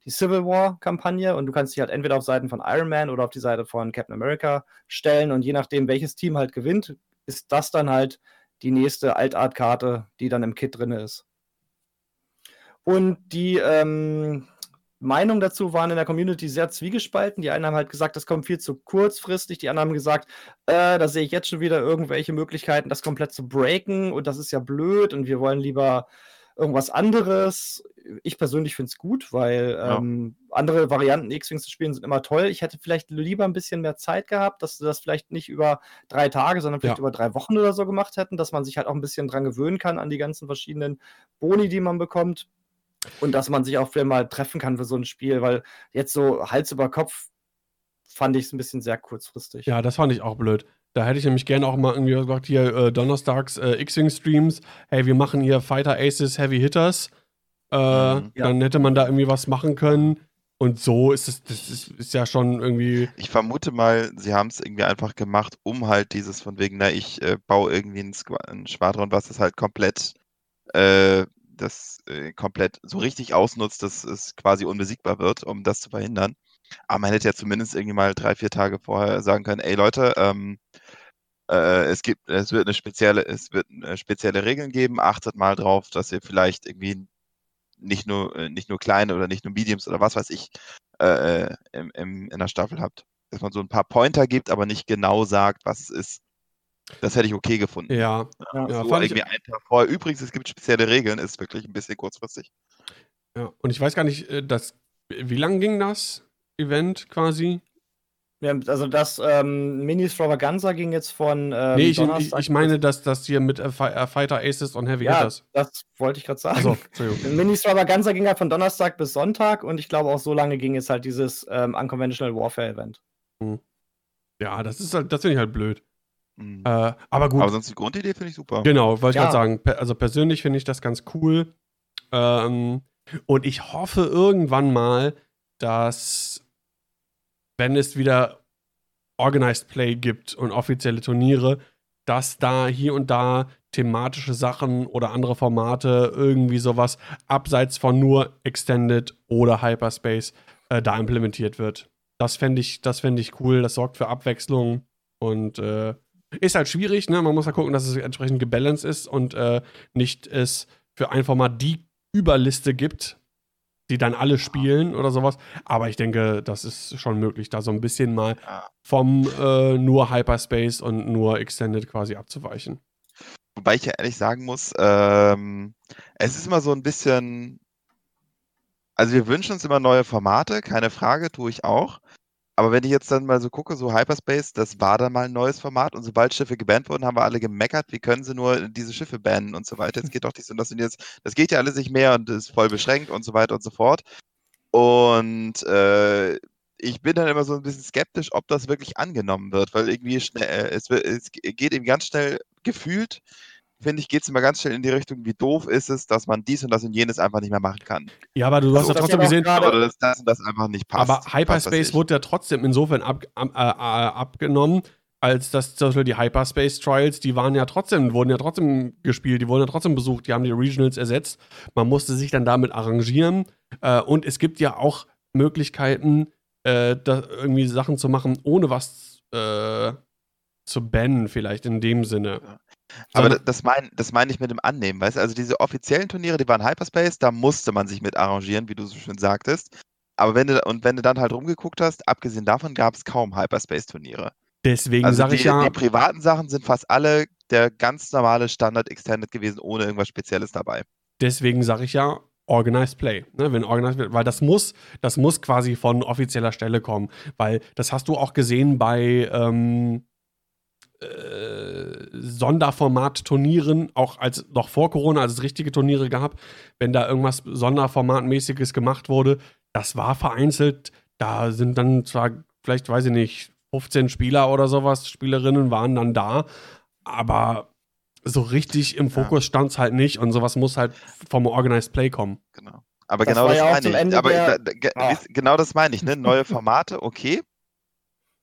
S3: die Civil War-Kampagne und du kannst dich halt entweder auf Seiten von Iron Man oder auf die Seite von Captain America stellen und je nachdem, welches Team halt gewinnt, ist das dann halt die nächste Altart-Karte, die dann im Kit drin ist. Und die ähm, Meinungen dazu waren in der Community sehr zwiegespalten. Die einen haben halt gesagt, das kommt viel zu kurzfristig. Die anderen haben gesagt, äh, da sehe ich jetzt schon wieder irgendwelche Möglichkeiten, das komplett zu breaken und das ist ja blöd und wir wollen lieber irgendwas anderes. Ich persönlich finde es gut, weil ähm, ja. andere Varianten X-Wings zu spielen sind immer toll. Ich hätte vielleicht lieber ein bisschen mehr Zeit gehabt, dass sie das vielleicht nicht über drei Tage, sondern vielleicht ja. über drei Wochen oder so gemacht hätten, dass man sich halt auch ein bisschen dran gewöhnen kann an die ganzen verschiedenen Boni, die man bekommt. Und dass man sich auch vielleicht mal treffen kann für so ein Spiel, weil jetzt so Hals über Kopf fand ich es ein bisschen sehr kurzfristig.
S1: Ja, das fand ich auch blöd. Da hätte ich nämlich gerne auch mal irgendwie gesagt, hier äh, donnerstags äh, X-Wing-Streams, hey, wir machen hier Fighter Aces Heavy Hitters. Äh, mhm, ja. Dann hätte man da irgendwie was machen können. Und so ist es, das ist, ist ja schon irgendwie.
S2: Ich vermute mal, sie haben es irgendwie einfach gemacht, um halt dieses von wegen, na, ich äh, baue irgendwie ein, Squ ein Schwadron, was das halt komplett, äh, das äh, komplett so richtig ausnutzt, dass es quasi unbesiegbar wird, um das zu verhindern. Aber man hätte ja zumindest irgendwie mal drei, vier Tage vorher sagen können, ey Leute, ähm, äh, es gibt, es wird eine spezielle, es wird eine spezielle Regeln geben, achtet mal drauf, dass ihr vielleicht irgendwie nicht nur, äh, nicht nur kleine oder nicht nur Mediums oder was weiß ich äh, äh, im, im, in der Staffel habt. Dass man so ein paar Pointer gibt, aber nicht genau sagt, was es ist. Das hätte ich okay gefunden.
S1: Ja,
S2: ja, ja so irgendwie einen Tag vorher. Übrigens, es gibt spezielle Regeln, ist wirklich ein bisschen kurzfristig.
S1: Ja, und ich weiß gar nicht, äh, das, wie lang ging das? Event quasi?
S3: Ja, also das ähm, Mini-Stravaganza ging jetzt von
S1: ähm, Nee, ich, ich, ich, meine, dass das hier mit äh, äh, Fighter Aces und Heavy
S3: ja,
S1: Hitters.
S3: das wollte ich gerade sagen. Also, *laughs* Mini-Stravaganza ging halt von Donnerstag bis Sonntag und ich glaube auch so lange ging jetzt halt dieses ähm, Unconventional Warfare-Event.
S1: Hm. Ja, das ist halt, das finde ich halt blöd. Mhm. Äh, aber gut.
S2: Aber sonst die Grundidee finde ich super.
S1: Genau, wollte ich ja. gerade sagen. Also persönlich finde ich das ganz cool. Ähm, und ich hoffe irgendwann mal, dass, wenn es wieder Organized Play gibt und offizielle Turniere, dass da hier und da thematische Sachen oder andere Formate, irgendwie sowas abseits von nur Extended oder Hyperspace äh, da implementiert wird. Das fände ich, fänd ich cool, das sorgt für Abwechslung und äh, ist halt schwierig, ne? Man muss ja halt gucken, dass es entsprechend gebalanced ist und äh, nicht es für ein Format die Überliste gibt, die dann alle spielen oder sowas. Aber ich denke, das ist schon möglich, da so ein bisschen mal vom äh, nur Hyperspace und nur Extended quasi abzuweichen.
S2: Wobei ich ja ehrlich sagen muss, ähm, es ist immer so ein bisschen. Also wir wünschen uns immer neue Formate, keine Frage, tue ich auch. Aber wenn ich jetzt dann mal so gucke, so Hyperspace, das war dann mal ein neues Format und sobald Schiffe gebannt wurden, haben wir alle gemeckert, wie können sie nur diese Schiffe bannen und so weiter. Jetzt geht doch dies und das und jetzt, das geht ja alles nicht mehr und ist voll beschränkt und so weiter und so fort. Und äh, ich bin dann immer so ein bisschen skeptisch, ob das wirklich angenommen wird, weil irgendwie schnell, äh, es, es geht eben ganz schnell gefühlt finde ich, geht es immer ganz schnell in die Richtung, wie doof ist es, dass man dies und das und jenes einfach nicht mehr machen kann.
S1: Ja, aber du also, hast ja trotzdem gesehen,
S2: oder dass das und das einfach nicht passt.
S1: Aber Hyperspace wurde ja trotzdem insofern ab, ab, äh, abgenommen, als dass zum Beispiel die Hyperspace Trials, die waren ja trotzdem, wurden ja trotzdem gespielt, die wurden ja trotzdem besucht, die haben die Regionals ersetzt. Man musste sich dann damit arrangieren. Äh, und es gibt ja auch Möglichkeiten, äh, irgendwie Sachen zu machen, ohne was äh, zu bannen, vielleicht in dem Sinne. Ja.
S2: Aber das meine das mein ich mit dem Annehmen, weißt du? Also diese offiziellen Turniere, die waren Hyperspace, da musste man sich mit arrangieren, wie du so schön sagtest. Aber wenn du, und wenn du dann halt rumgeguckt hast, abgesehen davon gab es kaum Hyperspace-Turniere.
S1: Deswegen also sage ich ja.
S2: Die privaten Sachen sind fast alle der ganz normale Standard Extended gewesen, ohne irgendwas Spezielles dabei.
S1: Deswegen sage ich ja, Organized Play. Ne? Wenn organized wird, weil das muss, das muss quasi von offizieller Stelle kommen. Weil das hast du auch gesehen bei ähm, äh, Sonderformat-Turnieren, auch als noch vor Corona, als es richtige Turniere gab, wenn da irgendwas Sonderformatmäßiges gemacht wurde, das war vereinzelt. Da sind dann zwar, vielleicht weiß ich nicht, 15 Spieler oder sowas, Spielerinnen waren dann da, aber so richtig im Fokus ja. stand es halt nicht und sowas muss halt vom Organized Play kommen.
S2: Genau. Aber das genau das ja meine ich. Aber der... da, genau das meine ich, ne? Neue Formate, okay.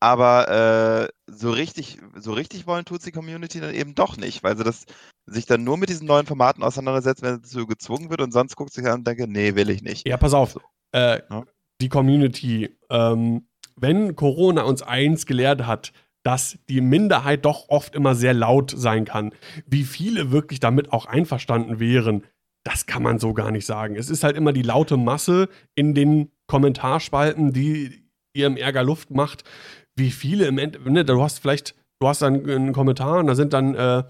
S2: Aber äh, so richtig, so richtig wollen tut die Community dann eben doch nicht, weil sie das sich dann nur mit diesen neuen Formaten auseinandersetzt, wenn es so gezwungen wird und sonst guckt sich an und denkt, nee, will ich nicht.
S1: Ja, pass auf. Äh, ja? Die Community, ähm, wenn Corona uns eins gelehrt hat, dass die Minderheit doch oft immer sehr laut sein kann. Wie viele wirklich damit auch einverstanden wären, das kann man so gar nicht sagen. Es ist halt immer die laute Masse in den Kommentarspalten, die ihrem Ärger Luft macht. Wie viele im Endeffekt, ne, du hast vielleicht, du hast dann einen Kommentar und da sind dann, äh,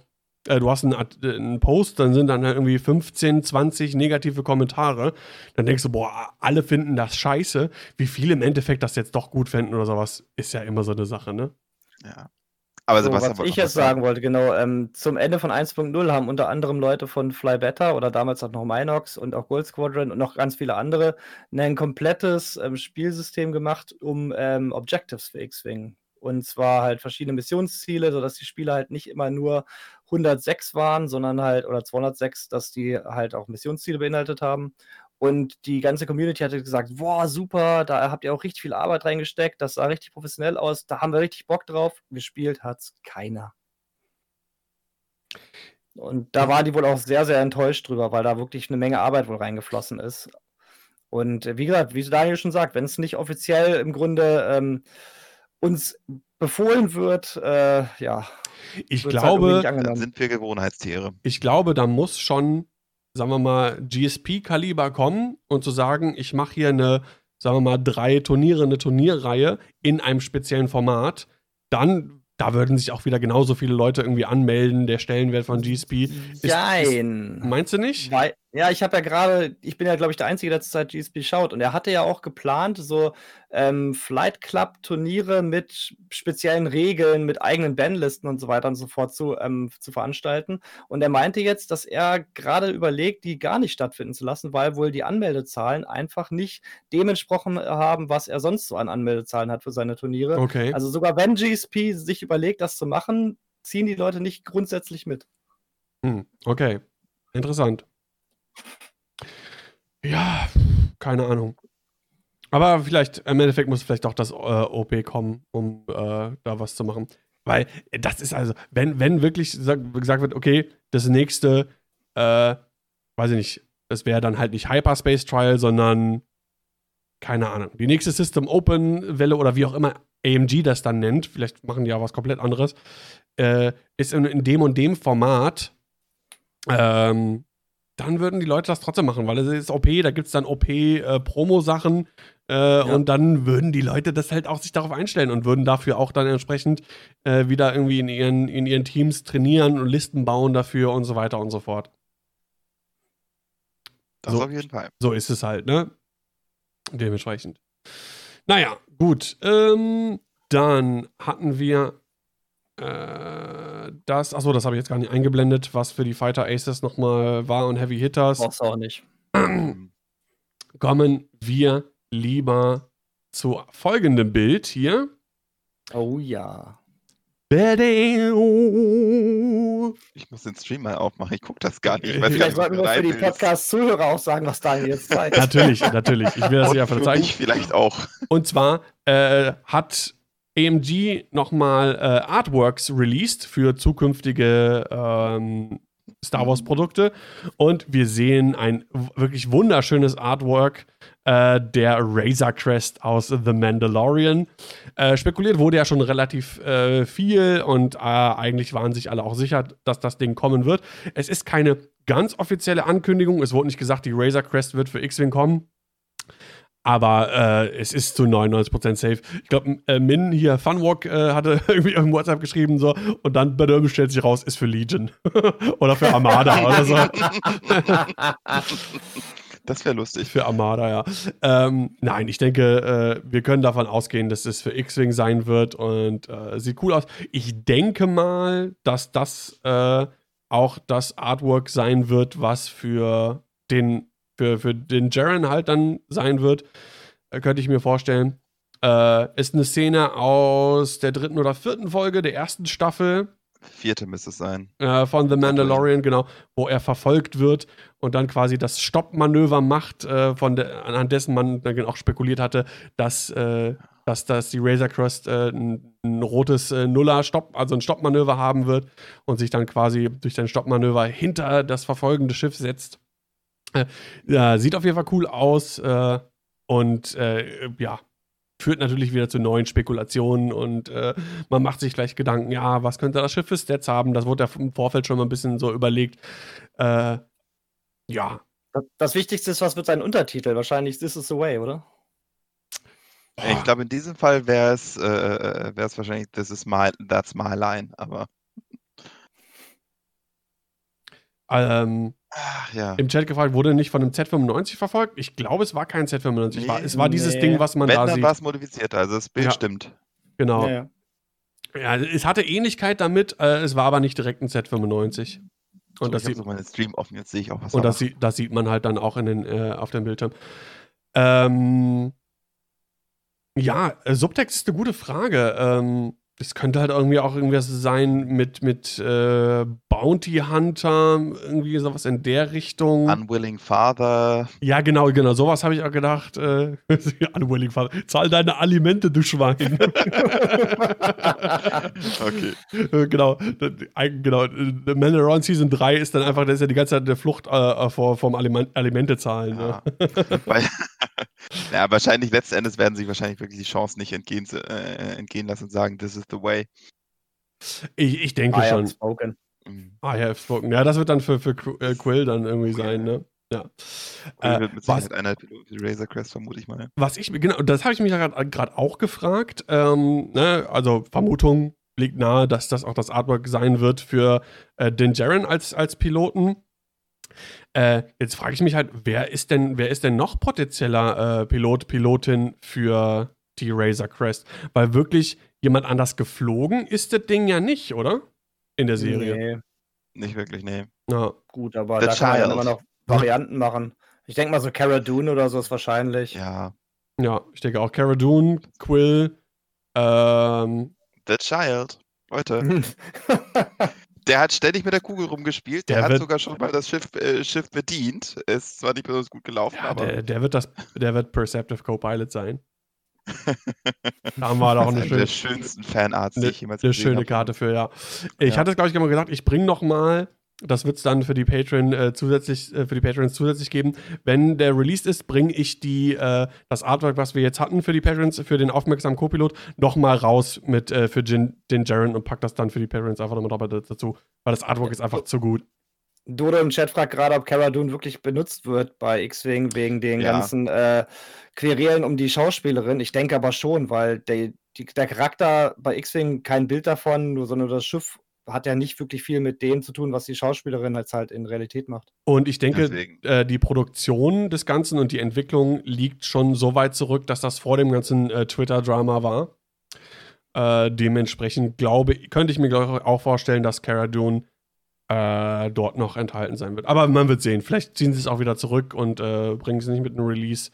S1: äh du hast einen, einen, Post, dann sind dann irgendwie 15, 20 negative Kommentare. Dann denkst du, boah, alle finden das scheiße. Wie viele im Endeffekt das jetzt doch gut finden oder sowas, ist ja immer so eine Sache, ne?
S2: Ja.
S3: Aber so, was ich jetzt sagen wollte, genau, ähm, zum Ende von 1.0 haben unter anderem Leute von Fly Better oder damals auch noch Minox und auch Gold Squadron und noch ganz viele andere ein komplettes ähm, Spielsystem gemacht, um ähm, Objectives für X-Wing. Und zwar halt verschiedene Missionsziele, sodass die Spieler halt nicht immer nur 106 waren, sondern halt, oder 206, dass die halt auch Missionsziele beinhaltet haben. Und die ganze Community hatte gesagt, boah, super, da habt ihr auch richtig viel Arbeit reingesteckt, das sah richtig professionell aus, da haben wir richtig Bock drauf. Gespielt hat es keiner. Und da waren die wohl auch sehr, sehr enttäuscht drüber, weil da wirklich eine Menge Arbeit wohl reingeflossen ist. Und äh, wie gesagt, wie Daniel schon sagt, wenn es nicht offiziell im Grunde ähm, uns befohlen wird, äh, ja.
S1: Ich halt glaube,
S2: halt dann sind wir Gewohnheitstiere.
S1: Ich glaube, da muss schon sagen wir mal, GSP-Kaliber kommen und zu sagen, ich mache hier eine, sagen wir mal, drei Turniere, eine Turnierreihe in einem speziellen Format, dann da würden sich auch wieder genauso viele Leute irgendwie anmelden. Der Stellenwert von GSP
S3: ist, Nein.
S1: Ist, meinst du nicht?
S3: Weil, ja, ich habe ja gerade, ich bin ja, glaube ich, der Einzige, der zurzeit GSP schaut. Und er hatte ja auch geplant, so ähm, Flight Club-Turniere mit speziellen Regeln, mit eigenen Bandlisten und so weiter und so fort zu, ähm, zu veranstalten. Und er meinte jetzt, dass er gerade überlegt, die gar nicht stattfinden zu lassen, weil wohl die Anmeldezahlen einfach nicht dementsprochen haben, was er sonst so an Anmeldezahlen hat für seine Turniere.
S1: Okay.
S3: Also sogar wenn GSP sich überlegt, das zu machen, ziehen die Leute nicht grundsätzlich mit.
S1: Hm, okay. Interessant. Ja, keine Ahnung. Aber vielleicht, im Endeffekt muss vielleicht doch das äh, OP kommen, um äh, da was zu machen. Weil das ist also, wenn, wenn wirklich gesagt wird, okay, das nächste, äh, weiß ich nicht, das wäre dann halt nicht Hyperspace Trial, sondern keine Ahnung, die nächste System Open Welle oder wie auch immer AMG das dann nennt, vielleicht machen die ja was komplett anderes, äh, ist in, in, dem und dem Format ähm, dann würden die Leute das trotzdem machen, weil es ist OP, da gibt es dann OP-Promo-Sachen äh, ja. und dann würden die Leute das halt auch sich darauf einstellen und würden dafür auch dann entsprechend äh, wieder irgendwie in ihren, in ihren Teams trainieren und Listen bauen dafür und so weiter und so fort.
S2: Das so, auf jeden Fall.
S1: So ist es halt, ne? Dementsprechend. Naja, gut. Ähm, dann hatten wir äh, das, achso, das habe ich jetzt gar nicht eingeblendet, was für die Fighter Aces nochmal war und Heavy Hitters.
S3: Brauchst du auch nicht.
S1: Kommen wir lieber zu folgendem Bild hier.
S3: Oh ja.
S2: Ich muss den Stream mal aufmachen. Ich gucke das gar nicht.
S3: Weiß vielleicht sollten wir für die Podcast-Zuhörer auch sagen, was Daniel jetzt *laughs* zeigt.
S1: natürlich, natürlich. Ich will das ja zeigen. Ich
S2: vielleicht auch.
S1: Und zwar äh, hat AMG nochmal äh, Artworks released für zukünftige ähm, Star Wars Produkte und wir sehen ein wirklich wunderschönes Artwork äh, der Razor Crest aus The Mandalorian. Äh, spekuliert wurde ja schon relativ äh, viel und äh, eigentlich waren sich alle auch sicher, dass das Ding kommen wird. Es ist keine ganz offizielle Ankündigung. Es wurde nicht gesagt, die Razor Crest wird für X-Wing kommen. Aber äh, es ist zu 99% safe. Ich glaube, äh, Min hier, Funwalk, äh, hatte *laughs* irgendwie im WhatsApp geschrieben so und dann bei der stellt sich raus, ist für Legion. *laughs* oder für Armada *laughs* oder so.
S2: Das wäre lustig.
S1: Für Armada, ja. Ähm, nein, ich denke, äh, wir können davon ausgehen, dass es für X-Wing sein wird und äh, sieht cool aus. Ich denke mal, dass das äh, auch das Artwork sein wird, was für den für, für den Jaren halt dann sein wird, äh, könnte ich mir vorstellen. Äh, ist eine Szene aus der dritten oder vierten Folge der ersten Staffel.
S2: Vierte müsste es sein.
S1: Äh, von The Mandalorian, genau, wo er verfolgt wird und dann quasi das Stoppmanöver macht, äh, von der, anhand dessen man dann auch spekuliert hatte, dass, äh, dass, dass die Razor Crest äh, ein, ein, rotes Nuller-Stopp, also ein Stoppmanöver haben wird und sich dann quasi durch sein Stoppmanöver hinter das verfolgende Schiff setzt. Äh, ja, sieht auf jeden Fall cool aus äh, und äh, ja, führt natürlich wieder zu neuen Spekulationen und äh, man macht sich gleich Gedanken, ja, was könnte das Schiff für Stats haben? Das wurde ja im Vorfeld schon mal ein bisschen so überlegt. Äh, ja.
S3: Das Wichtigste ist, was wird sein Untertitel? Wahrscheinlich This is the Way, oder?
S2: Ich glaube, in diesem Fall wäre es äh, wahrscheinlich This is my, that's my line, aber.
S1: Ähm, Ach, ja. Im Chat gefragt, wurde nicht von einem Z95 verfolgt? Ich glaube, es war kein Z95. Nee, war, es war nee. dieses Ding, was man Wenn, da dann sieht. war
S2: es modifiziert, also das Bild ja. stimmt.
S1: Genau. Ja, ja. es hatte Ähnlichkeit damit, äh, es war aber nicht direkt ein Z95. Und so, das
S2: ich sieht, so meinen Stream offen, jetzt sehe ich auch was.
S1: Und das, sieht, das sieht man halt dann auch in den, äh, auf dem Bildschirm. Ähm, ja, äh, Subtext ist eine gute Frage. Ähm, es könnte halt irgendwie auch irgendwas sein mit, mit äh, Bounty Hunter, irgendwie sowas in der Richtung.
S2: Unwilling Father.
S1: Ja, genau, genau. Sowas habe ich auch gedacht. Äh, *laughs* Unwilling Father. Zahl deine Alimente, du Schwein. *laughs* okay. Äh, genau. genau. The Mandalorian Season 3 ist dann einfach, das ist ja die ganze Zeit der Flucht äh, vor, vom Aliment Alimente zahlen. Ja. Ne? *laughs*
S2: ja, wahrscheinlich letzten Endes werden sich wahrscheinlich wirklich die Chancen nicht entgehen, äh, entgehen lassen und sagen, this is the way.
S1: Ich, ich denke I schon. Spoken. Mhm. I have spoken. Ja, das wird dann für, für äh, Quill dann irgendwie okay. sein, ne? Ja.
S2: Äh, wird mit was, einer Razor Crest, vermute ich mal.
S1: Was ich, genau, das habe ich mich gerade auch gefragt. Ähm, ne, also Vermutung liegt nahe, dass das auch das Artwork sein wird für äh, Din Djarin als, als Piloten. Äh, jetzt frage ich mich halt, wer ist denn, wer ist denn noch potenzieller äh, Pilot, Pilotin für die Razor Crest? Weil wirklich jemand anders geflogen ist das Ding ja nicht, oder? In der Serie. Nee.
S2: Nicht wirklich, nee.
S3: Ja. Gut, aber The da Child. kann man ja immer noch Varianten machen. Ich denke mal so Cara Dune oder so ist wahrscheinlich.
S2: Ja.
S1: Ja, ich denke auch Cara Dune, Quill, ähm,
S2: The Child. Leute. *laughs* der hat ständig mit der Kugel rumgespielt. Der, der hat sogar schon mal das Schiff, äh, Schiff bedient. Ist zwar nicht besonders gut gelaufen, ja, aber.
S1: Der, der, wird das, der wird Perceptive Co-Pilot sein. *laughs* da haben wir auch eine, schöne,
S2: der schönsten Fanarts,
S1: die ich jemals Eine schöne habe. Karte für, ja. Ich ja. hatte es, glaube ich, immer gesagt, ich bringe noch mal das wird es dann für die Patreon äh, zusätzlich, äh, für die Patrons zusätzlich geben. Wenn der released ist, bringe ich die, äh, das Artwork, was wir jetzt hatten für die Patrons, für den aufmerksamen Co-Pilot, nochmal raus mit äh, für Jin, den Jaren und pack das dann für die Patrons einfach nochmal dazu. Weil das Artwork ist einfach zu gut.
S3: Dodo im Chat fragt gerade, ob Cara Dune wirklich benutzt wird bei X-Wing wegen den ja. ganzen äh, Querelen um die Schauspielerin. Ich denke aber schon, weil der, die, der Charakter bei X-Wing kein Bild davon, nur sondern das Schiff hat ja nicht wirklich viel mit dem zu tun, was die Schauspielerin jetzt halt in Realität macht.
S1: Und ich denke, äh, die Produktion des Ganzen und die Entwicklung liegt schon so weit zurück, dass das vor dem ganzen äh, Twitter-Drama war. Äh, dementsprechend glaube, könnte ich mir auch vorstellen, dass Cara Dune äh, dort noch enthalten sein wird. Aber man wird sehen. Vielleicht ziehen sie es auch wieder zurück und äh, bringen es nicht mit einem Release.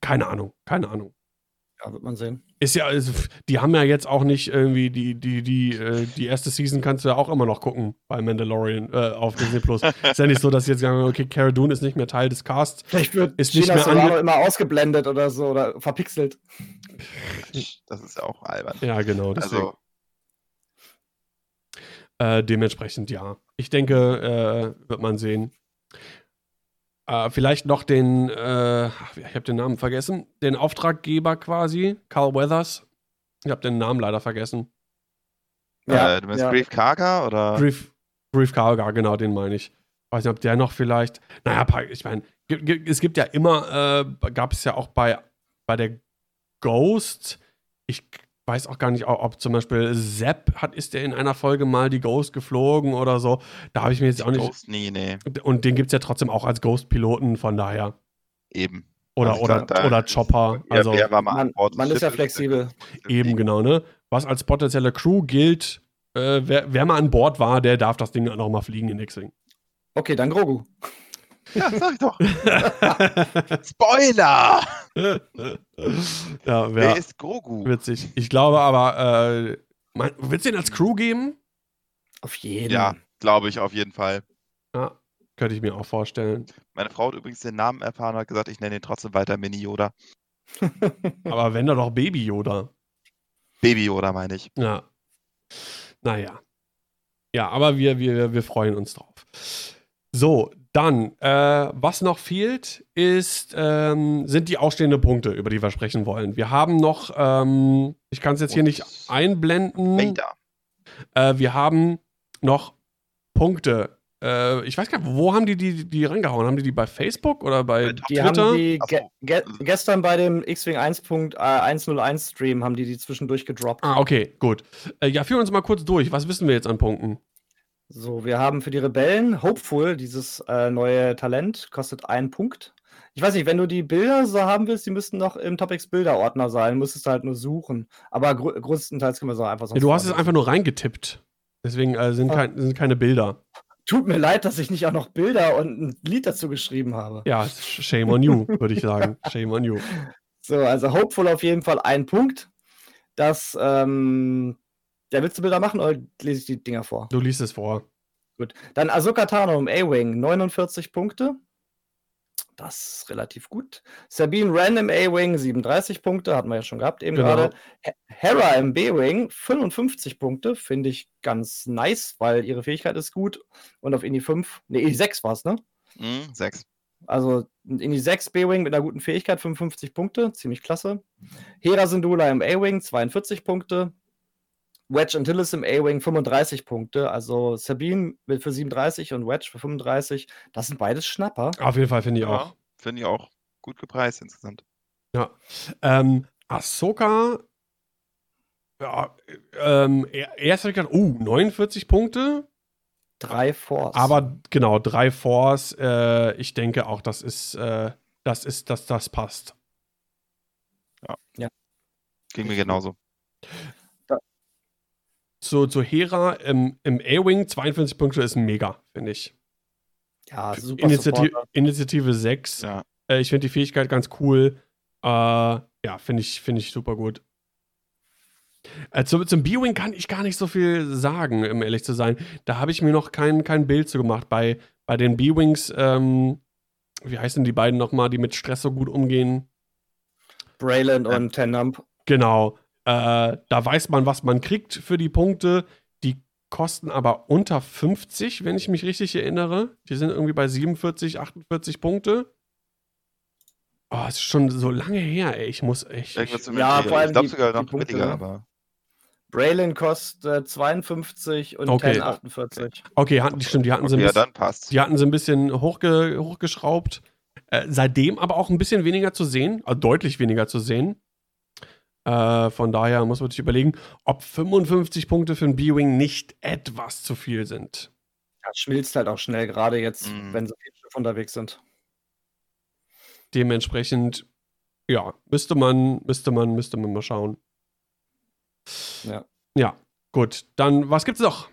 S1: Keine Ahnung, keine Ahnung.
S3: Ja, wird man sehen.
S1: Ist ja, also, die haben ja jetzt auch nicht irgendwie die, die, die, äh, die erste Season kannst du ja auch immer noch gucken bei Mandalorian äh, auf Disney Plus. *laughs* ist ja nicht so, dass jetzt sagen, okay, Cara Dune ist nicht mehr Teil des Casts.
S3: Vielleicht wird ist Gina nicht mehr Solano immer ausgeblendet oder so oder verpixelt.
S2: Das ist ja auch albern.
S1: Ja, genau. Deswegen. Also. Äh, dementsprechend ja. Ich denke, äh, wird man sehen. Äh, vielleicht noch den, äh, ich habe den Namen vergessen, den Auftraggeber quasi, Carl Weathers. Ich habe den Namen leider vergessen.
S2: Ja, äh, du meinst ja. Grief Karga oder?
S1: Grief, Grief Karga, genau, den meine ich. Weiß nicht, ob der noch vielleicht, naja, ich meine, es gibt ja immer, äh, gab es ja auch bei, bei der Ghost, ich weiß auch gar nicht, ob zum Beispiel Sepp hat, ist der in einer Folge mal die Ghost geflogen oder so. Da habe ich mir jetzt die auch nicht. Ghost,
S2: nee, nee.
S1: Und den gibt es ja trotzdem auch als Ghost-Piloten, von daher.
S2: Eben.
S1: Oder, also oder, da, oder Chopper. Also,
S3: ja, man, man ist ja flexibel.
S1: Eben, genau, ne? Was als potenzielle Crew gilt, äh, wer, wer, mal an Bord war, der darf das Ding auch mal fliegen in X-Wing.
S3: Okay, dann Grogu.
S2: Ja, sag ich doch. *laughs* Spoiler!
S1: Ja, wer, ist Grogu? Witzig. Ich glaube aber, äh, willst du den als Crew geben?
S3: Auf jeden.
S2: Ja, glaube ich, auf jeden Fall.
S1: Ja, könnte ich mir auch vorstellen.
S2: Meine Frau hat übrigens den Namen erfahren und hat gesagt, ich nenne ihn trotzdem weiter Mini Yoda. *laughs*
S1: aber wenn er doch Baby Yoda.
S2: Baby Yoda meine ich.
S1: Ja. Naja. Ja, aber wir, wir, wir freuen uns drauf. So, dann, äh, was noch fehlt, ist, ähm, sind die ausstehenden Punkte, über die wir sprechen wollen. Wir haben noch, ähm, ich kann es jetzt hier nicht einblenden. Vader. Äh, wir haben noch Punkte. Äh, ich weiß gar nicht, wo haben die die, die rangehauen? Haben die die bei Facebook oder bei
S3: die Twitter? Haben die ge ge gestern bei dem X-Wing 1.101 Stream haben die die zwischendurch gedroppt.
S1: Ah, okay, gut. Äh, ja, führ uns mal kurz durch. Was wissen wir jetzt an Punkten?
S3: So, wir haben für die Rebellen Hopeful, dieses äh, neue Talent, kostet einen Punkt. Ich weiß nicht, wenn du die Bilder so haben willst, die müssten noch im Topics Bilder-Ordner sein, müsstest du halt nur suchen. Aber gr größtenteils können wir so einfach so.
S1: Ja, du hast es einfach nur reingetippt. Deswegen äh, sind, kein, sind keine Bilder.
S3: Tut mir leid, dass ich nicht auch noch Bilder und ein Lied dazu geschrieben habe.
S1: Ja, shame on you, würde ich sagen. *laughs* Shame on you.
S3: So, also Hopeful auf jeden Fall ein Punkt. Das ähm, ja, willst du Bilder machen oder lese ich die Dinger vor?
S1: Du liest es vor.
S3: Gut. Dann Ahsoka Tano im A-Wing, 49 Punkte. Das ist relativ gut. Sabine Wren im A-Wing, 37 Punkte, hatten wir ja schon gehabt eben genau. gerade. Hera im B-Wing, 55 Punkte, finde ich ganz nice, weil ihre Fähigkeit ist gut. Und auf Indie 5, ne, Indie 6 war es, ne?
S2: Mm, 6.
S3: Also Indie 6 B-Wing mit einer guten Fähigkeit, 55 Punkte, ziemlich klasse. Hera Syndulla im A-Wing, 42 Punkte. Wedge Antilles im A-Wing 35 Punkte. Also Sabine für 37 und Wedge für 35. Das sind beides Schnapper.
S1: Auf jeden Fall finde ich ja, auch.
S2: Finde ich auch gut gepreist insgesamt.
S1: Ja. Ähm, Ahsoka. Ja, ähm, erst habe ich gedacht, oh, 49 Punkte.
S3: Drei Force.
S1: Aber genau, drei Force. Äh, ich denke auch, das ist, äh, das ist, dass das passt.
S2: Ja. ja. Ging mir genauso
S1: zu, zu Hera im, im A-Wing 52 Punkte ist mega, finde ich.
S3: Ja, super.
S1: Initiative, Initiative 6. Ja. Äh, ich finde die Fähigkeit ganz cool. Äh, ja, finde ich, find ich super gut. Äh, zum, zum B-Wing kann ich gar nicht so viel sagen, um ehrlich zu sein. Da habe ich mir noch kein, kein Bild zu gemacht. Bei, bei den B-Wings, ähm, wie heißen die beiden nochmal, die mit Stress so gut umgehen?
S3: Brayland und Tenamp.
S1: Genau. Äh, da weiß man, was man kriegt für die Punkte. Die kosten aber unter 50, wenn ich mich richtig erinnere. Die sind irgendwie bei 47, 48 Punkte. Oh, es ist schon so lange her, ey. Ich muss echt. Ich,
S3: ja, vor allem ich glaube sogar noch Punkte, billiger, aber. Braylon kostet 52 und okay. 10 48.
S1: Okay, hatten, stimmt, die hatten okay, sie ein
S2: bisschen, ja, dann passt.
S1: Die hatten sie ein bisschen hochge, hochgeschraubt. Äh, seitdem aber auch ein bisschen weniger zu sehen, also deutlich weniger zu sehen. Äh, von daher muss man sich überlegen, ob 55 Punkte für ein B-Wing nicht etwas zu viel sind.
S3: Ja, schmilzt halt auch schnell, gerade jetzt, mhm. wenn so viele Schiffe unterwegs sind.
S1: Dementsprechend, ja, müsste man, müsste man, müsste man mal schauen.
S3: Ja.
S1: Ja, gut. Dann, was gibt's noch?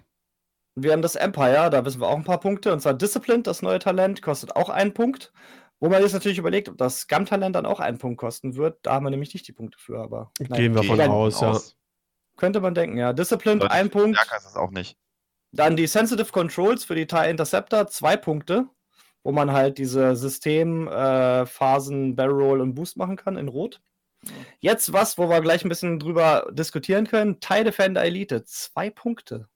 S3: Wir haben das Empire, da wissen wir auch ein paar Punkte. Und zwar Discipline, das neue Talent, kostet auch einen Punkt. Wo man jetzt natürlich überlegt, ob das Scam-Talent dann auch einen Punkt kosten wird. Da haben wir nämlich nicht die Punkte für, aber.
S1: Gehen wir von aus, ja.
S3: Könnte man denken, ja. Disciplined, ein Punkt.
S2: Stärker ist es auch nicht.
S3: Dann die Sensitive Controls für die TIE Interceptor, zwei Punkte, wo man halt diese Systemphasen, äh, Barrel Roll und Boost machen kann in Rot. Jetzt was, wo wir gleich ein bisschen drüber diskutieren können. TIE Defender Elite, zwei Punkte.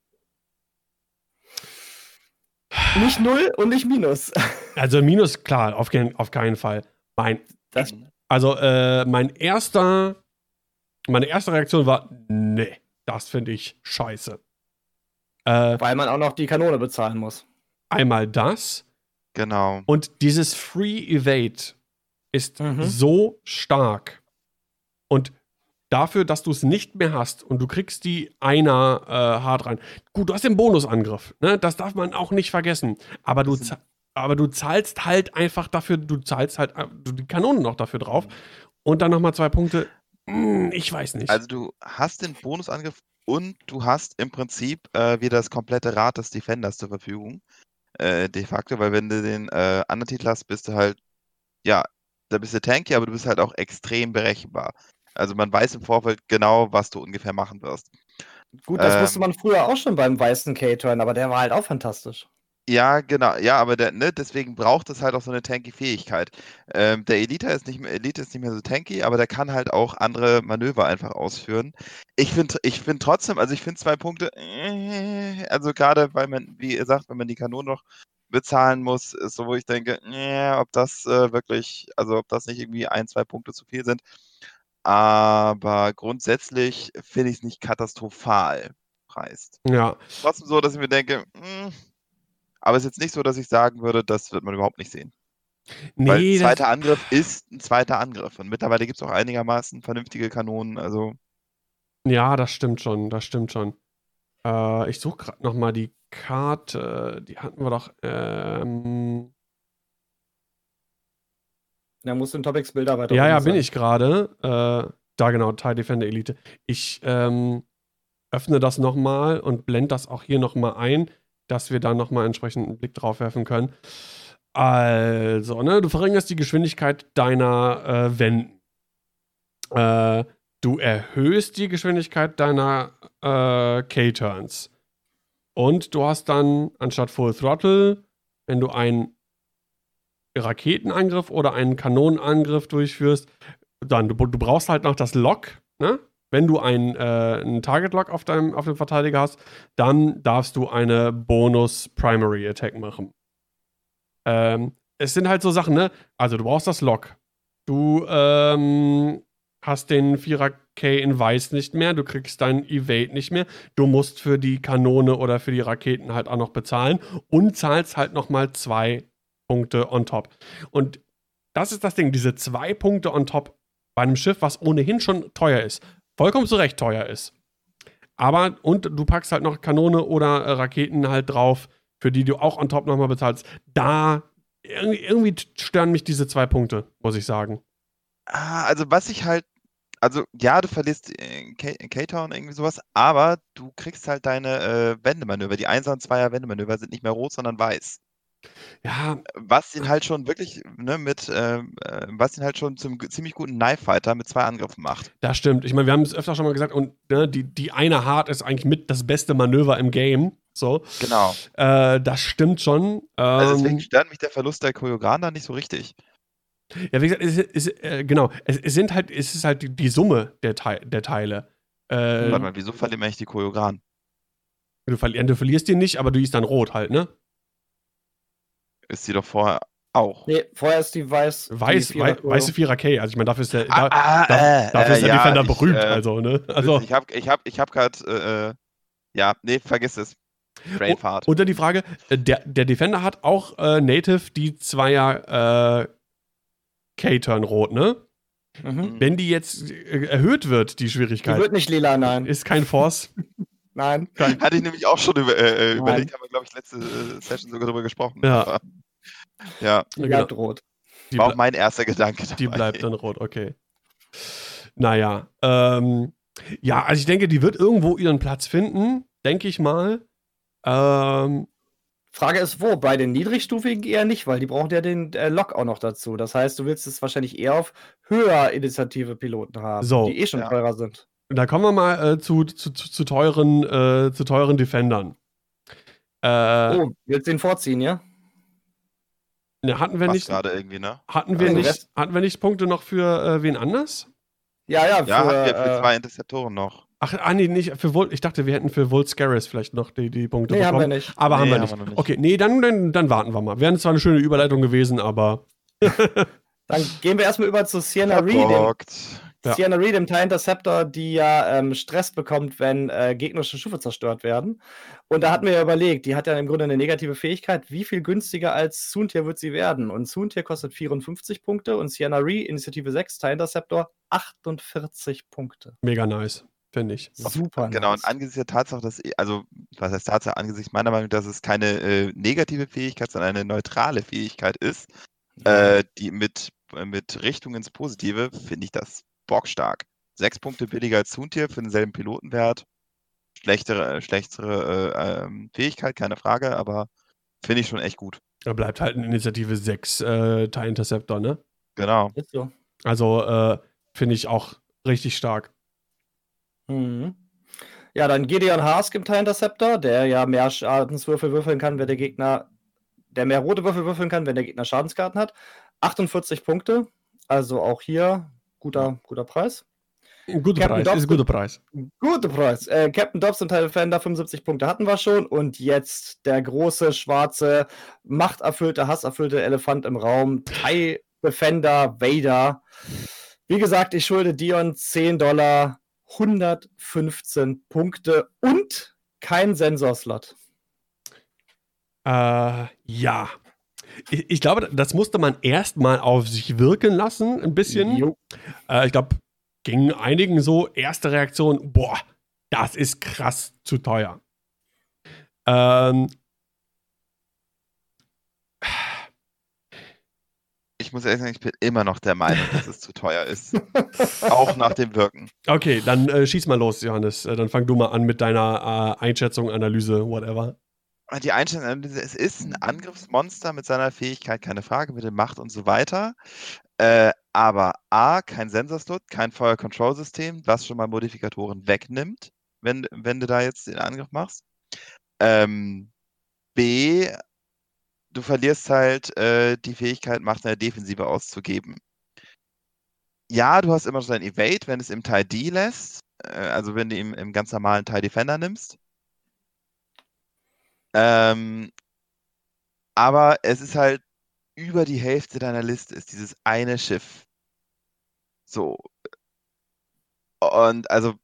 S3: Nicht null und nicht minus.
S1: Also minus, klar, auf, auf keinen Fall. Mein, das, also äh, mein erster, meine erste Reaktion war, nee, das finde ich scheiße.
S3: Äh, Weil man auch noch die Kanone bezahlen muss.
S1: Einmal das.
S2: Genau.
S1: Und dieses Free Evade ist mhm. so stark. Und dafür, dass du es nicht mehr hast und du kriegst die einer äh, hart rein. Gut, du hast den Bonusangriff, ne? Das darf man auch nicht vergessen. Aber du, aber du zahlst halt einfach dafür, du zahlst halt äh, du die Kanonen noch dafür drauf. Und dann nochmal zwei Punkte. Hm, ich weiß nicht.
S2: Also du hast den Bonusangriff und du hast im Prinzip äh, wieder das komplette Rad des Defenders zur Verfügung. Äh, de facto, weil wenn du den äh, anderen Titel hast, bist du halt, ja, da bist du tanky, aber du bist halt auch extrem berechenbar. Also man weiß im Vorfeld genau, was du ungefähr machen wirst.
S3: Gut, das ähm, wusste man früher auch schon beim weißen K-Turn, aber der war halt auch fantastisch.
S2: Ja, genau. Ja, aber der, ne, deswegen braucht es halt auch so eine tanky Fähigkeit. Ähm, der Elite ist, nicht mehr, Elite ist nicht mehr so tanky, aber der kann halt auch andere Manöver einfach ausführen. Ich finde ich find trotzdem, also ich finde zwei Punkte, äh, also gerade weil man, wie ihr sagt, wenn man die Kanone noch bezahlen muss, ist so, wo ich denke, äh, ob das äh, wirklich, also ob das nicht irgendwie ein, zwei Punkte zu viel sind. Aber grundsätzlich finde ich es nicht katastrophal preist.
S1: Ja.
S2: Trotzdem so, dass ich mir denke, mh, hm, aber es ist jetzt nicht so, dass ich sagen würde, das wird man überhaupt nicht sehen. Nee, Weil zweiter Angriff ist ein zweiter Angriff. Und mittlerweile gibt es auch einigermaßen vernünftige Kanonen. Also.
S1: Ja, das stimmt schon, das stimmt schon. Äh, ich suche gerade nochmal die Karte. Die hatten wir doch. Ähm,
S3: ja, musst du in Topics Bilder weiter.
S1: Ja, ja, bin ich gerade. Äh, da genau, TIE Defender Elite. Ich ähm, öffne das nochmal und blende das auch hier nochmal ein, dass wir da nochmal entsprechend einen Blick drauf werfen können. Also, ne, du verringerst die Geschwindigkeit deiner äh, Wenden. Äh, du erhöhst die Geschwindigkeit deiner äh, K-Turns. Und du hast dann anstatt Full Throttle, wenn du einen Raketenangriff oder einen Kanonenangriff durchführst, dann du, du brauchst halt noch das Lock, ne? Wenn du ein, äh, einen Target-Lock auf, deinem, auf dem Verteidiger hast, dann darfst du eine Bonus-Primary-Attack machen. Ähm, es sind halt so Sachen, ne? Also, du brauchst das Lock. Du ähm, hast den 4er-K in Weiß nicht mehr, du kriegst deinen Evade nicht mehr. Du musst für die Kanone oder für die Raketen halt auch noch bezahlen und zahlst halt nochmal zwei Punkte on top. Und das ist das Ding, diese zwei Punkte on top bei einem Schiff, was ohnehin schon teuer ist vollkommen zu Recht teuer ist. Aber, und du packst halt noch Kanone oder äh, Raketen halt drauf, für die du auch on top nochmal bezahlst. Da, irgendwie stören mich diese zwei Punkte, muss ich sagen.
S2: Ah, also was ich halt, also ja, du verlierst äh, K-Town irgendwie sowas, aber du kriegst halt deine äh, Wendemanöver. Die 1er und 2er Wendemanöver sind nicht mehr rot, sondern weiß.
S1: Ja.
S2: Was ihn halt schon wirklich, ne, mit, ähm, äh, was ihn halt schon zum ziemlich guten Knife Fighter mit zwei Angriffen macht.
S1: Das stimmt. Ich meine, wir haben es öfter schon mal gesagt, und ne, die, die eine Hard ist eigentlich mit das beste Manöver im Game. So.
S2: Genau.
S1: Äh, das stimmt schon.
S2: Also deswegen ähm, stört mich der Verlust der Choreografen da nicht so richtig.
S1: Ja, wie gesagt, es, es, äh, genau, es, es, sind halt, es ist halt die, die Summe der, Te der Teile.
S2: Äh, Warte mal, wieso verlieren wir eigentlich die Choreografen?
S1: Du, verli du verlierst die nicht, aber du ist dann rot halt, ne?
S2: Ist sie doch vorher auch.
S3: Nee, vorher ist die weiß.
S1: Weiß, die Vierer, weiße 4er-K. Also ich meine, dafür ist der, ah, da, ah, da, äh, dafür ist der äh, Defender ja, berühmt. Ich, äh, also, ne? also.
S2: Ich habe ich hab, ich hab gerade, äh, äh, ja, nee, vergiss es.
S1: Brainfart. Und dann die Frage, der, der Defender hat auch Native die Zweier K-Turn rot, ne? Mhm. Wenn die jetzt erhöht wird, die Schwierigkeit. Die
S3: wird nicht lila, nein.
S1: Ist kein Force. *laughs*
S3: nein.
S2: Hatte ich nämlich auch schon über, äh, überlegt, haben wir, glaube ich, letzte Session sogar darüber gesprochen.
S1: Ja. Aber
S2: ja.
S3: Die bleibt genau. rot.
S2: Die War auch mein erster Gedanke.
S1: Dabei. Die bleibt dann rot, okay. Naja, ähm, ja, also ich denke, die wird irgendwo ihren Platz finden, denke ich mal. Ähm,
S3: Frage ist, wo? Bei den niedrigstufigen eher nicht, weil die brauchen ja den äh, Lock auch noch dazu. Das heißt, du willst es wahrscheinlich eher auf höher Initiative Piloten haben,
S1: so,
S3: die eh schon ja. teurer sind.
S1: Da kommen wir mal äh, zu, zu, zu, zu, teuren, äh, zu teuren Defendern.
S3: Äh, oh, willst du den vorziehen, ja?
S1: Ne, hatten wir
S2: Passt
S1: nicht.
S2: gerade irgendwie, ne?
S1: Hatten wir, also nicht, hatten wir nicht Punkte noch für äh, wen anders?
S3: Ja, ja,
S2: für, ja, hatten wir für äh, zwei Interceptoren noch.
S1: Ach, ah, nee, nicht für Volt. Ich dachte, wir hätten für Volt Scaris vielleicht noch die, die Punkte
S3: nee, bekommen. haben wir nicht.
S1: Aber nee, haben, wir, nicht. haben wir nicht. Okay, nee, dann, dann, dann warten wir mal. Wäre zwar eine schöne Überleitung gewesen, aber. *laughs*
S3: dann gehen wir erstmal über zu Sienna Reed. Ja. Sienna Reed im TIE Interceptor, die ja ähm, Stress bekommt, wenn äh, gegnerische Schiffe zerstört werden. Und da hatten wir ja überlegt, die hat ja im Grunde eine negative Fähigkeit. Wie viel günstiger als Soontier wird sie werden? Und Soontier kostet 54 Punkte und Sienna Reed, Initiative 6, TIE Interceptor, 48 Punkte.
S1: Mega nice finde ich.
S2: Super. Genau, nice. und angesichts der Tatsache, dass, also, was heißt Tatsache, angesichts meiner Meinung, dass es keine äh, negative Fähigkeit, sondern eine neutrale Fähigkeit ist, äh, die mit, äh, mit Richtung ins Positive, finde ich das bockstark. Sechs Punkte billiger als Zuntier für denselben Pilotenwert. Schlechtere, äh, schlechtere äh, ähm, Fähigkeit, keine Frage, aber finde ich schon echt gut.
S1: Da bleibt halt eine Initiative 6 äh, TIE Interceptor, ne?
S2: Genau.
S3: So.
S1: Also äh, finde ich auch richtig stark.
S3: Mhm. Ja, dann Gideon Haas im TIE Interceptor, der ja mehr Schadenswürfel würfeln kann, wenn der Gegner, der mehr rote Würfel würfeln kann, wenn der Gegner Schadenskarten hat. 48 Punkte, also auch hier guter, guter Preis.
S1: Guter Preis, Dobbs, ist guter Preis.
S3: Guter Preis. Äh, Captain Dobbs und Teil Defender 75 Punkte hatten wir schon und jetzt der große, schwarze, machterfüllte, hasserfüllte Elefant im Raum, TIE Defender Vader. Wie gesagt, ich schulde Dion 10 Dollar, 115 Punkte und kein Sensorslot.
S1: Äh, ja, ich, ich, glaube, das musste man erstmal auf sich wirken lassen, ein bisschen. Äh, ich glaube, ging einigen so, erste Reaktion, boah, das ist krass zu teuer. Ähm,
S2: ich muss ehrlich sagen, ich bin immer noch der Meinung, dass es zu teuer ist. *laughs* Auch nach dem Wirken.
S1: Okay, dann äh, schieß mal los, Johannes. Äh, dann fang du mal an mit deiner äh, Einschätzung, Analyse, whatever.
S2: Die Einstellung, es ist ein Angriffsmonster mit seiner Fähigkeit, keine Frage, mit der Macht und so weiter. Äh, aber A, kein Sensorslot, kein Fire Control System, was schon mal Modifikatoren wegnimmt, wenn, wenn du da jetzt den Angriff machst. Ähm, B, du verlierst halt äh, die Fähigkeit, Macht in der Defensive auszugeben. Ja, du hast immer noch dein Evade, wenn es im Teil D lässt, äh, also wenn du ihn im ganz normalen Teil Defender nimmst. Ähm, aber es ist halt über die Hälfte deiner Liste ist dieses eine Schiff. So. Und also,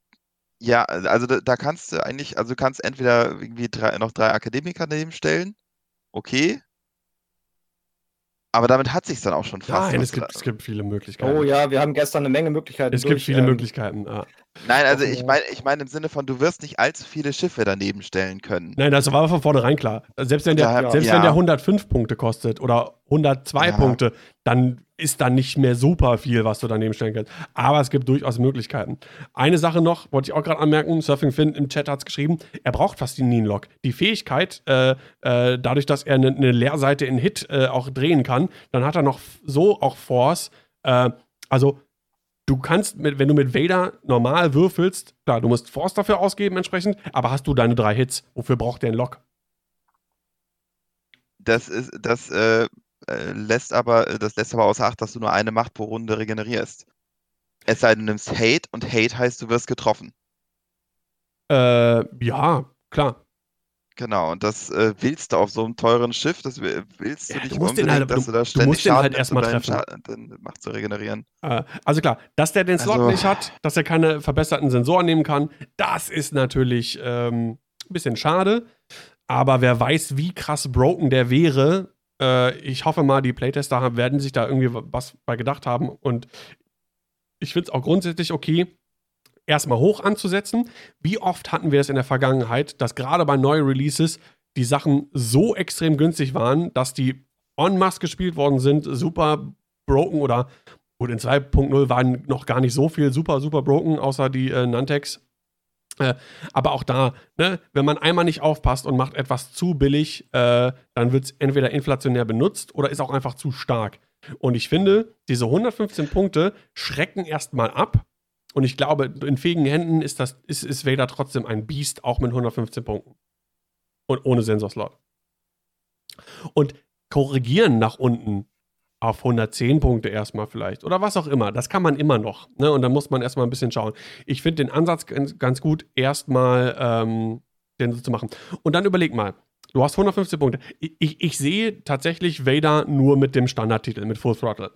S2: ja, also da, da kannst du eigentlich, also du kannst entweder irgendwie drei, noch drei Akademiker daneben stellen. Okay. Aber damit hat sich dann auch schon fast.
S1: Nein, es gibt, es gibt viele Möglichkeiten.
S3: Oh ja, wir haben gestern eine Menge Möglichkeiten.
S1: Es durch, gibt viele ähm, Möglichkeiten. Ja.
S2: Nein, also ich meine ich mein im Sinne von, du wirst nicht allzu viele Schiffe daneben stellen können.
S1: Nein, das war von vornherein klar. Selbst wenn der, ja, selbst ja. wenn der 105 Punkte kostet oder 102 ja. Punkte, dann ist da nicht mehr super viel, was du daneben stellen kannst. Aber es gibt durchaus Möglichkeiten. Eine Sache noch, wollte ich auch gerade anmerken, Surfing Finn im Chat hat es geschrieben, er braucht fast den Neen-Lock. Die Fähigkeit, äh, äh, dadurch, dass er eine ne Leerseite in Hit äh, auch drehen kann, dann hat er noch so auch Force. Äh, also du kannst, mit, wenn du mit Vader normal würfelst, klar, du musst Force dafür ausgeben entsprechend, aber hast du deine drei Hits. Wofür braucht der einen Lock?
S2: Das ist, das äh, äh, lässt aber, äh, das lässt aber außer Acht, dass du nur eine Macht pro Runde regenerierst. Es sei denn, du nimmst Hate und Hate heißt, du wirst getroffen.
S1: Äh, ja, klar.
S2: Genau, und das äh, willst du auf so einem teuren Schiff, das willst du ja, nicht
S1: du musst den halt, dass du, da ständig du musst Schaden den halt erstmal treffen.
S2: Schaden, Macht zu regenerieren.
S1: Äh, also klar, dass der den Slot also, nicht hat, dass er keine verbesserten Sensoren nehmen kann, das ist natürlich ähm, ein bisschen schade. Aber wer weiß, wie krass broken der wäre, äh, ich hoffe mal, die Playtester werden sich da irgendwie was bei gedacht haben. Und ich finde es auch grundsätzlich okay, erstmal hoch anzusetzen. Wie oft hatten wir es in der Vergangenheit, dass gerade bei neuen Releases die Sachen so extrem günstig waren, dass die en masse gespielt worden sind, super broken oder gut, in 2.0 waren noch gar nicht so viel super, super broken, außer die äh, Nantex. Äh, aber auch da, ne, wenn man einmal nicht aufpasst und macht etwas zu billig, äh, dann wird es entweder inflationär benutzt oder ist auch einfach zu stark. Und ich finde, diese 115 Punkte schrecken erstmal ab. Und ich glaube, in fähigen Händen ist, das, ist, ist Vader trotzdem ein Beast, auch mit 115 Punkten. Und ohne Sensorslot. Und korrigieren nach unten auf 110 Punkte erstmal vielleicht oder was auch immer. Das kann man immer noch. Ne? Und da muss man erstmal ein bisschen schauen. Ich finde den Ansatz ganz, ganz gut, erstmal ähm, den so zu machen. Und dann überleg mal, du hast 115 Punkte. Ich, ich, ich sehe tatsächlich Vader nur mit dem Standardtitel, mit Full Throttle.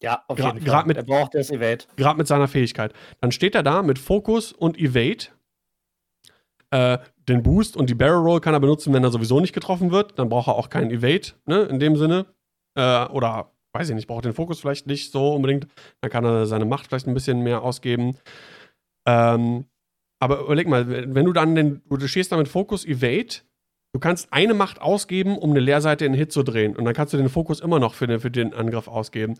S3: Ja, auf jeden Fall.
S1: Mit, er
S3: braucht das Evade.
S1: Gerade mit seiner Fähigkeit. Dann steht er da mit Fokus und Evade. Äh, den Boost und die Barrel Roll kann er benutzen, wenn er sowieso nicht getroffen wird. Dann braucht er auch keinen Evade, ne, in dem Sinne. Äh, oder, weiß ich nicht, braucht den Fokus vielleicht nicht so unbedingt. Dann kann er seine Macht vielleicht ein bisschen mehr ausgeben. Ähm, aber überleg mal, wenn du dann den, du stehst da mit Fokus Evade, du kannst eine Macht ausgeben, um eine Leerseite in Hit zu drehen. Und dann kannst du den Fokus immer noch für den, für den Angriff ausgeben.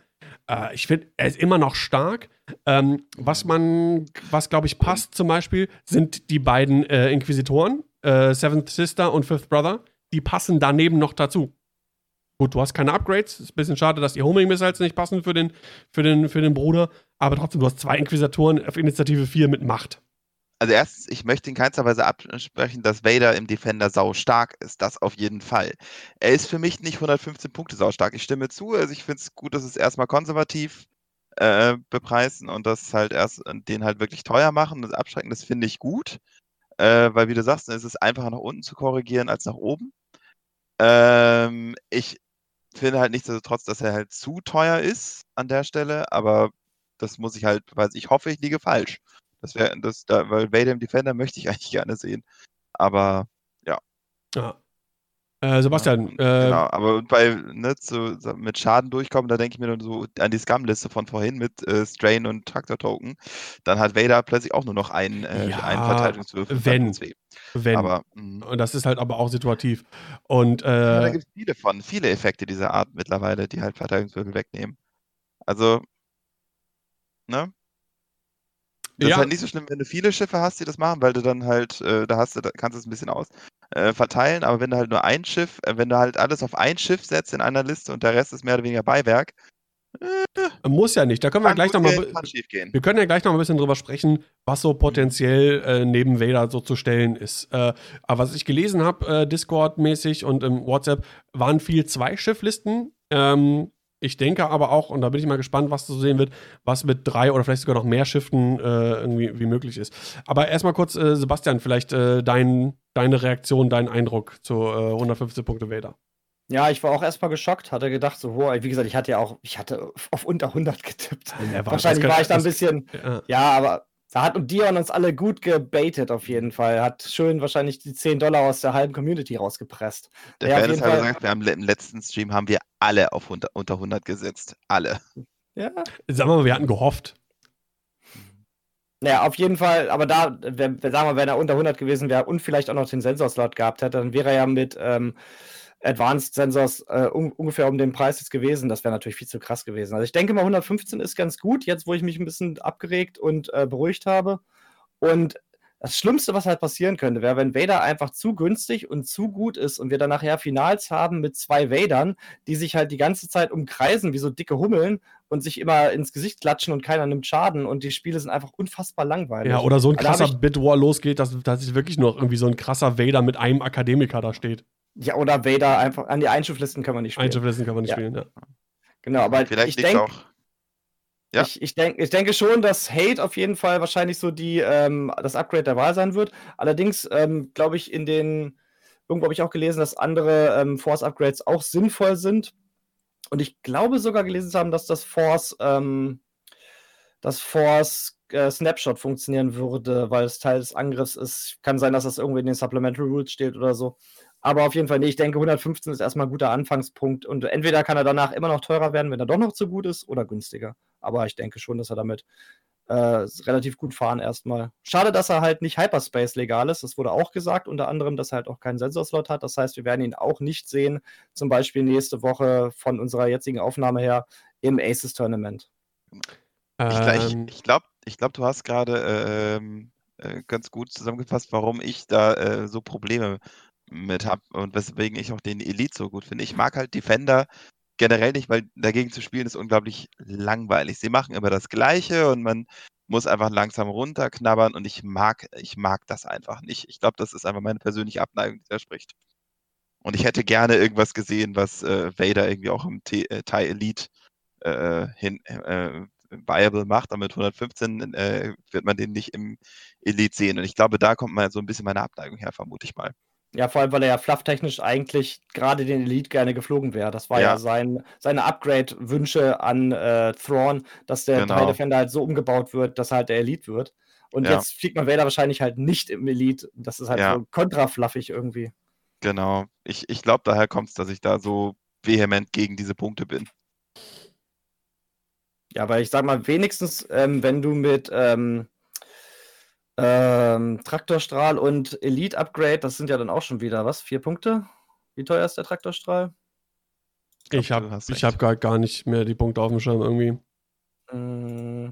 S1: Äh, ich finde, er ist immer noch stark. Ähm, was man, was glaube ich passt zum Beispiel, sind die beiden äh, Inquisitoren, äh, Seventh Sister und Fifth Brother. Die passen daneben noch dazu. Gut, du hast keine Upgrades. Ist ein bisschen schade, dass die Homing Missiles nicht passen für den, für den, für den Bruder. Aber trotzdem, du hast zwei Inquisitoren auf Initiative 4 mit Macht.
S2: Also erstens, ich möchte in keinster Weise absprechen, dass Vader im Defender sau stark ist. Das auf jeden Fall. Er ist für mich nicht 115 Punkte sau stark. Ich stimme zu. Also ich finde es gut, dass es erstmal konservativ äh, bepreisen und das halt erst den halt wirklich teuer machen und abschrecken. Das finde ich gut. Äh, weil wie du sagst, es ist einfacher nach unten zu korrigieren als nach oben. Ähm, ich finde halt nichtsdestotrotz, dass er halt zu teuer ist an der Stelle, aber das muss ich halt, weil ich hoffe, ich liege falsch. Das wäre, das, da, weil Vader im Defender möchte ich *laughs* eigentlich gerne sehen. Aber ja.
S1: Ja. Äh, Sebastian.
S2: Ja, äh, genau, aber bei, ne, zu, mit Schaden durchkommen, da denke ich mir dann so an die Scum-Liste von vorhin mit äh, Strain und Traktor-Token. Dann hat Vader plötzlich auch nur noch einen, äh, ja, einen Verteidigungswürfel.
S1: Wenn. Wenn. Aber, mh. und das ist halt aber auch situativ. Und, ja,
S2: da äh, gibt es viele von, viele Effekte dieser Art mittlerweile, die halt Verteidigungswürfel wegnehmen. Also, ne? Das ja. ist halt nicht so schlimm, wenn du viele Schiffe hast, die das machen, weil du dann halt, äh, da hast du, da kannst du es ein bisschen aus äh, verteilen, aber wenn du halt nur ein Schiff, äh, wenn du halt alles auf ein Schiff setzt in einer Liste und der Rest ist mehr oder weniger Beiwerk,
S1: äh, muss ja nicht. Da können wir gleich nochmal. Wir können ja gleich noch mal ein bisschen drüber sprechen, was so potenziell äh, neben Vader so zu stellen ist. Äh, aber was ich gelesen habe, Discord-mäßig und im WhatsApp, waren viel Zwei-Schiff-Listen. Ähm, ich denke aber auch, und da bin ich mal gespannt, was zu sehen wird, was mit drei oder vielleicht sogar noch mehr Shiften äh, irgendwie wie möglich ist. Aber erstmal kurz, äh, Sebastian, vielleicht äh, dein, deine Reaktion, dein Eindruck zu 115 Punkte Vader.
S3: Ja, ich war auch erstmal geschockt, hatte gedacht, so, wow, wie gesagt, ich hatte ja auch, ich hatte auf unter 100 getippt. Ja, Wahrscheinlich war ich da ein bisschen, ja. ja, aber da hat Dion uns alle gut gebaitet auf jeden Fall. Hat schön wahrscheinlich die 10 Dollar aus der halben Community rausgepresst.
S2: Der ja, Fairness halber sagt, wir haben im letzten Stream haben wir alle auf unter, unter 100 gesetzt. Alle.
S1: Ja. Sagen wir mal, wir hatten gehofft.
S3: Naja, auf jeden Fall, aber da, wenn, sagen wir, wenn er unter 100 gewesen wäre und vielleicht auch noch den Sensorslot gehabt hätte, dann wäre er ja mit ähm, Advanced Sensors äh, un ungefähr um den Preis jetzt gewesen. Das wäre natürlich viel zu krass gewesen. Also ich denke mal, 115 ist ganz gut, jetzt wo ich mich ein bisschen abgeregt und äh, beruhigt habe. Und das Schlimmste, was halt passieren könnte, wäre, wenn Vader einfach zu günstig und zu gut ist und wir dann nachher Finals haben mit zwei Vadern, die sich halt die ganze Zeit umkreisen wie so dicke Hummeln und sich immer ins Gesicht klatschen und keiner nimmt Schaden und die Spiele sind einfach unfassbar langweilig.
S1: Ja, oder so ein krasser Bit-War losgeht, dass, dass wirklich noch irgendwie so ein krasser Vader mit einem Akademiker da steht.
S3: Ja, oder Vader einfach. An die Einschifflisten kann man nicht spielen.
S1: Einschifflisten kann man nicht ja. spielen, ja.
S3: Genau, aber Vielleicht ich denke. Ja. Ich, ich, denk, ich denke schon, dass Hate auf jeden Fall wahrscheinlich so die, ähm, das Upgrade der Wahl sein wird. Allerdings ähm, glaube ich, in den, irgendwo habe ich auch gelesen, dass andere ähm, Force-Upgrades auch sinnvoll sind. Und ich glaube sogar gelesen zu haben, dass das Force, ähm, das Force äh, Snapshot funktionieren würde, weil es Teil des Angriffs ist. Kann sein, dass das irgendwie in den Supplementary Rules steht oder so. Aber auf jeden Fall, nee, ich denke, 115 ist erstmal ein guter Anfangspunkt. Und entweder kann er danach immer noch teurer werden, wenn er doch noch zu gut ist, oder günstiger. Aber ich denke schon, dass er damit äh, relativ gut fahren erstmal. Schade, dass er halt nicht Hyperspace legal ist. Das wurde auch gesagt, unter anderem, dass er halt auch keinen Sensorslot hat. Das heißt, wir werden ihn auch nicht sehen, zum Beispiel nächste Woche von unserer jetzigen Aufnahme her im Aces Tournament.
S2: Ähm. Ich, ich glaube, ich glaub, du hast gerade äh, ähm, äh, ganz gut zusammengefasst, warum ich da äh, so Probleme mit habe und weswegen ich auch den Elite so gut finde. Ich mag halt Defender generell nicht, weil dagegen zu spielen ist unglaublich langweilig. Sie machen immer das Gleiche und man muss einfach langsam runterknabbern und ich mag, ich mag das einfach nicht. Ich glaube, das ist einfach meine persönliche Abneigung, die da spricht. Und ich hätte gerne irgendwas gesehen, was äh, Vader irgendwie auch im T äh, Thai Elite äh, hin, äh, viable macht. Aber mit 115 äh, wird man den nicht im Elite sehen. Und ich glaube, da kommt mal so ein bisschen meine Abneigung her, vermute ich mal.
S3: Ja, vor allem, weil er ja flufftechnisch eigentlich gerade den Elite gerne geflogen wäre. Das war ja, ja sein, seine Upgrade-Wünsche an äh, Thrawn, dass der genau. Defender halt so umgebaut wird, dass er halt der Elite wird. Und ja. jetzt fliegt man Vader wahrscheinlich halt nicht im Elite. Das ist halt ja. so kontrafluffig irgendwie.
S2: Genau. Ich, ich glaube, daher kommt es, dass ich da so vehement gegen diese Punkte bin.
S3: Ja, weil ich sag mal, wenigstens, ähm, wenn du mit ähm, ähm, Traktorstrahl und Elite Upgrade, das sind ja dann auch schon wieder, was? Vier Punkte? Wie teuer ist der Traktorstrahl?
S1: Ich, habe hab gar, gar nicht mehr die Punkte auf dem Schirm irgendwie.
S3: Mm,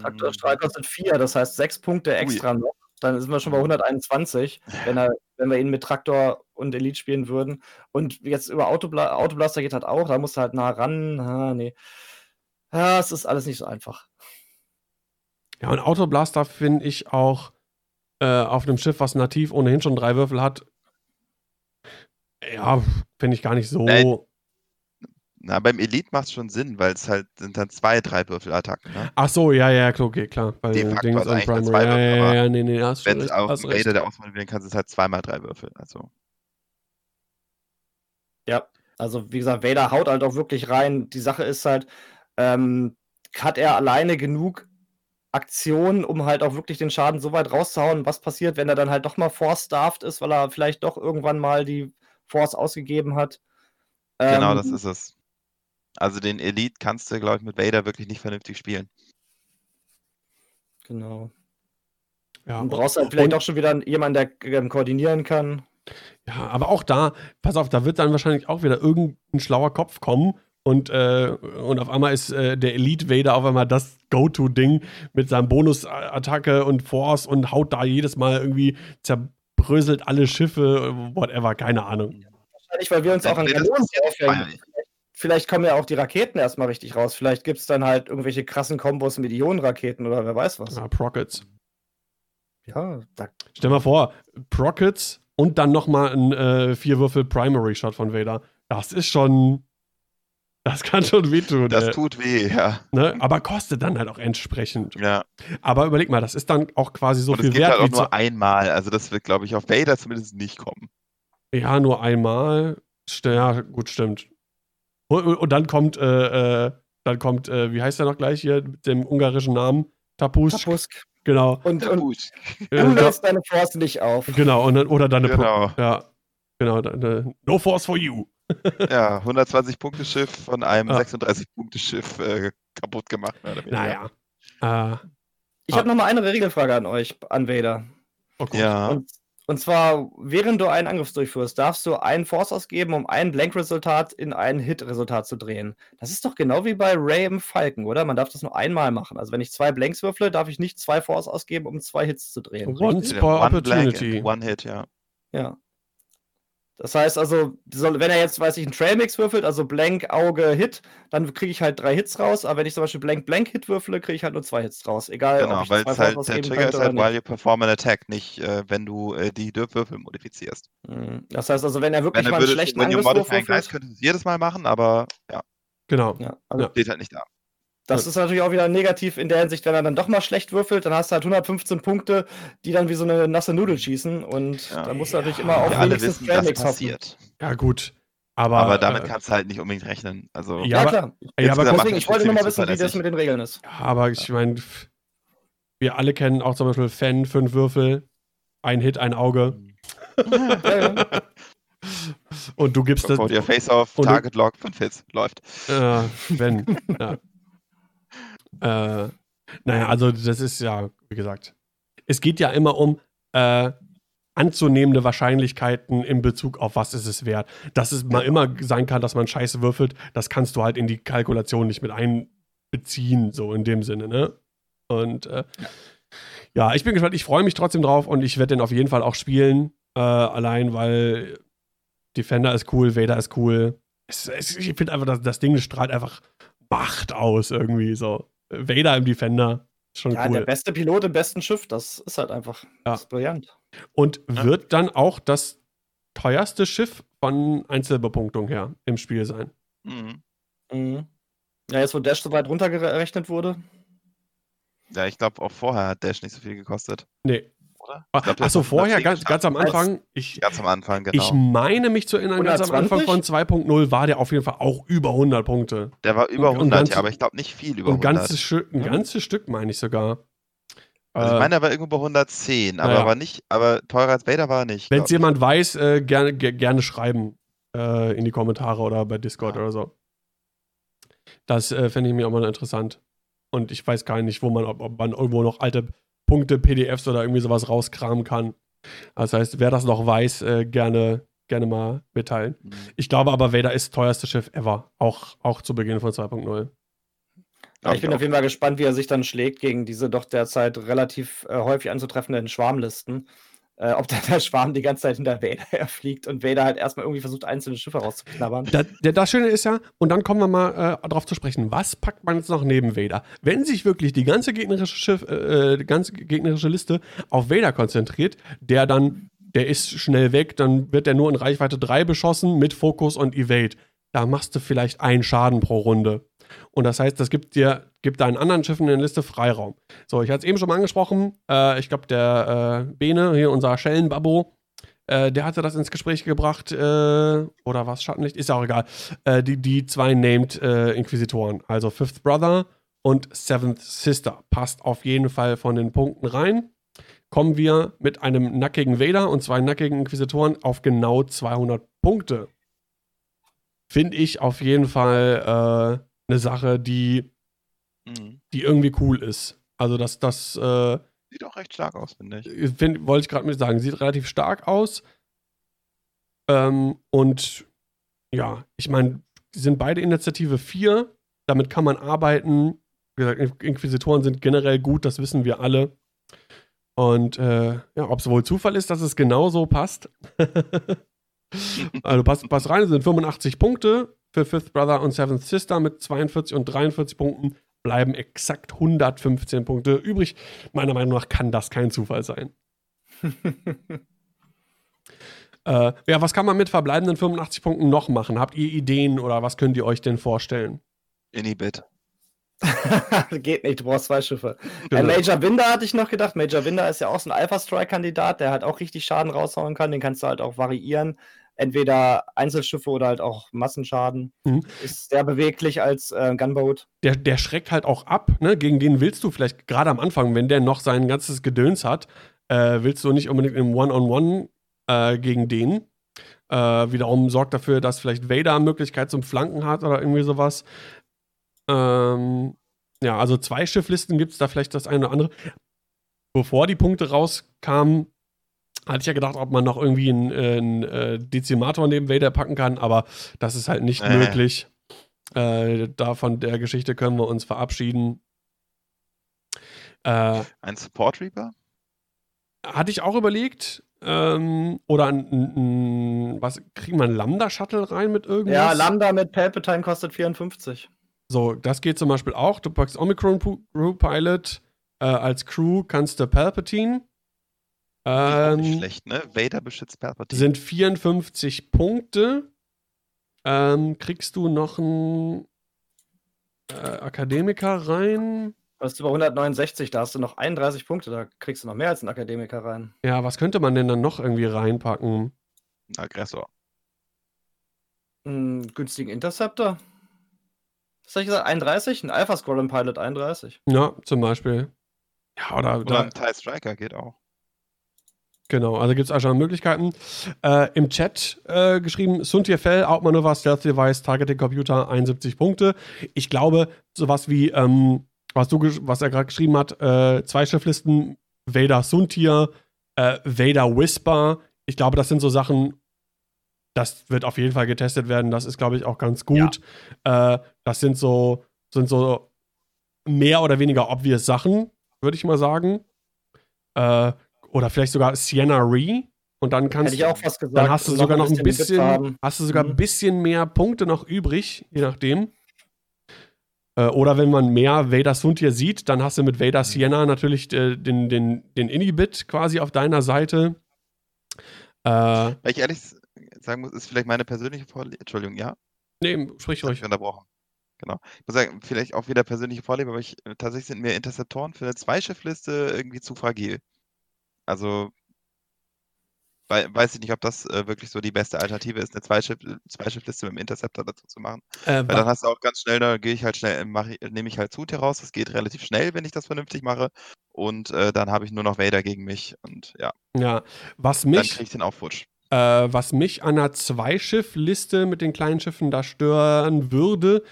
S3: Traktorstrahl kostet vier, das heißt sechs Punkte extra Ui. noch. Dann sind wir schon bei 121, wenn, er, wenn wir ihn mit Traktor und Elite spielen würden. Und jetzt über Autobla Autoblaster geht halt auch, da musst du halt nah ran. Ha, nee. Ja, es ist alles nicht so einfach.
S1: Ja, und Autoblaster finde ich auch äh, auf einem Schiff, was nativ ohnehin schon drei Würfel hat, ja, finde ich gar nicht so. Äh,
S2: na, beim Elite macht es schon Sinn, weil es halt sind dann zwei drei Würfelattacken. Ne?
S1: Ach so, ja, ja, okay, klar.
S2: Weil De facto Dings also und Primary. Ja, ja, ja, nee, nee, hast Wenn du auf dem Raider der Auswahl wählen kannst, ist es halt zweimal drei Würfel. Also.
S3: Ja, also wie gesagt, Vader haut halt auch wirklich rein. Die Sache ist halt, ähm, hat er alleine genug Aktion, um halt auch wirklich den Schaden so weit rauszuhauen. Was passiert, wenn er dann halt doch mal Force-Starved ist, weil er vielleicht doch irgendwann mal die Force ausgegeben hat?
S2: Genau, ähm, das ist es. Also den Elite kannst du, glaube ich, mit Vader wirklich nicht vernünftig spielen.
S3: Genau. Ja, du brauchst halt vielleicht auch schon wieder jemanden, der ähm, koordinieren kann.
S1: Ja, aber auch da, pass auf, da wird dann wahrscheinlich auch wieder irgendein schlauer Kopf kommen und, äh, und auf einmal ist äh, der Elite Vader auf einmal das Go-To-Ding mit seinem Bonusattacke und Force und haut da jedes Mal irgendwie, zerbröselt alle Schiffe, whatever, keine Ahnung.
S3: Wahrscheinlich, weil wir uns auch an Kanonen aufhängen. Vielleicht kommen ja auch die Raketen erstmal richtig raus. Vielleicht gibt es dann halt irgendwelche krassen Kombos mit Ionenraketen oder wer weiß was.
S1: Ja, Prockets.
S3: Ja, da
S1: Stell mal vor, Prockets und dann nochmal ein äh, Vierwürfel Primary Shot von Vader. Das ist schon das kann schon wehtun.
S2: Das ey. tut weh, ja.
S1: Ne? Aber kostet dann halt auch entsprechend.
S2: Ja.
S1: Aber überleg mal, das ist dann auch quasi so Und viel
S2: es geht wert. Halt auch nur einmal. Also das wird, glaube ich, auf Vader zumindest nicht kommen.
S1: Ja, nur einmal. Ja, gut, stimmt. Und, und, und dann kommt, äh, äh, dann kommt, äh, wie heißt der noch gleich hier mit dem ungarischen Namen? Tapusk.
S3: Tapusk.
S1: Genau.
S3: Und, und du lässt deine Force nicht auf.
S1: Genau, und, oder deine
S2: genau.
S1: Pro ja. Genau, deine, no Force for you
S2: ja, 120-Punkte-Schiff von einem ja. 36-Punkte-Schiff äh, kaputt gemacht.
S1: Naja.
S3: Äh, ich habe ah. noch mal eine Regelfrage an euch, an Vader.
S2: Oh ja.
S3: Und, und, zwar, während du einen Angriff durchführst, darfst du einen Force ausgeben, um ein Blank-Resultat in ein Hit-Resultat zu drehen. Das ist doch genau wie bei Ray im Falken, oder? Man darf das nur einmal machen. Also wenn ich zwei Blanks würfle, darf ich nicht zwei Force ausgeben, um zwei Hits zu drehen.
S1: Once per Opportunity.
S2: One Hit, ja.
S3: Ja. Das heißt also, wenn er jetzt, weiß ich, einen Trailmix würfelt, also Blank, Auge, Hit, dann kriege ich halt drei Hits raus. Aber wenn ich zum Beispiel Blank, Blank Hit würfle, kriege ich halt nur zwei Hits raus. Egal,
S2: genau, weil es halt, der Trigger ist halt, while you perform an attack, nicht äh, wenn du äh, die Würfel modifizierst.
S3: Mhm. Das heißt also, wenn er wirklich
S2: wenn
S3: er mal einen schlechten Angriff würfelt.
S2: Geist könnte es jedes Mal machen, aber ja.
S1: Genau.
S3: Ja, also,
S2: steht halt nicht da.
S3: Das ist natürlich auch wieder negativ in der Hinsicht, wenn er dann doch mal schlecht würfelt, dann hast du halt 115 Punkte, die dann wie so eine nasse Nudel schießen und ja, da musst du natürlich immer auf
S2: wenigstens wissen, was passiert.
S1: Ja, gut. Aber,
S2: aber damit äh, kannst du halt nicht unbedingt rechnen. Also,
S3: ja, ja klar.
S1: Ja, aber
S3: deswegen, ich wollte nur mal wissen, wie das mit den Regeln ist.
S1: Ja, aber ich meine, wir alle kennen auch zum Beispiel Fan, fünf Würfel, ein Hit, ein Auge. *laughs* und du gibst das.
S2: Ihr Face-Off, Target Lock, fünf Hits, läuft.
S1: Äh, wenn. ja. Äh, naja, also das ist ja, wie gesagt, es geht ja immer um äh, anzunehmende Wahrscheinlichkeiten in Bezug auf was ist es wert. Dass es mal immer sein kann, dass man Scheiße würfelt, das kannst du halt in die Kalkulation nicht mit einbeziehen, so in dem Sinne, ne? Und äh, Ja, ich bin gespannt. Ich freue mich trotzdem drauf und ich werde den auf jeden Fall auch spielen. Äh, allein, weil Defender ist cool, Vader ist cool. Es, es, ich finde einfach, das, das Ding strahlt einfach Macht aus irgendwie so. Vader im Defender. Schon ja, cool.
S3: der beste Pilot im besten Schiff, das ist halt einfach ja. ist brillant.
S1: Und ja. wird dann auch das teuerste Schiff von Einzelbepunktung her im Spiel sein. Mhm.
S3: Mhm. Ja, jetzt wo Dash so weit runtergerechnet wurde.
S2: Ja, ich glaube auch vorher hat Dash nicht so viel gekostet.
S1: Nee. Oder? Achso, vorher, ganz, ganz am Anfang. Ich,
S2: ganz am Anfang, genau.
S1: Ich meine mich zu erinnern, 120? ganz am Anfang von 2.0 war der auf jeden Fall auch über 100 Punkte.
S2: Der war über 100, ganz, ja, aber ich glaube nicht viel über 100.
S1: Ein ganzes, Stück, ein ganzes Stück meine ich sogar.
S2: Also ich äh, meine, er war irgendwo bei 110, aber war nicht, aber teurer als Vader war er nicht.
S1: Wenn es jemand weiß, äh, gerne, gerne schreiben äh, in die Kommentare oder bei Discord ja. oder so. Das äh, fände ich mir auch mal interessant. Und ich weiß gar nicht, wo man, ob, ob, man irgendwo noch alte Punkte, PDFs oder irgendwie sowas rauskramen kann. Das heißt, wer das noch weiß, äh, gerne, gerne mal mitteilen. Mhm. Ich glaube aber, Vader ist das teuerste Schiff ever. Auch, auch zu Beginn von 2.0.
S3: Ja, ich bin auf jeden Fall gespannt, wie er sich dann schlägt gegen diese doch derzeit relativ äh, häufig anzutreffenden Schwarmlisten äh, ob dann der Schwarm die ganze Zeit hinter Vader *laughs* herfliegt und Vader halt erstmal irgendwie versucht, einzelne Schiffe rauszuknabbern.
S1: Das, das Schöne ist ja, und dann kommen wir mal äh, darauf zu sprechen, was packt man jetzt noch neben Vader? Wenn sich wirklich die ganze gegnerische Schiff, äh, die ganze gegnerische Liste auf Vader konzentriert, der dann, der ist schnell weg, dann wird der nur in Reichweite 3 beschossen mit Fokus und Evade. Da machst du vielleicht einen Schaden pro Runde. Und das heißt, das gibt dir, gibt deinen anderen Schiffen in der Liste Freiraum. So, ich hatte es eben schon mal angesprochen. Äh, ich glaube, der äh, Bene, hier unser Schellenbabbo, äh, der hatte das ins Gespräch gebracht. Äh, oder was? Schattenlicht? Ist auch egal. Äh, die, die zwei Named äh, Inquisitoren. Also Fifth Brother und Seventh Sister. Passt auf jeden Fall von den Punkten rein. Kommen wir mit einem nackigen Vader und zwei nackigen Inquisitoren auf genau 200 Punkte. Finde ich auf jeden Fall eine Sache, die, mhm. die irgendwie cool ist. Also, dass das. Äh,
S2: sieht auch recht stark aus, finde ich.
S1: Find, wollte ich gerade mit sagen. Sieht relativ stark aus. Ähm, und ja, ich meine, die sind beide Initiative 4. Damit kann man arbeiten. Wie gesagt, Inquisitoren sind generell gut, das wissen wir alle. Und äh, ja, ob es wohl Zufall ist, dass es genauso passt. *laughs* also passt, passt rein, es sind 85 Punkte für Fifth Brother und Seventh Sister mit 42 und 43 Punkten bleiben exakt 115 Punkte übrig. Meiner Meinung nach kann das kein Zufall sein. *laughs* äh, ja, was kann man mit verbleibenden 85 Punkten noch machen? Habt ihr Ideen oder was könnt ihr euch denn vorstellen?
S2: Inhibit. *laughs*
S3: Geht nicht, du brauchst zwei Schiffe. Genau. Major Winder hatte ich noch gedacht. Major Winder ist ja auch so ein Alpha-Strike-Kandidat, der halt auch richtig Schaden raushauen kann. Den kannst du halt auch variieren entweder Einzelschiffe oder halt auch Massenschaden. Mhm. Ist sehr beweglich als äh, Gunboat.
S1: Der, der schreckt halt auch ab, ne? Gegen den willst du vielleicht gerade am Anfang, wenn der noch sein ganzes Gedöns hat, äh, willst du nicht unbedingt im One-on-One -on -One, äh, gegen den. Äh, wiederum sorgt dafür, dass vielleicht Vader Möglichkeit zum Flanken hat oder irgendwie sowas. Ähm, ja, also zwei Schifflisten gibt es da vielleicht das eine oder andere. Bevor die Punkte rauskamen, hatte ich ja gedacht, ob man noch irgendwie einen, einen äh, Dezimator neben Vader packen kann, aber das ist halt nicht äh. möglich. Äh, da von der Geschichte können wir uns verabschieden.
S2: Äh, ein Support Reaper?
S1: Hatte ich auch überlegt. Ähm, oder ein, ein, was kriegt man Lambda-Shuttle rein mit irgendwas?
S3: Ja, Lambda mit Palpatine kostet 54.
S1: So, das geht zum Beispiel auch. Du packst Omicron Crew Pilot äh, als Crew, kannst du Palpatine
S2: ähm, nicht schlecht, ne? Vader beschützt Palpatine.
S1: Sind 54 Punkte. Ähm, kriegst du noch einen äh, Akademiker rein?
S3: Du hast über 169, da hast du noch 31 Punkte, da kriegst du noch mehr als einen Akademiker rein.
S1: Ja, was könnte man denn dann noch irgendwie reinpacken?
S2: Ein Aggressor.
S3: Einen günstigen Interceptor? Was habe ich gesagt? 31? Ein Alpha Squadron Pilot 31.
S1: Ja, zum Beispiel. Ja, oder,
S2: oder ein TIE Striker geht auch.
S1: Genau, also gibt es auch schon Möglichkeiten. Äh, Im Chat äh, geschrieben, Suntier Outmanöver, Stealth Device, Targeting Computer, 71 Punkte. Ich glaube, sowas wie, ähm, was, du, was er gerade geschrieben hat, äh, zwei Schifflisten, Vader Suntier, äh, Vader Whisper. Ich glaube, das sind so Sachen, das wird auf jeden Fall getestet werden. Das ist, glaube ich, auch ganz gut. Ja. Äh, das sind so, sind so mehr oder weniger obvious Sachen, würde ich mal sagen. Äh, oder vielleicht sogar Sienna Ree. Und dann kannst
S3: gesagt.
S1: dann hast du sogar noch ein bisschen, hast du sogar
S3: Mhm.
S1: ein bisschen mehr Punkte noch übrig, je nachdem. Äh, oder wenn man mehr Vader Suntir sieht, dann hast du mit Vader Sienna natürlich äh, den, den, den Inhibit quasi auf deiner Seite. Äh,
S2: Weil ich ehrlich sagen muss, ist vielleicht meine persönliche Vorliebe. Entschuldigung, ja?
S1: nee, sprich ruhig.
S2: mich unterbrochen. Genau. Ich muss sagen, vielleicht auch wieder persönliche Vorliebe, aber ich, äh, tatsächlich sind mir Interceptoren für eine Zweischiffliste irgendwie zu fragil. Also wei weiß ich nicht, ob das äh, wirklich so die beste Alternative ist, eine Zweischiff Zweischiffliste mit dem Interceptor dazu zu machen.
S1: Äh,
S2: Weil dann hast du auch ganz schnell, da gehe ich halt schnell, mache ich, nehme ich halt Zut raus. Das geht relativ schnell, wenn ich das vernünftig mache. Und äh, dann habe ich nur noch Vader gegen mich. Und ja,
S1: ja, was
S2: dann
S1: mich
S2: kriege ich den Aufputsch.
S1: Äh, was mich an der Zweischiff-Liste mit den kleinen Schiffen da stören würde,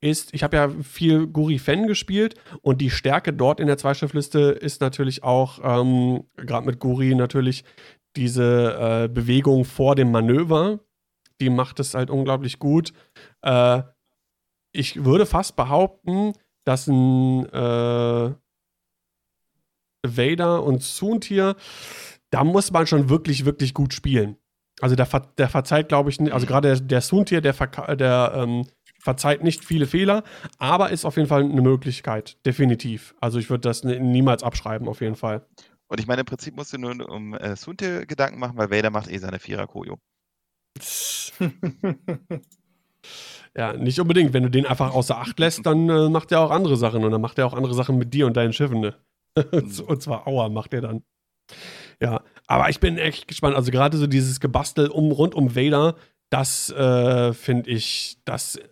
S1: ist, ich habe ja viel Guri-Fen gespielt und die Stärke dort in der Zweischiff-Liste ist natürlich auch, ähm, gerade mit Guri natürlich, diese äh, Bewegung vor dem Manöver. Die macht es halt unglaublich gut. Äh, ich würde fast behaupten, dass ein äh, Vader und Soontier, da muss man schon wirklich, wirklich gut spielen. Also der, der verzeiht, glaube ich, also gerade der, der Soontier, der, der ähm, verzeiht nicht viele Fehler, aber ist auf jeden Fall eine Möglichkeit, definitiv. Also ich würde das ni- niemals abschreiben, auf jeden Fall.
S2: Und ich meine, im Prinzip musst du nur um äh, Suntil Gedanken machen, weil Vader macht eh seine Vierer-Koyo. *laughs*
S1: Ja, nicht unbedingt. Wenn du den einfach außer Acht lässt, dann äh, macht er auch andere Sachen und dann macht er auch andere Sachen mit dir und deinen Schiffen. Ne? *laughs* und zwar Aua macht er dann. Ja, aber ich bin echt gespannt. Also gerade so dieses Gebastel um rund um Vader, das äh, finde ich, das äh,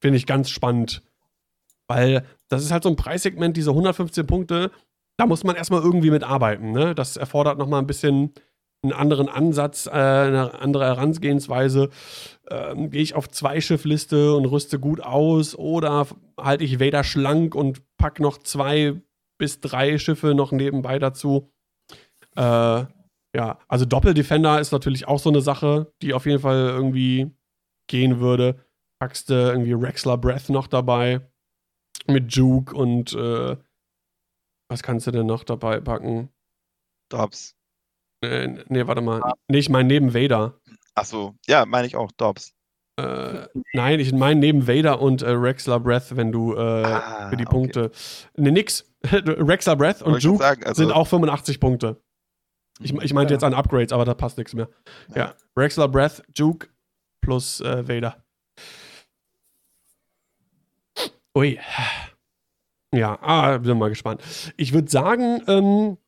S1: finde ich ganz spannend. Weil das ist halt so ein Preissegment, diese 115 Punkte, da muss man erstmal irgendwie mit arbeiten. Ne? Das erfordert nochmal ein bisschen einen anderen Ansatz, äh, eine andere Herangehensweise. Ähm, Gehe ich auf Zwei-Schiff-Liste und rüste gut aus oder halte ich Vader schlank und pack noch zwei bis drei Schiffe noch nebenbei dazu. Äh, ja, also Doppeldefender ist natürlich auch so eine Sache, die auf jeden Fall irgendwie gehen würde. Packst du irgendwie Rexler Breath noch dabei mit Juke und äh, was kannst du denn noch dabei packen?
S2: Dobbs.
S1: Äh, nee, warte mal. Nee, ich meine neben Vader.
S2: Ach so, ja, meine ich auch, Dobbs.
S1: Äh, nein, ich meine neben Vader und äh, Rexler Breath, wenn du äh,
S2: Ah,
S1: für die
S2: okay.
S1: Punkte. Nee, nix. *laughs* Rexler Breath und Juke
S2: sagen, also,
S1: sind auch 85 Punkte. Ich, ich meinte
S3: Ja.
S1: jetzt an Upgrades, aber da passt nichts mehr. Ja. Rexler Breath, Juke plus äh, Vader. Ui. Ja, ah, bin mal gespannt. Ich würde sagen, ähm,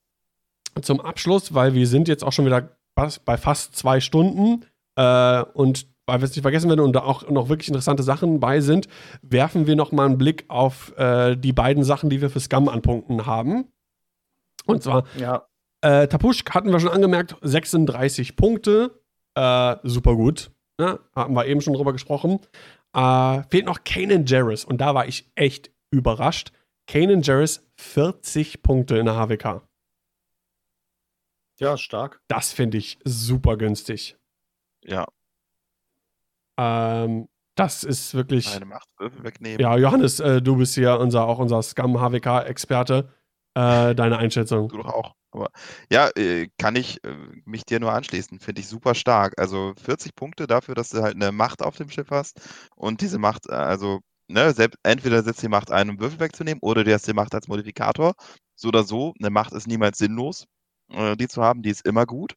S1: zum Abschluss, weil wir sind jetzt auch schon wieder bei fast zwei Stunden äh, und weil wir es nicht vergessen werden und da auch noch wirklich interessante Sachen bei sind, werfen wir noch mal einen Blick auf äh, die beiden Sachen, die wir für Scum an Punkten haben. Und zwar
S3: ja,
S1: äh, Tapuschk hatten wir schon angemerkt, 36 Punkte. Äh, super gut. Ne? Hatten wir eben schon drüber gesprochen. Äh, fehlt noch Kanan Jarrus. Und da war ich echt überrascht. Kanan Jarrus 40 Punkte in der HWK.
S3: ja, stark.
S1: Das finde ich super günstig.
S2: ja,
S1: Ähm, das ist wirklich.
S2: eine Macht Würfel wegnehmen.
S1: Ja, Johannes, äh, du bist ja unser, auch unser Scum-HWK-Experte. Äh, deine Einschätzung.
S2: Du auch. Aber ja, äh, kann ich äh, mich dir nur anschließen. Finde ich super stark. Also 40 Punkte dafür, dass du halt eine Macht auf dem Schiff hast. Und diese Macht, äh, also, ne, selbst, entweder setzt die Macht ein, um Würfel wegzunehmen, oder du hast die Macht als Modifikator. So oder so, eine Macht ist niemals sinnlos, die zu haben, die ist immer gut.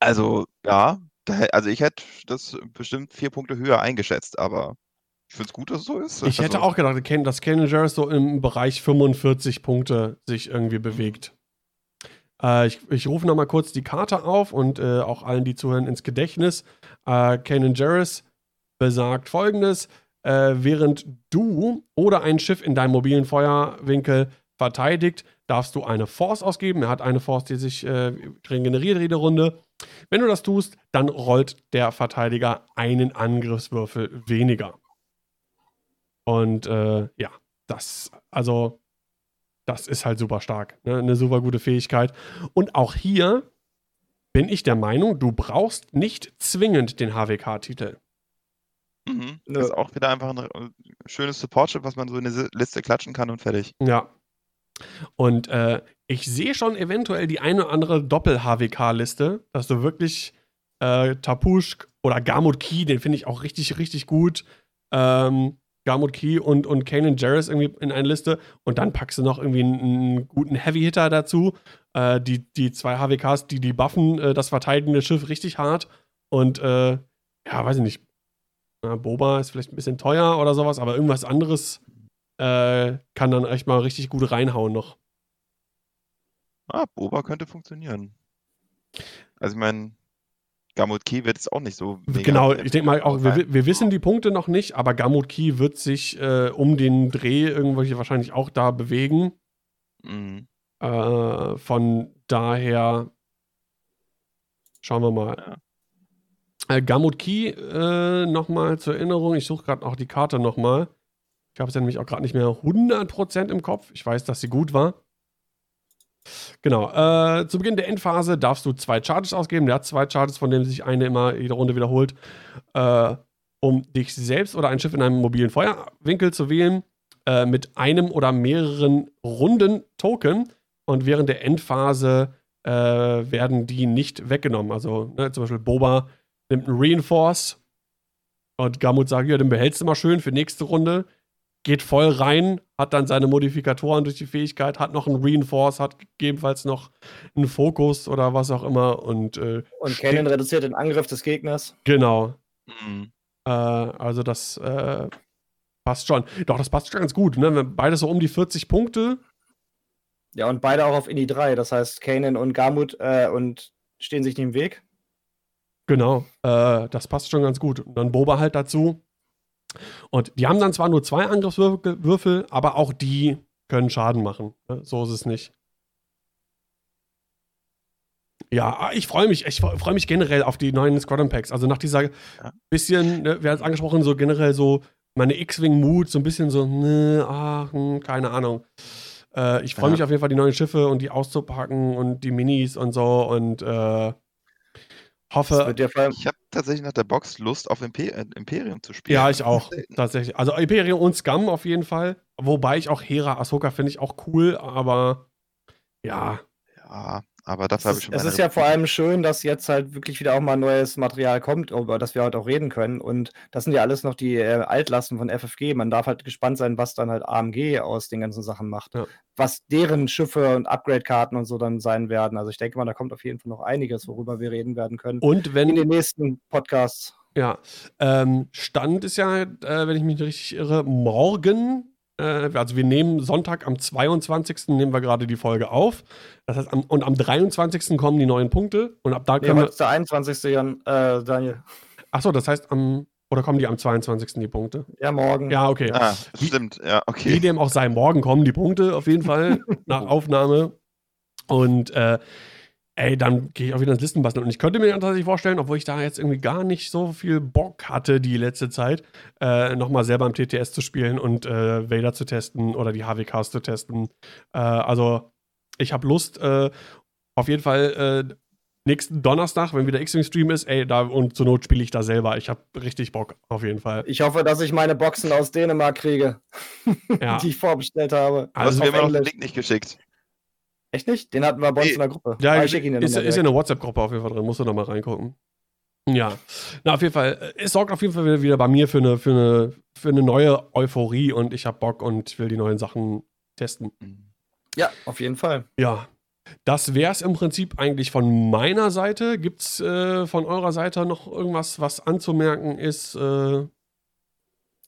S2: Also, ja, also ich hätte das bestimmt vier Punkte höher eingeschätzt, aber ich finde es gut, dass es so ist.
S1: Ich hätte
S2: also,
S1: auch gedacht, Ken- dass Kanan Jarrus so im Bereich 45 Punkte sich irgendwie bewegt. Äh, ich ich rufe nochmal kurz die Karte auf und äh, auch allen, die zuhören, ins Gedächtnis. Äh, Kanan Jarrus besagt folgendes: äh, Während du oder ein Schiff in deinem mobilen Feuerwinkel verteidigt, darfst du eine Force ausgeben. Er hat eine Force, die sich äh, regeneriert jede Runde. Wenn du das tust, dann rollt der Verteidiger einen Angriffswürfel weniger. Und äh, ja, das, also, das ist halt super stark. Ne? Eine super gute Fähigkeit. Und auch hier bin ich der Meinung, du brauchst nicht zwingend den HWK-Titel.
S2: Mhm. Das ist auch wieder einfach ein äh, schönes Support-Chip, was man so in eine Liste klatschen kann und fertig.
S1: Ja. Und äh, ich sehe schon eventuell die eine oder andere Doppel-HWK-Liste, dass du wirklich äh, Tapushk oder Garmut Key, den finde ich auch richtig, richtig gut. Ähm, Garmut Key und, und Kanan Jarrus irgendwie in eine Liste und dann packst du noch irgendwie einen, einen guten Heavy-Hitter dazu. Äh, die, die zwei HWKs, die, die buffen äh, das verteidigende Schiff richtig hart und äh, ja, weiß ich nicht. Boba ist vielleicht ein bisschen teuer oder sowas, aber irgendwas anderes äh, kann dann echt mal richtig gut reinhauen noch.
S2: Ah, Boba könnte funktionieren. Also ich meine, Gamut Key wird es auch nicht so.
S1: Genau, ich denke mal auch, wir, wir, wissen die Punkte noch nicht, aber Gamut Key wird sich äh, um den Dreh irgendwelche wahrscheinlich auch da bewegen. Mhm. Äh, von daher schauen wir mal. Ja. Äh, Gamut Key, äh, nochmal zur Erinnerung, ich suche gerade auch die Karte nochmal. Ich habe es ja nämlich auch gerade nicht mehr 100% im Kopf. Ich weiß, dass sie gut war. Genau. Äh, zu Beginn der Endphase darfst du zwei Charges ausgeben. Der hat zwei Charges, von denen sich eine immer jede Runde wiederholt, äh, um dich selbst oder ein Schiff in einem mobilen Feuerwinkel zu wählen, äh, mit einem oder mehreren Runden Token. Und während der Endphase äh, werden die nicht weggenommen. Also ne, zum Beispiel Boba nimmt einen Reinforce und Gamut sagt, ja, den behältst du mal schön für nächste Runde geht voll rein, hat dann seine Modifikatoren durch die Fähigkeit, hat noch einen Reinforce, hat gegebenenfalls noch einen Fokus oder was auch immer und äh,
S3: und Cannon reduziert den Angriff des Gegners.
S1: Genau. Mhm. Äh, also das äh, passt schon. Doch, das passt schon ganz gut. Ne? Beide so um die 40 Punkte.
S3: Ja, und beide auch auf Indie 3. Das heißt, Kanan und Garmut äh, und stehen sich nicht im Weg.
S1: Genau, äh, das passt schon ganz gut. Und dann Boba halt dazu. Und die haben dann zwar nur zwei Angriffswürfel, aber auch die können Schaden machen. Ne? So ist es nicht. Ja, ich freue mich. Ich freue mich generell auf die neuen Squadron Packs. Also nach dieser ja. bisschen, ne, wir haben es angesprochen, so generell so meine X-Wing-Mut, so ein bisschen so, ne, ach, hm, keine Ahnung. Äh, ich freue ja. mich auf jeden Fall, die neuen Schiffe und die auszupacken und die Minis und so und äh, hoffe.
S2: ich habe tatsächlich nach der Box Lust auf Imper äh, Imperium zu spielen.
S1: Ja, ich auch. tatsächlich. Also Imperium und Scum auf jeden Fall. Wobei ich auch Hera Ahsoka finde ich auch cool, aber ja.
S2: Ja, aber dafür habe ich schon
S3: Es ist ja vor allem schön, dass jetzt halt wirklich wieder auch mal neues Material kommt, über das wir heute auch reden können. Und das sind ja alles noch die äh, Altlasten von FFG. Man darf halt gespannt sein, was dann halt AMG aus den ganzen Sachen macht. Ja. Was deren Schiffe und Upgrade-Karten und so dann sein werden. Also ich denke mal, da kommt auf jeden Fall noch einiges, worüber wir reden werden können.
S1: Und wenn
S3: in den nächsten Podcasts.
S1: Ja, ähm, Stand ist ja, äh, wenn ich mich nicht richtig irre, morgen äh, also wir nehmen Sonntag am 22. nehmen wir gerade die Folge auf. Das heißt, am, und am 23. kommen die neuen Punkte und ab da können nee, wir.
S3: der 21. Jan, äh, Daniel.
S1: Achso, das heißt am. Oder kommen die am 22. die Punkte?
S3: Ja, morgen.
S1: Ja, okay.
S2: Ah, stimmt, ja, okay.
S1: Wie dem auch sei, morgen kommen die Punkte auf jeden Fall *laughs* nach Aufnahme. Und äh, ey, dann gehe ich auch wieder ins Listenbasteln. Und ich könnte mir tatsächlich vorstellen, obwohl ich da jetzt irgendwie gar nicht so viel Bock hatte die letzte Zeit, äh, nochmal selber im TTS zu spielen und äh, Vader zu testen oder die HWKs zu testen. Äh, also, ich habe Lust, äh, auf jeden Fall äh, nächsten Donnerstag, wenn wieder X-Wing-Stream ist, ey, da und zur Not spiele ich da selber. Ich habe richtig Bock, auf jeden Fall.
S3: Ich hoffe, dass ich meine Boxen aus Dänemark kriege, ja. *laughs* die ich vorbestellt habe.
S2: Also, wir haben den Link nicht geschickt.
S3: Echt nicht? Den hatten wir bei uns in der Gruppe.
S1: Ja, ah, ich ist, ist in der WhatsApp-Gruppe auf jeden Fall drin. Musst du noch mal reingucken. Ja, na auf jeden Fall. Äh, es sorgt auf jeden Fall wieder bei mir für eine, für eine, für eine neue Euphorie und ich habe Bock und will die neuen Sachen testen.
S3: Ja, auf jeden Fall.
S1: Ja, das wäre es im Prinzip eigentlich von meiner Seite. Gibt es äh, von eurer Seite noch irgendwas, was anzumerken ist? Äh,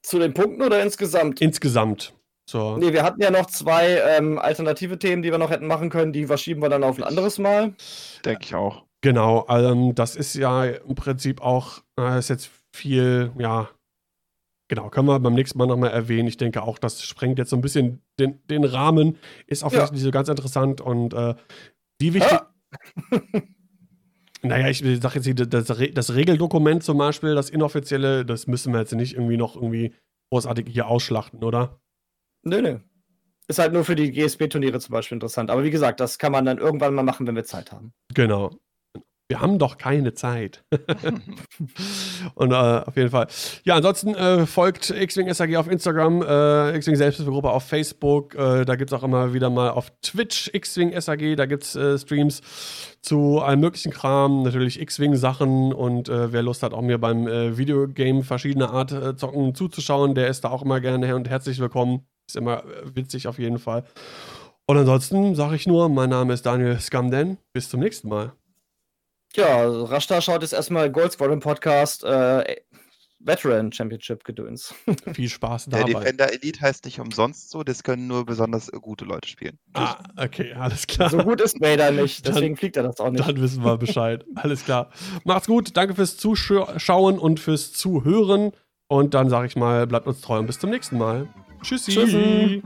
S3: Zu den Punkten oder insgesamt?
S1: Insgesamt.
S3: So. Nee, wir hatten ja noch zwei ähm, alternative Themen, die wir noch hätten machen können. Die verschieben wir dann auf ein anderes Mal.
S2: Denke ich auch.
S1: Genau, ähm, das ist ja im Prinzip auch, äh, ist jetzt viel, ja, genau, können wir beim nächsten Mal nochmal erwähnen. Ich denke auch, das sprengt jetzt so ein bisschen den, den Rahmen, ist auch ja. vielleicht nicht so ganz interessant und äh, wie wichtig. Ah. Naja, ich sage jetzt hier, das, das, Regeldokument zum Beispiel, das inoffizielle, das müssen wir jetzt nicht irgendwie noch irgendwie großartig hier ausschlachten, oder?
S3: Nö, nö. Ist halt nur für die GSP-Turniere zum Beispiel interessant. Aber wie gesagt, das kann man dann irgendwann mal machen, wenn wir Zeit haben.
S1: Genau. Wir haben doch keine Zeit. *laughs* und äh, auf jeden Fall. Ja, ansonsten äh, folgt X-Wing SAG auf Instagram, äh, X-Wing Selbsthilfegruppe auf Facebook. Äh, da gibt es auch immer wieder mal auf Twitch X-Wing SAG. Da gibt es äh, Streams zu allem möglichen Kram. Natürlich X-Wing-Sachen. Und äh, wer Lust hat, auch mir beim Videogame verschiedener Art zocken zuzuschauen, der ist da auch immer gerne her und herzlich willkommen. Ist immer witzig auf jeden Fall. Und ansonsten sage ich nur, mein Name ist Daniel Scamden. Bis zum nächsten Mal.
S3: Ja, Rashta schaut jetzt erstmal Gold Squadron Podcast äh, Veteran Championship Gedöns. *laughs*
S1: Viel Spaß dabei.
S2: Der Defender Elite heißt nicht umsonst so, das können nur besonders gute Leute spielen.
S1: Ah, okay, alles klar.
S3: So gut ist Vader nicht, deswegen dann, fliegt er das auch nicht.
S1: Dann wissen wir Bescheid. alles klar. Macht's gut, danke fürs Zuschauen und fürs Zuhören. Und dann sage ich mal, bleibt uns treu und bis zum nächsten Mal. Tschüssi. Tschüssi.